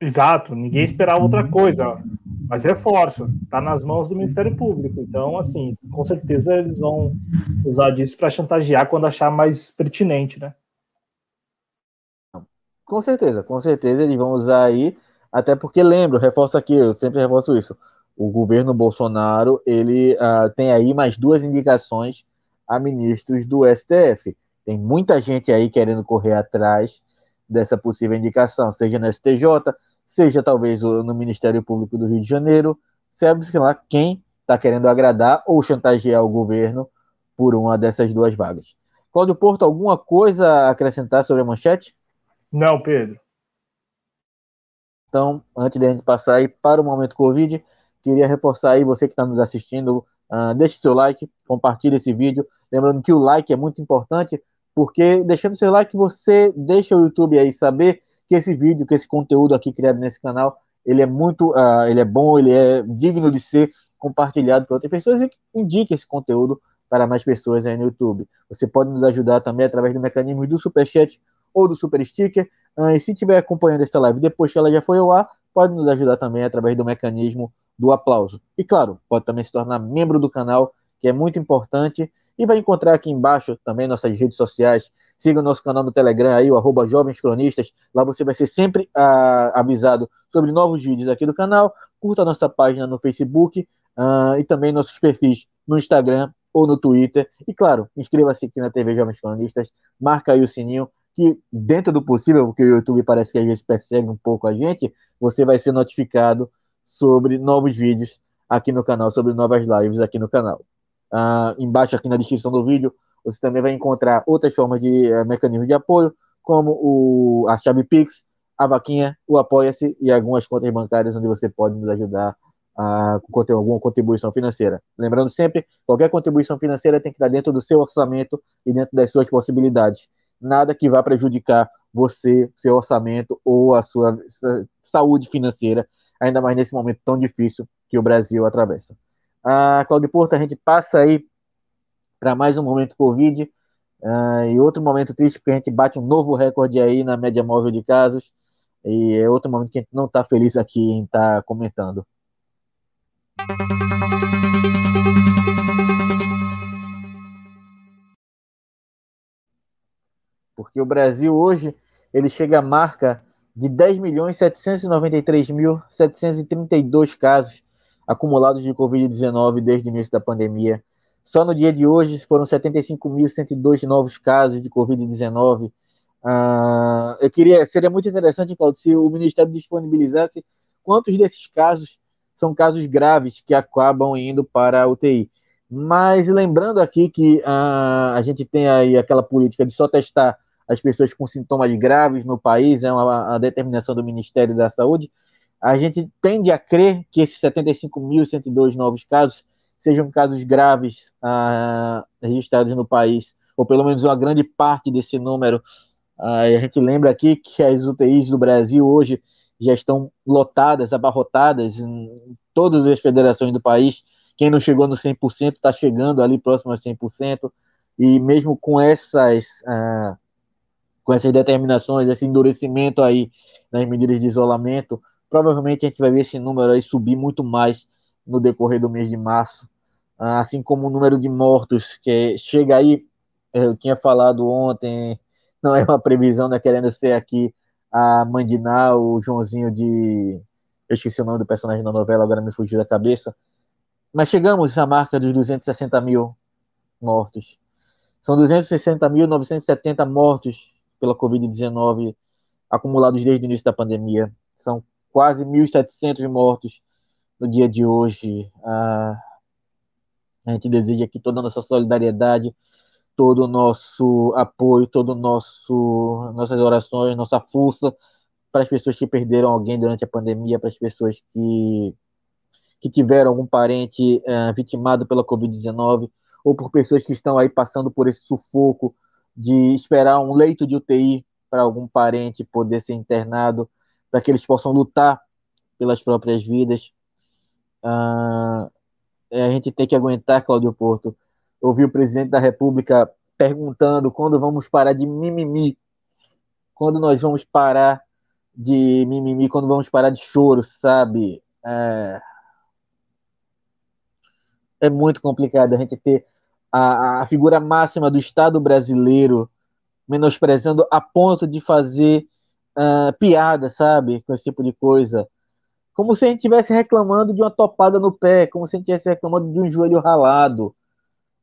Exato, ninguém esperava outra coisa, mas reforço, está nas mãos do Ministério Público, então, assim, com certeza eles vão usar disso para chantagear quando achar mais pertinente, né? Com certeza, com certeza eles vão usar aí, até porque lembro, reforço aqui, eu sempre reforço isso, o governo Bolsonaro, ele uh, tem aí mais duas indicações a ministros do STF. Tem muita gente aí querendo correr atrás dessa possível indicação, seja no STJ, seja talvez no Ministério Público do Rio de Janeiro, sabe-se lá quem está querendo agradar ou chantagear o governo por uma dessas duas vagas. Cláudio Porto, alguma coisa a acrescentar sobre a manchete? Não, Pedro. Então, antes de a gente passar aí para o momento Covid, queria reforçar aí você que está nos assistindo, uh, deixe seu like, compartilhe esse vídeo. Lembrando que o like é muito importante, porque deixando seu like você deixa o YouTube aí saber que esse vídeo, que esse conteúdo aqui criado nesse canal, ele é muito, uh, ele é bom, ele é digno de ser compartilhado por outras pessoas e indique esse conteúdo para mais pessoas aí no YouTube. Você pode nos ajudar também através do mecanismo do Superchat ou do Super Sticker. Uh, e se estiver acompanhando essa live depois que ela já foi ao ar, pode nos ajudar também através do mecanismo do aplauso. E claro, pode também se tornar membro do canal, que é muito importante. E vai encontrar aqui embaixo também nossas redes sociais, Siga o nosso canal no Telegram aí, o arroba Jovens Cronistas. Lá você vai ser sempre ah, avisado sobre novos vídeos aqui do canal. Curta a nossa página no Facebook ah, e também nossos perfis no Instagram ou no Twitter. E claro, inscreva-se aqui na TV Jovens Cronistas. Marca aí o sininho que dentro do possível, porque o YouTube parece que às vezes persegue um pouco a gente, você vai ser notificado sobre novos vídeos aqui no canal, sobre novas lives aqui no canal. Ah, embaixo aqui na descrição do vídeo você também vai encontrar outras formas de uh, mecanismo de apoio, como o, a chave Pix, a vaquinha, o Apoia-se e algumas contas bancárias onde você pode nos ajudar a, com alguma contribuição financeira. Lembrando sempre, qualquer contribuição financeira tem que estar dentro do seu orçamento e dentro das suas possibilidades. Nada que vá prejudicar você, seu orçamento ou a sua saúde financeira, ainda mais nesse momento tão difícil que o Brasil atravessa. A Claudio Porto, a gente passa aí para mais um momento Covid uh, e outro momento triste, porque a gente bate um novo recorde aí na média móvel de casos. E é outro momento que a gente não está feliz aqui em estar tá comentando. Porque o Brasil hoje ele chega à marca de 10.793.732 casos acumulados de Covid-19 desde o início da pandemia. Só no dia de hoje foram 75.102 novos casos de Covid-19. Uh, eu queria, seria muito interessante, Claudio, se o Ministério disponibilizasse quantos desses casos são casos graves que acabam indo para a UTI. Mas lembrando aqui que uh, a gente tem aí aquela política de só testar as pessoas com sintomas graves no país, é uma a determinação do Ministério da Saúde, a gente tende a crer que esses 75.102 novos casos sejam casos graves ah, registrados no país, ou pelo menos uma grande parte desse número. Ah, a gente lembra aqui que as UTIs do Brasil hoje já estão lotadas, abarrotadas em todas as federações do país. Quem não chegou no 100% está chegando ali próximo a 100%, e mesmo com essas, ah, com essas determinações, esse endurecimento aí nas medidas de isolamento, provavelmente a gente vai ver esse número aí subir muito mais no decorrer do mês de março, ah, assim como o número de mortos que chega aí, eu tinha falado ontem, não é uma previsão, não é querendo ser aqui a Mandiná, o Joãozinho de. Eu esqueci o nome do personagem da novela, agora me fugiu da cabeça. Mas chegamos à marca dos 260 mil mortos. São 260.970 mortos pela Covid-19 acumulados desde o início da pandemia. São quase 1.700 mortos no dia de hoje. A, a gente deseja aqui toda a nossa solidariedade, todo o nosso apoio, todo o nosso nossas orações, nossa força para as pessoas que perderam alguém durante a pandemia, para as pessoas que que tiveram algum parente uh, vitimado pela Covid-19, ou por pessoas que estão aí passando por esse sufoco de esperar um leito de UTI para algum parente poder ser internado, para que eles possam lutar pelas próprias vidas. Uh, a gente tem que aguentar, Cláudio Porto. Ouvi o presidente da República perguntando quando vamos parar de mimimi, quando nós vamos parar de mimimi, quando vamos parar de choro, sabe? É, é muito complicado a gente ter a, a figura máxima do Estado brasileiro menosprezando a ponto de fazer uh, piada, sabe? Com esse tipo de coisa. Como se a gente estivesse reclamando de uma topada no pé, como se a gente estivesse reclamando de um joelho ralado.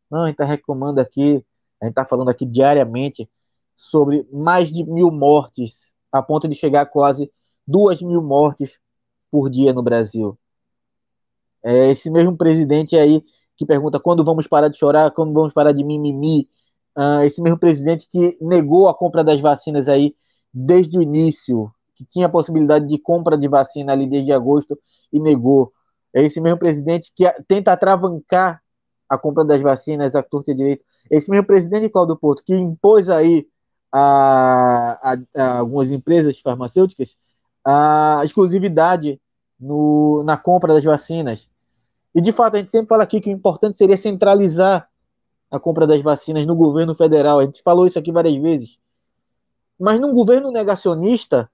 Não, a gente está reclamando aqui, a gente está falando aqui diariamente sobre mais de mil mortes, a ponto de chegar a quase duas mil mortes por dia no Brasil. É esse mesmo presidente aí que pergunta quando vamos parar de chorar, quando vamos parar de mimimi. Uh, esse mesmo presidente que negou a compra das vacinas aí desde o início, que tinha a possibilidade de compra de vacina ali desde agosto e negou. É esse mesmo presidente que tenta atravancar a compra das vacinas a torta direito. Esse mesmo presidente Cláudio Porto que impôs aí a, a, a algumas empresas farmacêuticas a exclusividade no, na compra das vacinas. E de fato, a gente sempre fala aqui que o importante seria centralizar a compra das vacinas no governo federal. A gente falou isso aqui várias vezes. Mas num governo negacionista,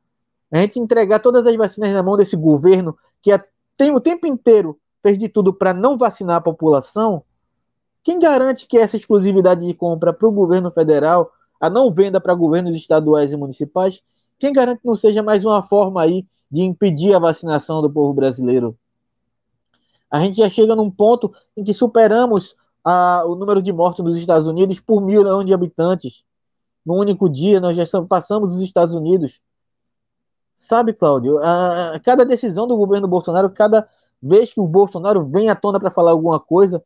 a gente entregar todas as vacinas na mão desse governo que tem o tempo inteiro fez de tudo para não vacinar a população, quem garante que essa exclusividade de compra para o governo federal, a não venda para governos estaduais e municipais, quem garante que não seja mais uma forma aí de impedir a vacinação do povo brasileiro? A gente já chega num ponto em que superamos a, o número de mortes nos Estados Unidos por mil milhão de habitantes. No único dia, nós já passamos os Estados Unidos. Sabe, Cláudio, a, a, cada decisão do governo Bolsonaro, cada vez que o Bolsonaro vem à tona para falar alguma coisa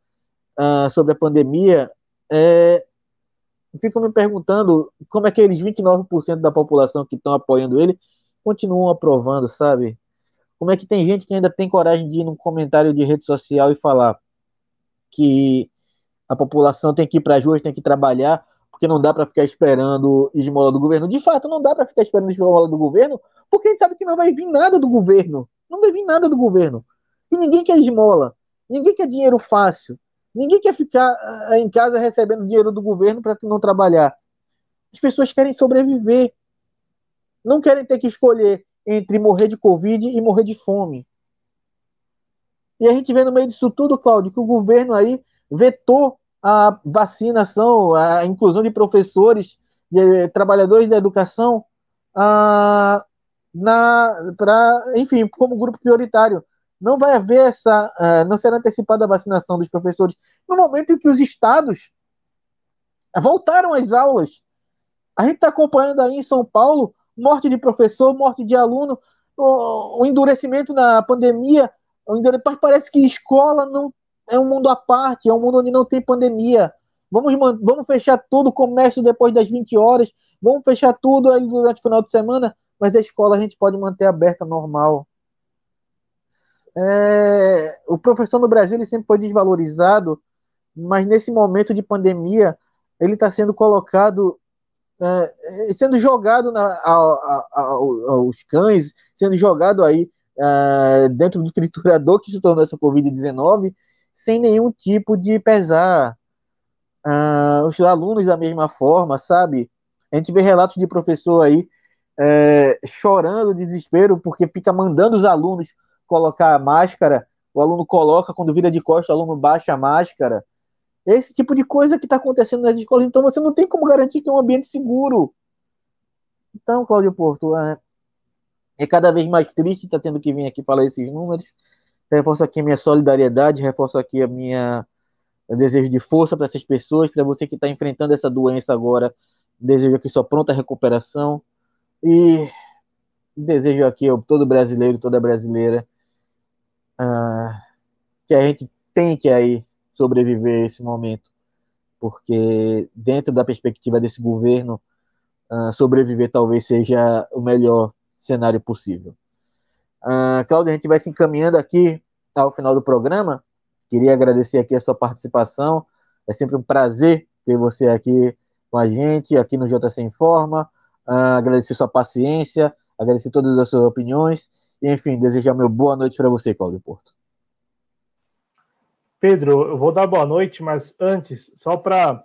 uh, sobre a pandemia, é, fico me perguntando como é que aqueles 29% da população que estão apoiando ele continuam aprovando, sabe? Como é que tem gente que ainda tem coragem de ir num comentário de rede social e falar que a população tem que ir para as ruas, tem que trabalhar, porque não dá para ficar esperando esmola do governo. De fato, não dá para ficar esperando esmola do governo, porque a gente sabe que não vai vir nada do governo. Não vai vir nada do governo. E ninguém quer esmola. Ninguém quer dinheiro fácil. Ninguém quer ficar uh, em casa recebendo dinheiro do governo para não trabalhar. As pessoas querem sobreviver. Não querem ter que escolher entre morrer de Covid e morrer de fome. E a gente vê no meio disso tudo, Cláudio, que o governo aí vetou a vacinação, a inclusão de professores, de eh, trabalhadores da educação, a, na, pra, enfim, como grupo prioritário. Não vai haver essa, uh, não será antecipada a vacinação dos professores no momento em que os estados voltaram às aulas. A gente está acompanhando aí em São Paulo morte de professor, morte de aluno, o, o endurecimento na pandemia, parece que escola não é um mundo à parte, é um mundo onde não tem pandemia. Vamos, vamos fechar tudo, o comércio depois das 20 horas, vamos fechar tudo aí durante o final de semana, mas a escola a gente pode manter aberta normal. É, o professor no Brasil ele sempre foi desvalorizado, mas nesse momento de pandemia ele está sendo colocado uh, sendo jogado na, a, a, aos cães, sendo jogado aí uh, dentro do triturador que se tornou essa Covid-19, sem nenhum tipo de pesar. Uh, os alunos da mesma forma, sabe? A gente vê relatos de professor aí é, chorando de desespero porque fica mandando os alunos colocar a máscara. O aluno coloca, quando vira de costas, o aluno baixa a máscara. Esse tipo de coisa que está acontecendo nas escolas. Então você não tem como garantir que é um ambiente seguro. Então, Cláudio Porto, é, é cada vez mais triste estar tá tendo que vir aqui falar esses números. Reforço aqui a minha solidariedade, reforço aqui a minha desejo de força para essas pessoas, para você que está enfrentando essa doença agora. Desejo aqui sua pronta recuperação. E desejo aqui a todo brasileiro, toda brasileira, uh, que a gente tem que aí sobreviver esse momento, porque dentro da perspectiva desse governo, uh, sobreviver talvez seja o melhor cenário possível. Uh, Cláudio, a gente vai se encaminhando aqui ao final do programa. Queria agradecer aqui a sua participação. É sempre um prazer ter você aqui com a gente, aqui no JC Informa. Uh, agradecer sua paciência, agradecer todas as suas opiniões. E, enfim, desejar meu boa noite para você, Cláudio Porto. Pedro, eu vou dar boa noite, mas antes, só para.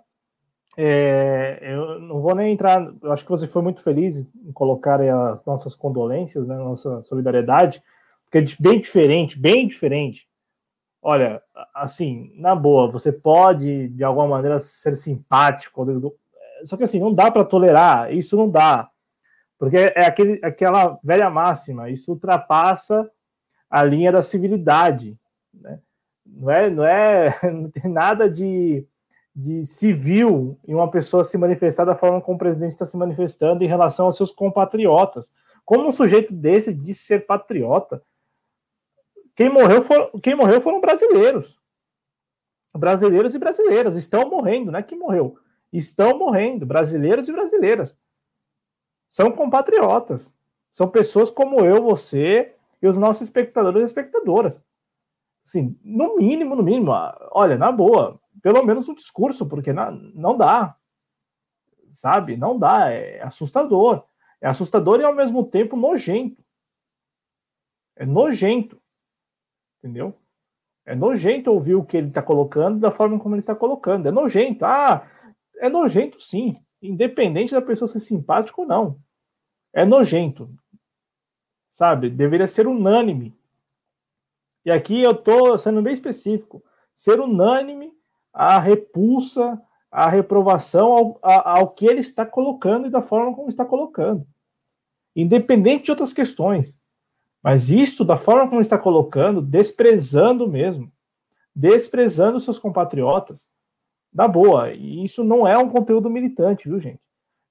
É, eu não vou nem entrar. Acho que você foi muito feliz em colocar as nossas condolências, né, nossa solidariedade, porque é bem diferente, bem diferente. Olha, assim, na boa, você pode de alguma maneira ser simpático, só que assim, não dá para tolerar, isso não dá. Porque é aquele, aquela velha máxima, isso ultrapassa a linha da civilidade. Não, é, não, é, não tem nada de, de civil em uma pessoa se manifestar da forma como o presidente está se manifestando em relação aos seus compatriotas. Como um sujeito desse diz ser patriota, quem morreu, for, quem morreu foram brasileiros. Brasileiros e brasileiras estão morrendo, não é que morreu estão morrendo, brasileiros e brasileiras. São compatriotas. São pessoas como eu, você e os nossos espectadores e espectadoras. Assim, no mínimo, no mínimo, olha, na boa, pelo menos um discurso, porque não, não dá. Sabe? Não dá. É assustador. É assustador e ao mesmo tempo nojento. É nojento. Entendeu? É nojento ouvir o que ele está colocando da forma como ele está colocando. É nojento. Ah, é nojento, sim. Independente da pessoa ser simpática ou não. É nojento. Sabe? Deveria ser unânime. E aqui eu estou sendo bem específico. Ser unânime a repulsa, a reprovação ao, ao que ele está colocando e da forma como está colocando. Independente de outras questões. Mas isto, da forma como está colocando, desprezando mesmo, desprezando seus compatriotas, da boa. E isso não é um conteúdo militante, viu, gente?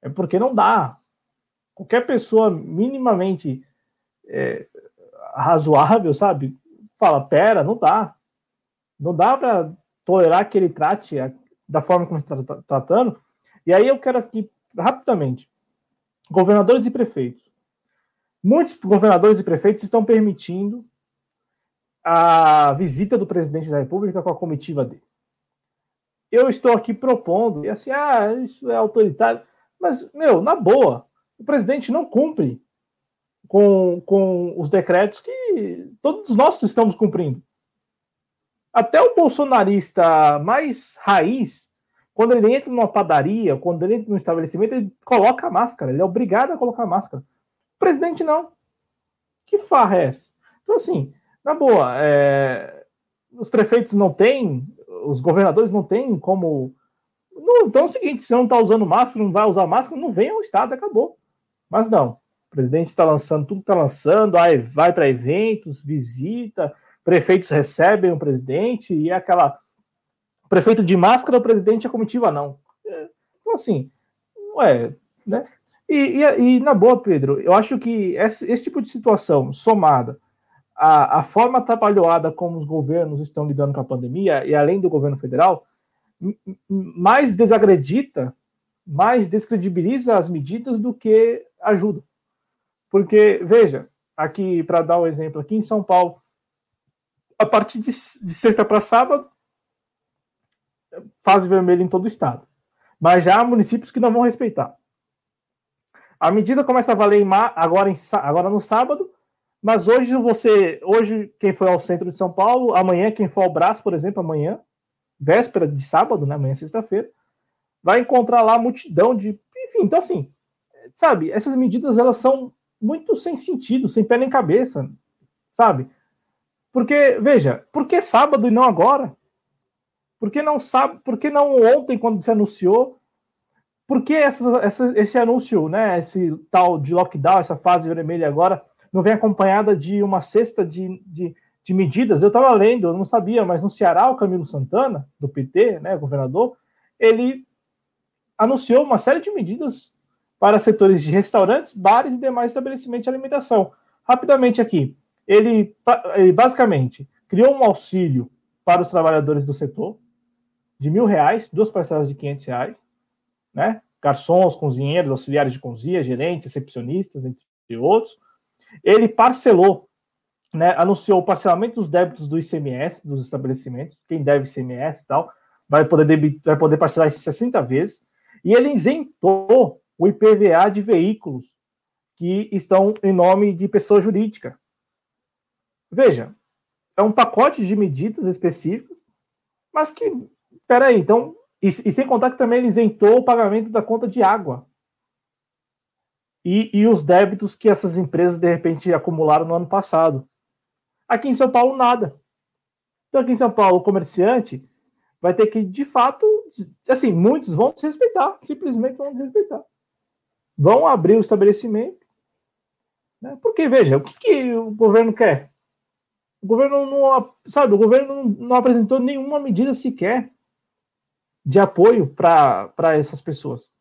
É porque não dá. Qualquer pessoa minimamente é, razoável, sabe? Fala, pera, não dá. Não dá para tolerar que ele trate a, da forma como está tratando. E aí eu quero aqui, rapidamente, governadores e prefeitos. Muitos governadores e prefeitos estão permitindo a visita do presidente da República com a comitiva dele eu estou aqui propondo, e assim, ah, isso é autoritário. Mas, meu, na boa, o presidente não cumpre com, com os decretos que todos nós estamos cumprindo. Até o bolsonarista mais raiz, quando ele entra numa padaria, quando ele entra num estabelecimento, ele coloca a máscara, ele é obrigado a colocar a máscara. O presidente não. Que farra é essa? Então, assim, na boa, é, os prefeitos não têm os governadores não têm como. Não, então é o seguinte: se não está usando máscara, não vai usar máscara, não vem ao Estado, acabou. Mas não. O presidente está lançando tudo está lançando, aí vai para eventos, visita, prefeitos recebem o presidente e é aquela. Prefeito de máscara, o presidente, a comitiva não. É, então, assim, ué, né? E, e, e, na boa, Pedro, eu acho que esse, esse tipo de situação somada a, a forma atrapalhada como os governos estão lidando com a pandemia, e além do governo federal, mais desacredita, mais descredibiliza as medidas do que ajuda. Porque, veja, aqui, para dar um exemplo, aqui em São Paulo, a partir de, de sexta para sábado, fase vermelha em todo o estado. Mas já há municípios que não vão respeitar. A medida começa a valer em, agora, em, agora no sábado, mas hoje você, hoje quem foi ao centro de São Paulo, amanhã quem for ao Braço, por exemplo, amanhã, véspera de sábado, né, amanhã sexta-feira, vai encontrar lá multidão de, enfim, então assim, sabe, essas medidas elas são muito sem sentido, sem pé nem cabeça, sabe? Porque veja, por que sábado e não agora? Por que não sabe? Por que não ontem quando se anunciou? Por que essa, essa, esse anúncio, né, esse tal de lockdown, essa fase vermelha agora? não vem acompanhada de uma cesta de, de, de medidas. Eu estava lendo, eu não sabia, mas no Ceará, o Camilo Santana, do PT, né, governador, ele anunciou uma série de medidas para setores de restaurantes, bares e demais estabelecimentos de alimentação. Rapidamente aqui, ele, ele basicamente criou um auxílio para os trabalhadores do setor de mil reais, duas parcelas de 500 reais, né? Garçons, cozinheiros, auxiliares de cozinha, gerentes, recepcionistas, entre outros. Ele parcelou, né? Anunciou o parcelamento dos débitos do ICMS dos estabelecimentos, quem deve ICMS e tal, vai poder, vai poder parcelar isso 60 vezes. E ele isentou o IPVA de veículos que estão em nome de pessoa jurídica. Veja, é um pacote de medidas específicas, mas que, peraí, então, e, e sem contar que também ele isentou o pagamento da conta de água. E, e os débitos que essas empresas, de repente, acumularam no ano passado. Aqui em São Paulo, nada. Então, aqui em São Paulo, o comerciante vai ter que, de fato, assim, muitos vão desrespeitar, simplesmente vão desrespeitar. Vão abrir o estabelecimento. Né? Porque, veja, o que, que o governo quer? O governo não, sabe, o governo não apresentou nenhuma medida sequer de apoio para essas pessoas.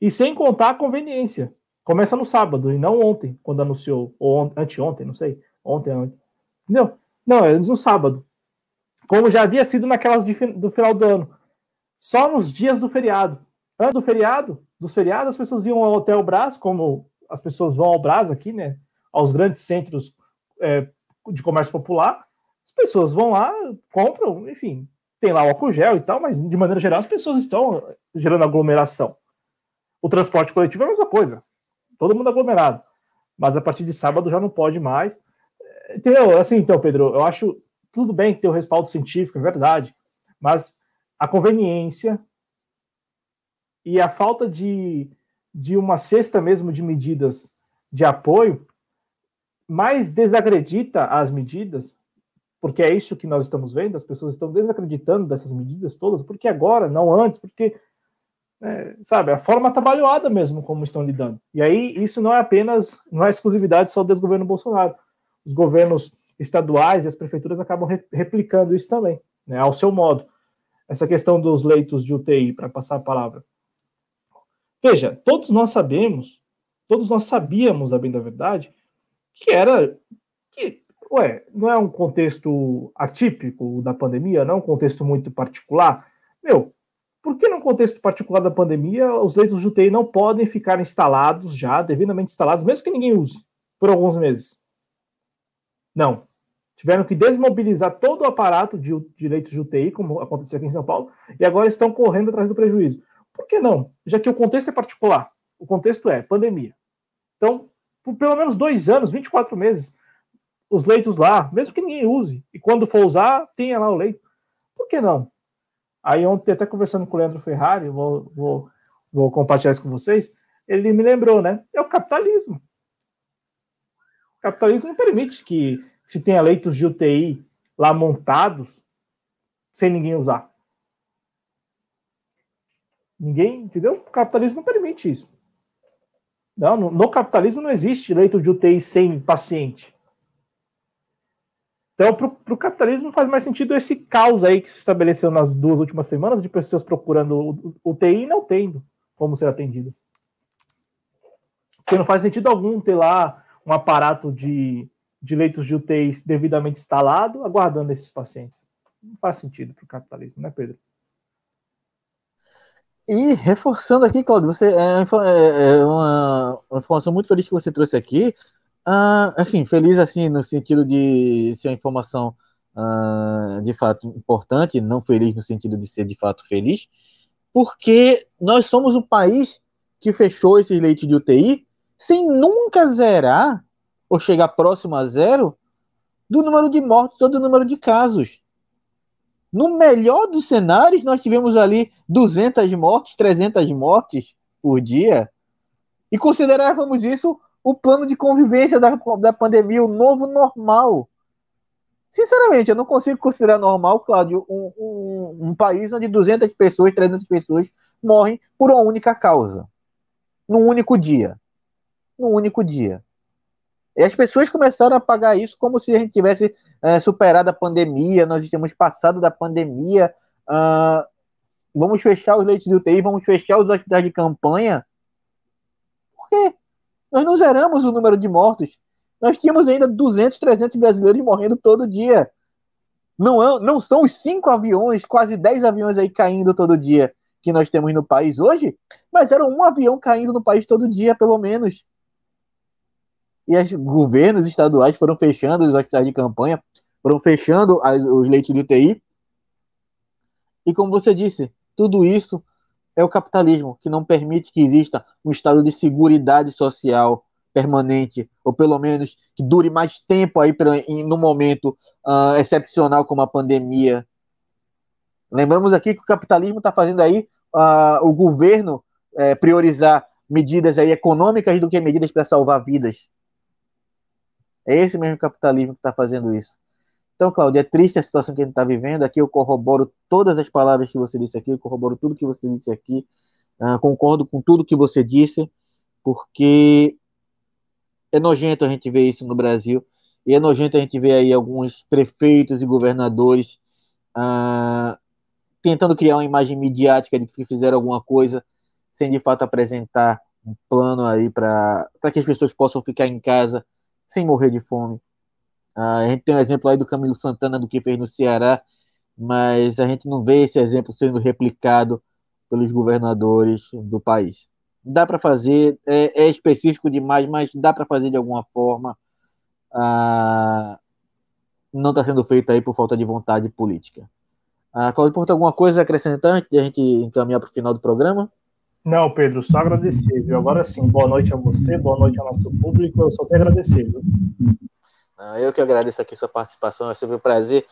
E sem contar a conveniência. Começa no sábado e não ontem, quando anunciou, ou anteontem, não sei, ontem, ontem. Entendeu? Não, é no sábado. Como já havia sido naquelas de, do final do ano. Só nos dias do feriado. Antes do feriado, dos feriados, as pessoas iam ao Hotel Brás, como as pessoas vão ao Brás aqui, né? Aos grandes centros é, de comércio popular, as pessoas vão lá, compram, enfim, tem lá o álcool gel e tal, mas de maneira geral as pessoas estão gerando aglomeração. O transporte coletivo é a mesma coisa, todo mundo aglomerado, mas a partir de sábado já não pode mais. Entendeu? Assim, então, Pedro, eu acho tudo bem ter o respaldo científico, é verdade, mas a conveniência e a falta de, de uma cesta mesmo de medidas de apoio mais desacredita as medidas, porque é isso que nós estamos vendo, as pessoas estão desacreditando dessas medidas todas, porque agora, não antes, porque, é, sabe, a forma trabalhada mesmo como estão lidando. E aí isso não é apenas, não é exclusividade só do desgoverno Bolsonaro. Os governos estaduais e as prefeituras acabam re replicando isso também, né, ao seu modo. Essa questão dos leitos de UTI, para passar a palavra. Veja, todos nós sabemos, todos nós sabíamos, a bem da verdade, que era que, ué, não é um contexto atípico da pandemia, não é um contexto muito particular. Meu, por que num contexto particular da pandemia os leitos de UTI não podem ficar instalados já, devidamente instalados, mesmo que ninguém use, por alguns meses? Não. Tiveram que desmobilizar todo o aparato de, de leitos de UTI, como aconteceu aqui em São Paulo, e agora estão correndo atrás do prejuízo. Por que não? Já que o contexto é particular. O contexto é pandemia. Então, por pelo menos dois anos, 24 meses, os leitos lá, mesmo que ninguém use. E quando for usar, tenha lá o leito. Por que não? Aí ontem, até conversando com o Leandro Ferrari, vou, vou, vou compartilhar isso com vocês, ele me lembrou, né? É o capitalismo. O capitalismo não permite que se tenha leitos de UTI lá montados sem ninguém usar. Ninguém, entendeu? O capitalismo não permite isso. Não, no, no capitalismo não existe leito de UTI sem paciente. Então, para o capitalismo faz mais sentido esse caos aí que se estabeleceu nas duas últimas semanas de pessoas procurando UTI e não tendo como ser atendido. Porque não faz sentido algum ter lá um aparato de, de leitos de UTI devidamente instalado, aguardando esses pacientes. Não faz sentido para o capitalismo, né, Pedro? E reforçando aqui, Claudio, você é, é, é uma, uma, informação muito feliz que você trouxe aqui. Uh, assim, feliz assim no sentido de ser uma informação uh, de fato importante, não feliz no sentido de ser de fato feliz, porque nós somos o país que fechou esses leitos de UTI sem nunca zerar ou chegar próximo a zero do número de mortos ou do número de casos. No melhor dos cenários, nós tivemos ali 200 mortes, 300 mortes por dia, e considerávamos isso o plano de convivência da, da pandemia, o novo normal. Sinceramente, eu não consigo considerar normal, Cláudio, um, um, um, país onde 200 pessoas, 300 pessoas morrem por uma única causa. Num único dia. Num único dia. E as pessoas começaram a pagar isso como se a gente tivesse é, superado a pandemia, nós tínhamos passado da pandemia. Uh, vamos fechar os leitos de UTI, vamos fechar os hospitais de campanha. Por quê? Nós não zeramos o número de mortos. nós tínhamos ainda 200, 300 brasileiros morrendo todo dia. Não, não são os cinco aviões, quase 10 aviões aí caindo todo dia que nós temos no país hoje, mas era um avião caindo no país todo dia, pelo menos. E os governos estaduais foram fechando os hospitais de campanha, foram fechando as, os leitos de UTI. E como você disse, tudo isso é o capitalismo, que não permite que exista um estado de segurança social permanente, ou pelo menos que dure mais tempo aí no momento uh, excepcional como a pandemia. Lembramos aqui que o capitalismo está fazendo aí uh, o governo uh, priorizar medidas aí econômicas do que medidas para salvar vidas. É esse mesmo capitalismo que está fazendo isso. Então, Cláudio, é triste a situação que a gente está vivendo. Aqui eu corroboro todas as palavras que você disse aqui, eu corroboro tudo que você disse aqui, uh, concordo com tudo que você disse, porque é nojento a gente ver isso no Brasil, e é nojento a gente ver aí alguns prefeitos e governadores uh, tentando criar uma imagem midiática de que fizeram alguma coisa, sem de fato apresentar um plano aí para que as pessoas possam ficar em casa sem morrer de fome. Uh, a gente tem um exemplo aí do Camilo Santana do que fez no Ceará, mas a gente não vê esse exemplo sendo replicado pelos governadores do país. Dá para fazer, é, é, específico demais, mas dá para fazer de alguma forma. Uh, não está sendo feito aí por falta de vontade política. Uh, Claudio Porto, alguma coisa acrescentar de a gente encaminhar para o final do programa? Não, Pedro, só agradecer, viu? Agora sim, boa noite a você, boa noite ao nosso público, eu só tenho agradecer? Eu que agradeço aqui sua participação, é sempre um prazer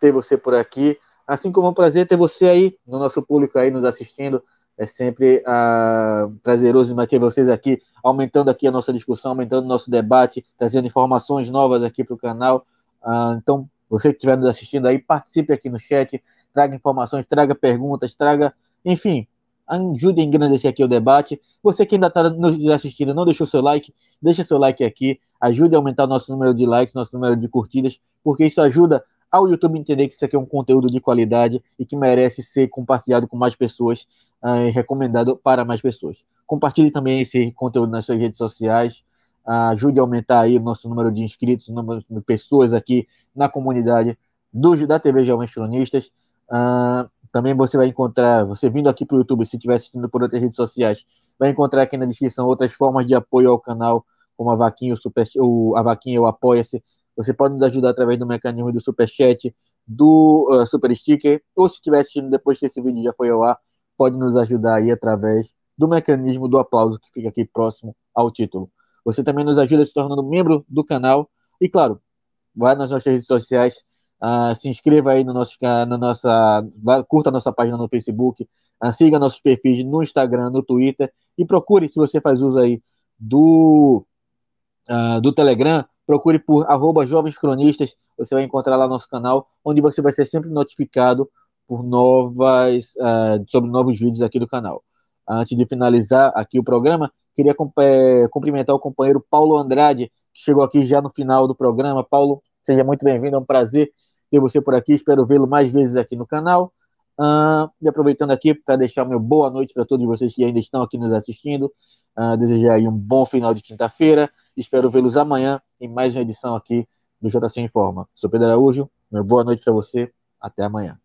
ter você por aqui, assim como é um prazer ter você aí, no nosso público aí, nos assistindo, é sempre uh, prazeroso ter vocês aqui, aumentando aqui a nossa discussão, aumentando o nosso debate, trazendo informações novas aqui para o canal, uh, então, você que estiver nos assistindo aí, participe aqui no chat, traga informações, traga perguntas, traga, enfim, ajude a engrandecer aqui o debate. Você que ainda está nos assistindo, não deixou seu like, deixa seu like aqui, ajude a aumentar nosso número de likes, nosso número de curtidas, porque isso ajuda ao YouTube entender que isso aqui é um conteúdo de qualidade e que merece ser compartilhado com mais pessoas uh, e recomendado para mais pessoas. Compartilhe também esse conteúdo nas suas redes sociais, uh, ajude a aumentar aí o nosso número de inscritos, o número de pessoas aqui na comunidade do, da TV Jovens Cronistas. Uh, também você vai encontrar, você vindo aqui para o YouTube, se estiver assistindo por outras redes sociais, vai encontrar aqui na descrição outras formas de apoio ao canal, como a Vaquinha, o, super, o, a Vaquinha, o Apoia-se. Você pode nos ajudar através do mecanismo do Superchat, do uh, Super Sticker, ou se estiver assistindo depois que esse vídeo já foi ao ar, pode nos ajudar aí através do mecanismo do aplauso que fica aqui próximo ao título. Você também nos ajuda se tornando membro do canal e, claro, vai nas nossas redes sociais, Uh, se inscreva aí no nosso, na nossa, curta a nossa página no Facebook, uh, siga nossos perfis no Instagram, no Twitter e procure, se você faz uso aí do, uh, do Telegram, procure por arroba Jovens Cronistas, você vai encontrar lá nosso canal, onde você vai ser sempre notificado por novas, sobre novos vídeos aqui do canal. Antes de finalizar aqui o programa, queria é, cumprimentar o companheiro Paulo Andrade, que chegou aqui já no final do programa. Paulo, seja muito bem-vindo, é um prazer ter você por aqui. Espero vê-lo mais vezes aqui no canal. Uh, e aproveitando aqui para deixar meu boa noite para todos vocês que ainda estão aqui nos assistindo. Uh, desejar aí um bom final de quinta-feira. Espero vê-los amanhã em mais uma edição aqui do JC Informa. Sou Pedro Araújo. Meu boa noite para você. Até amanhã.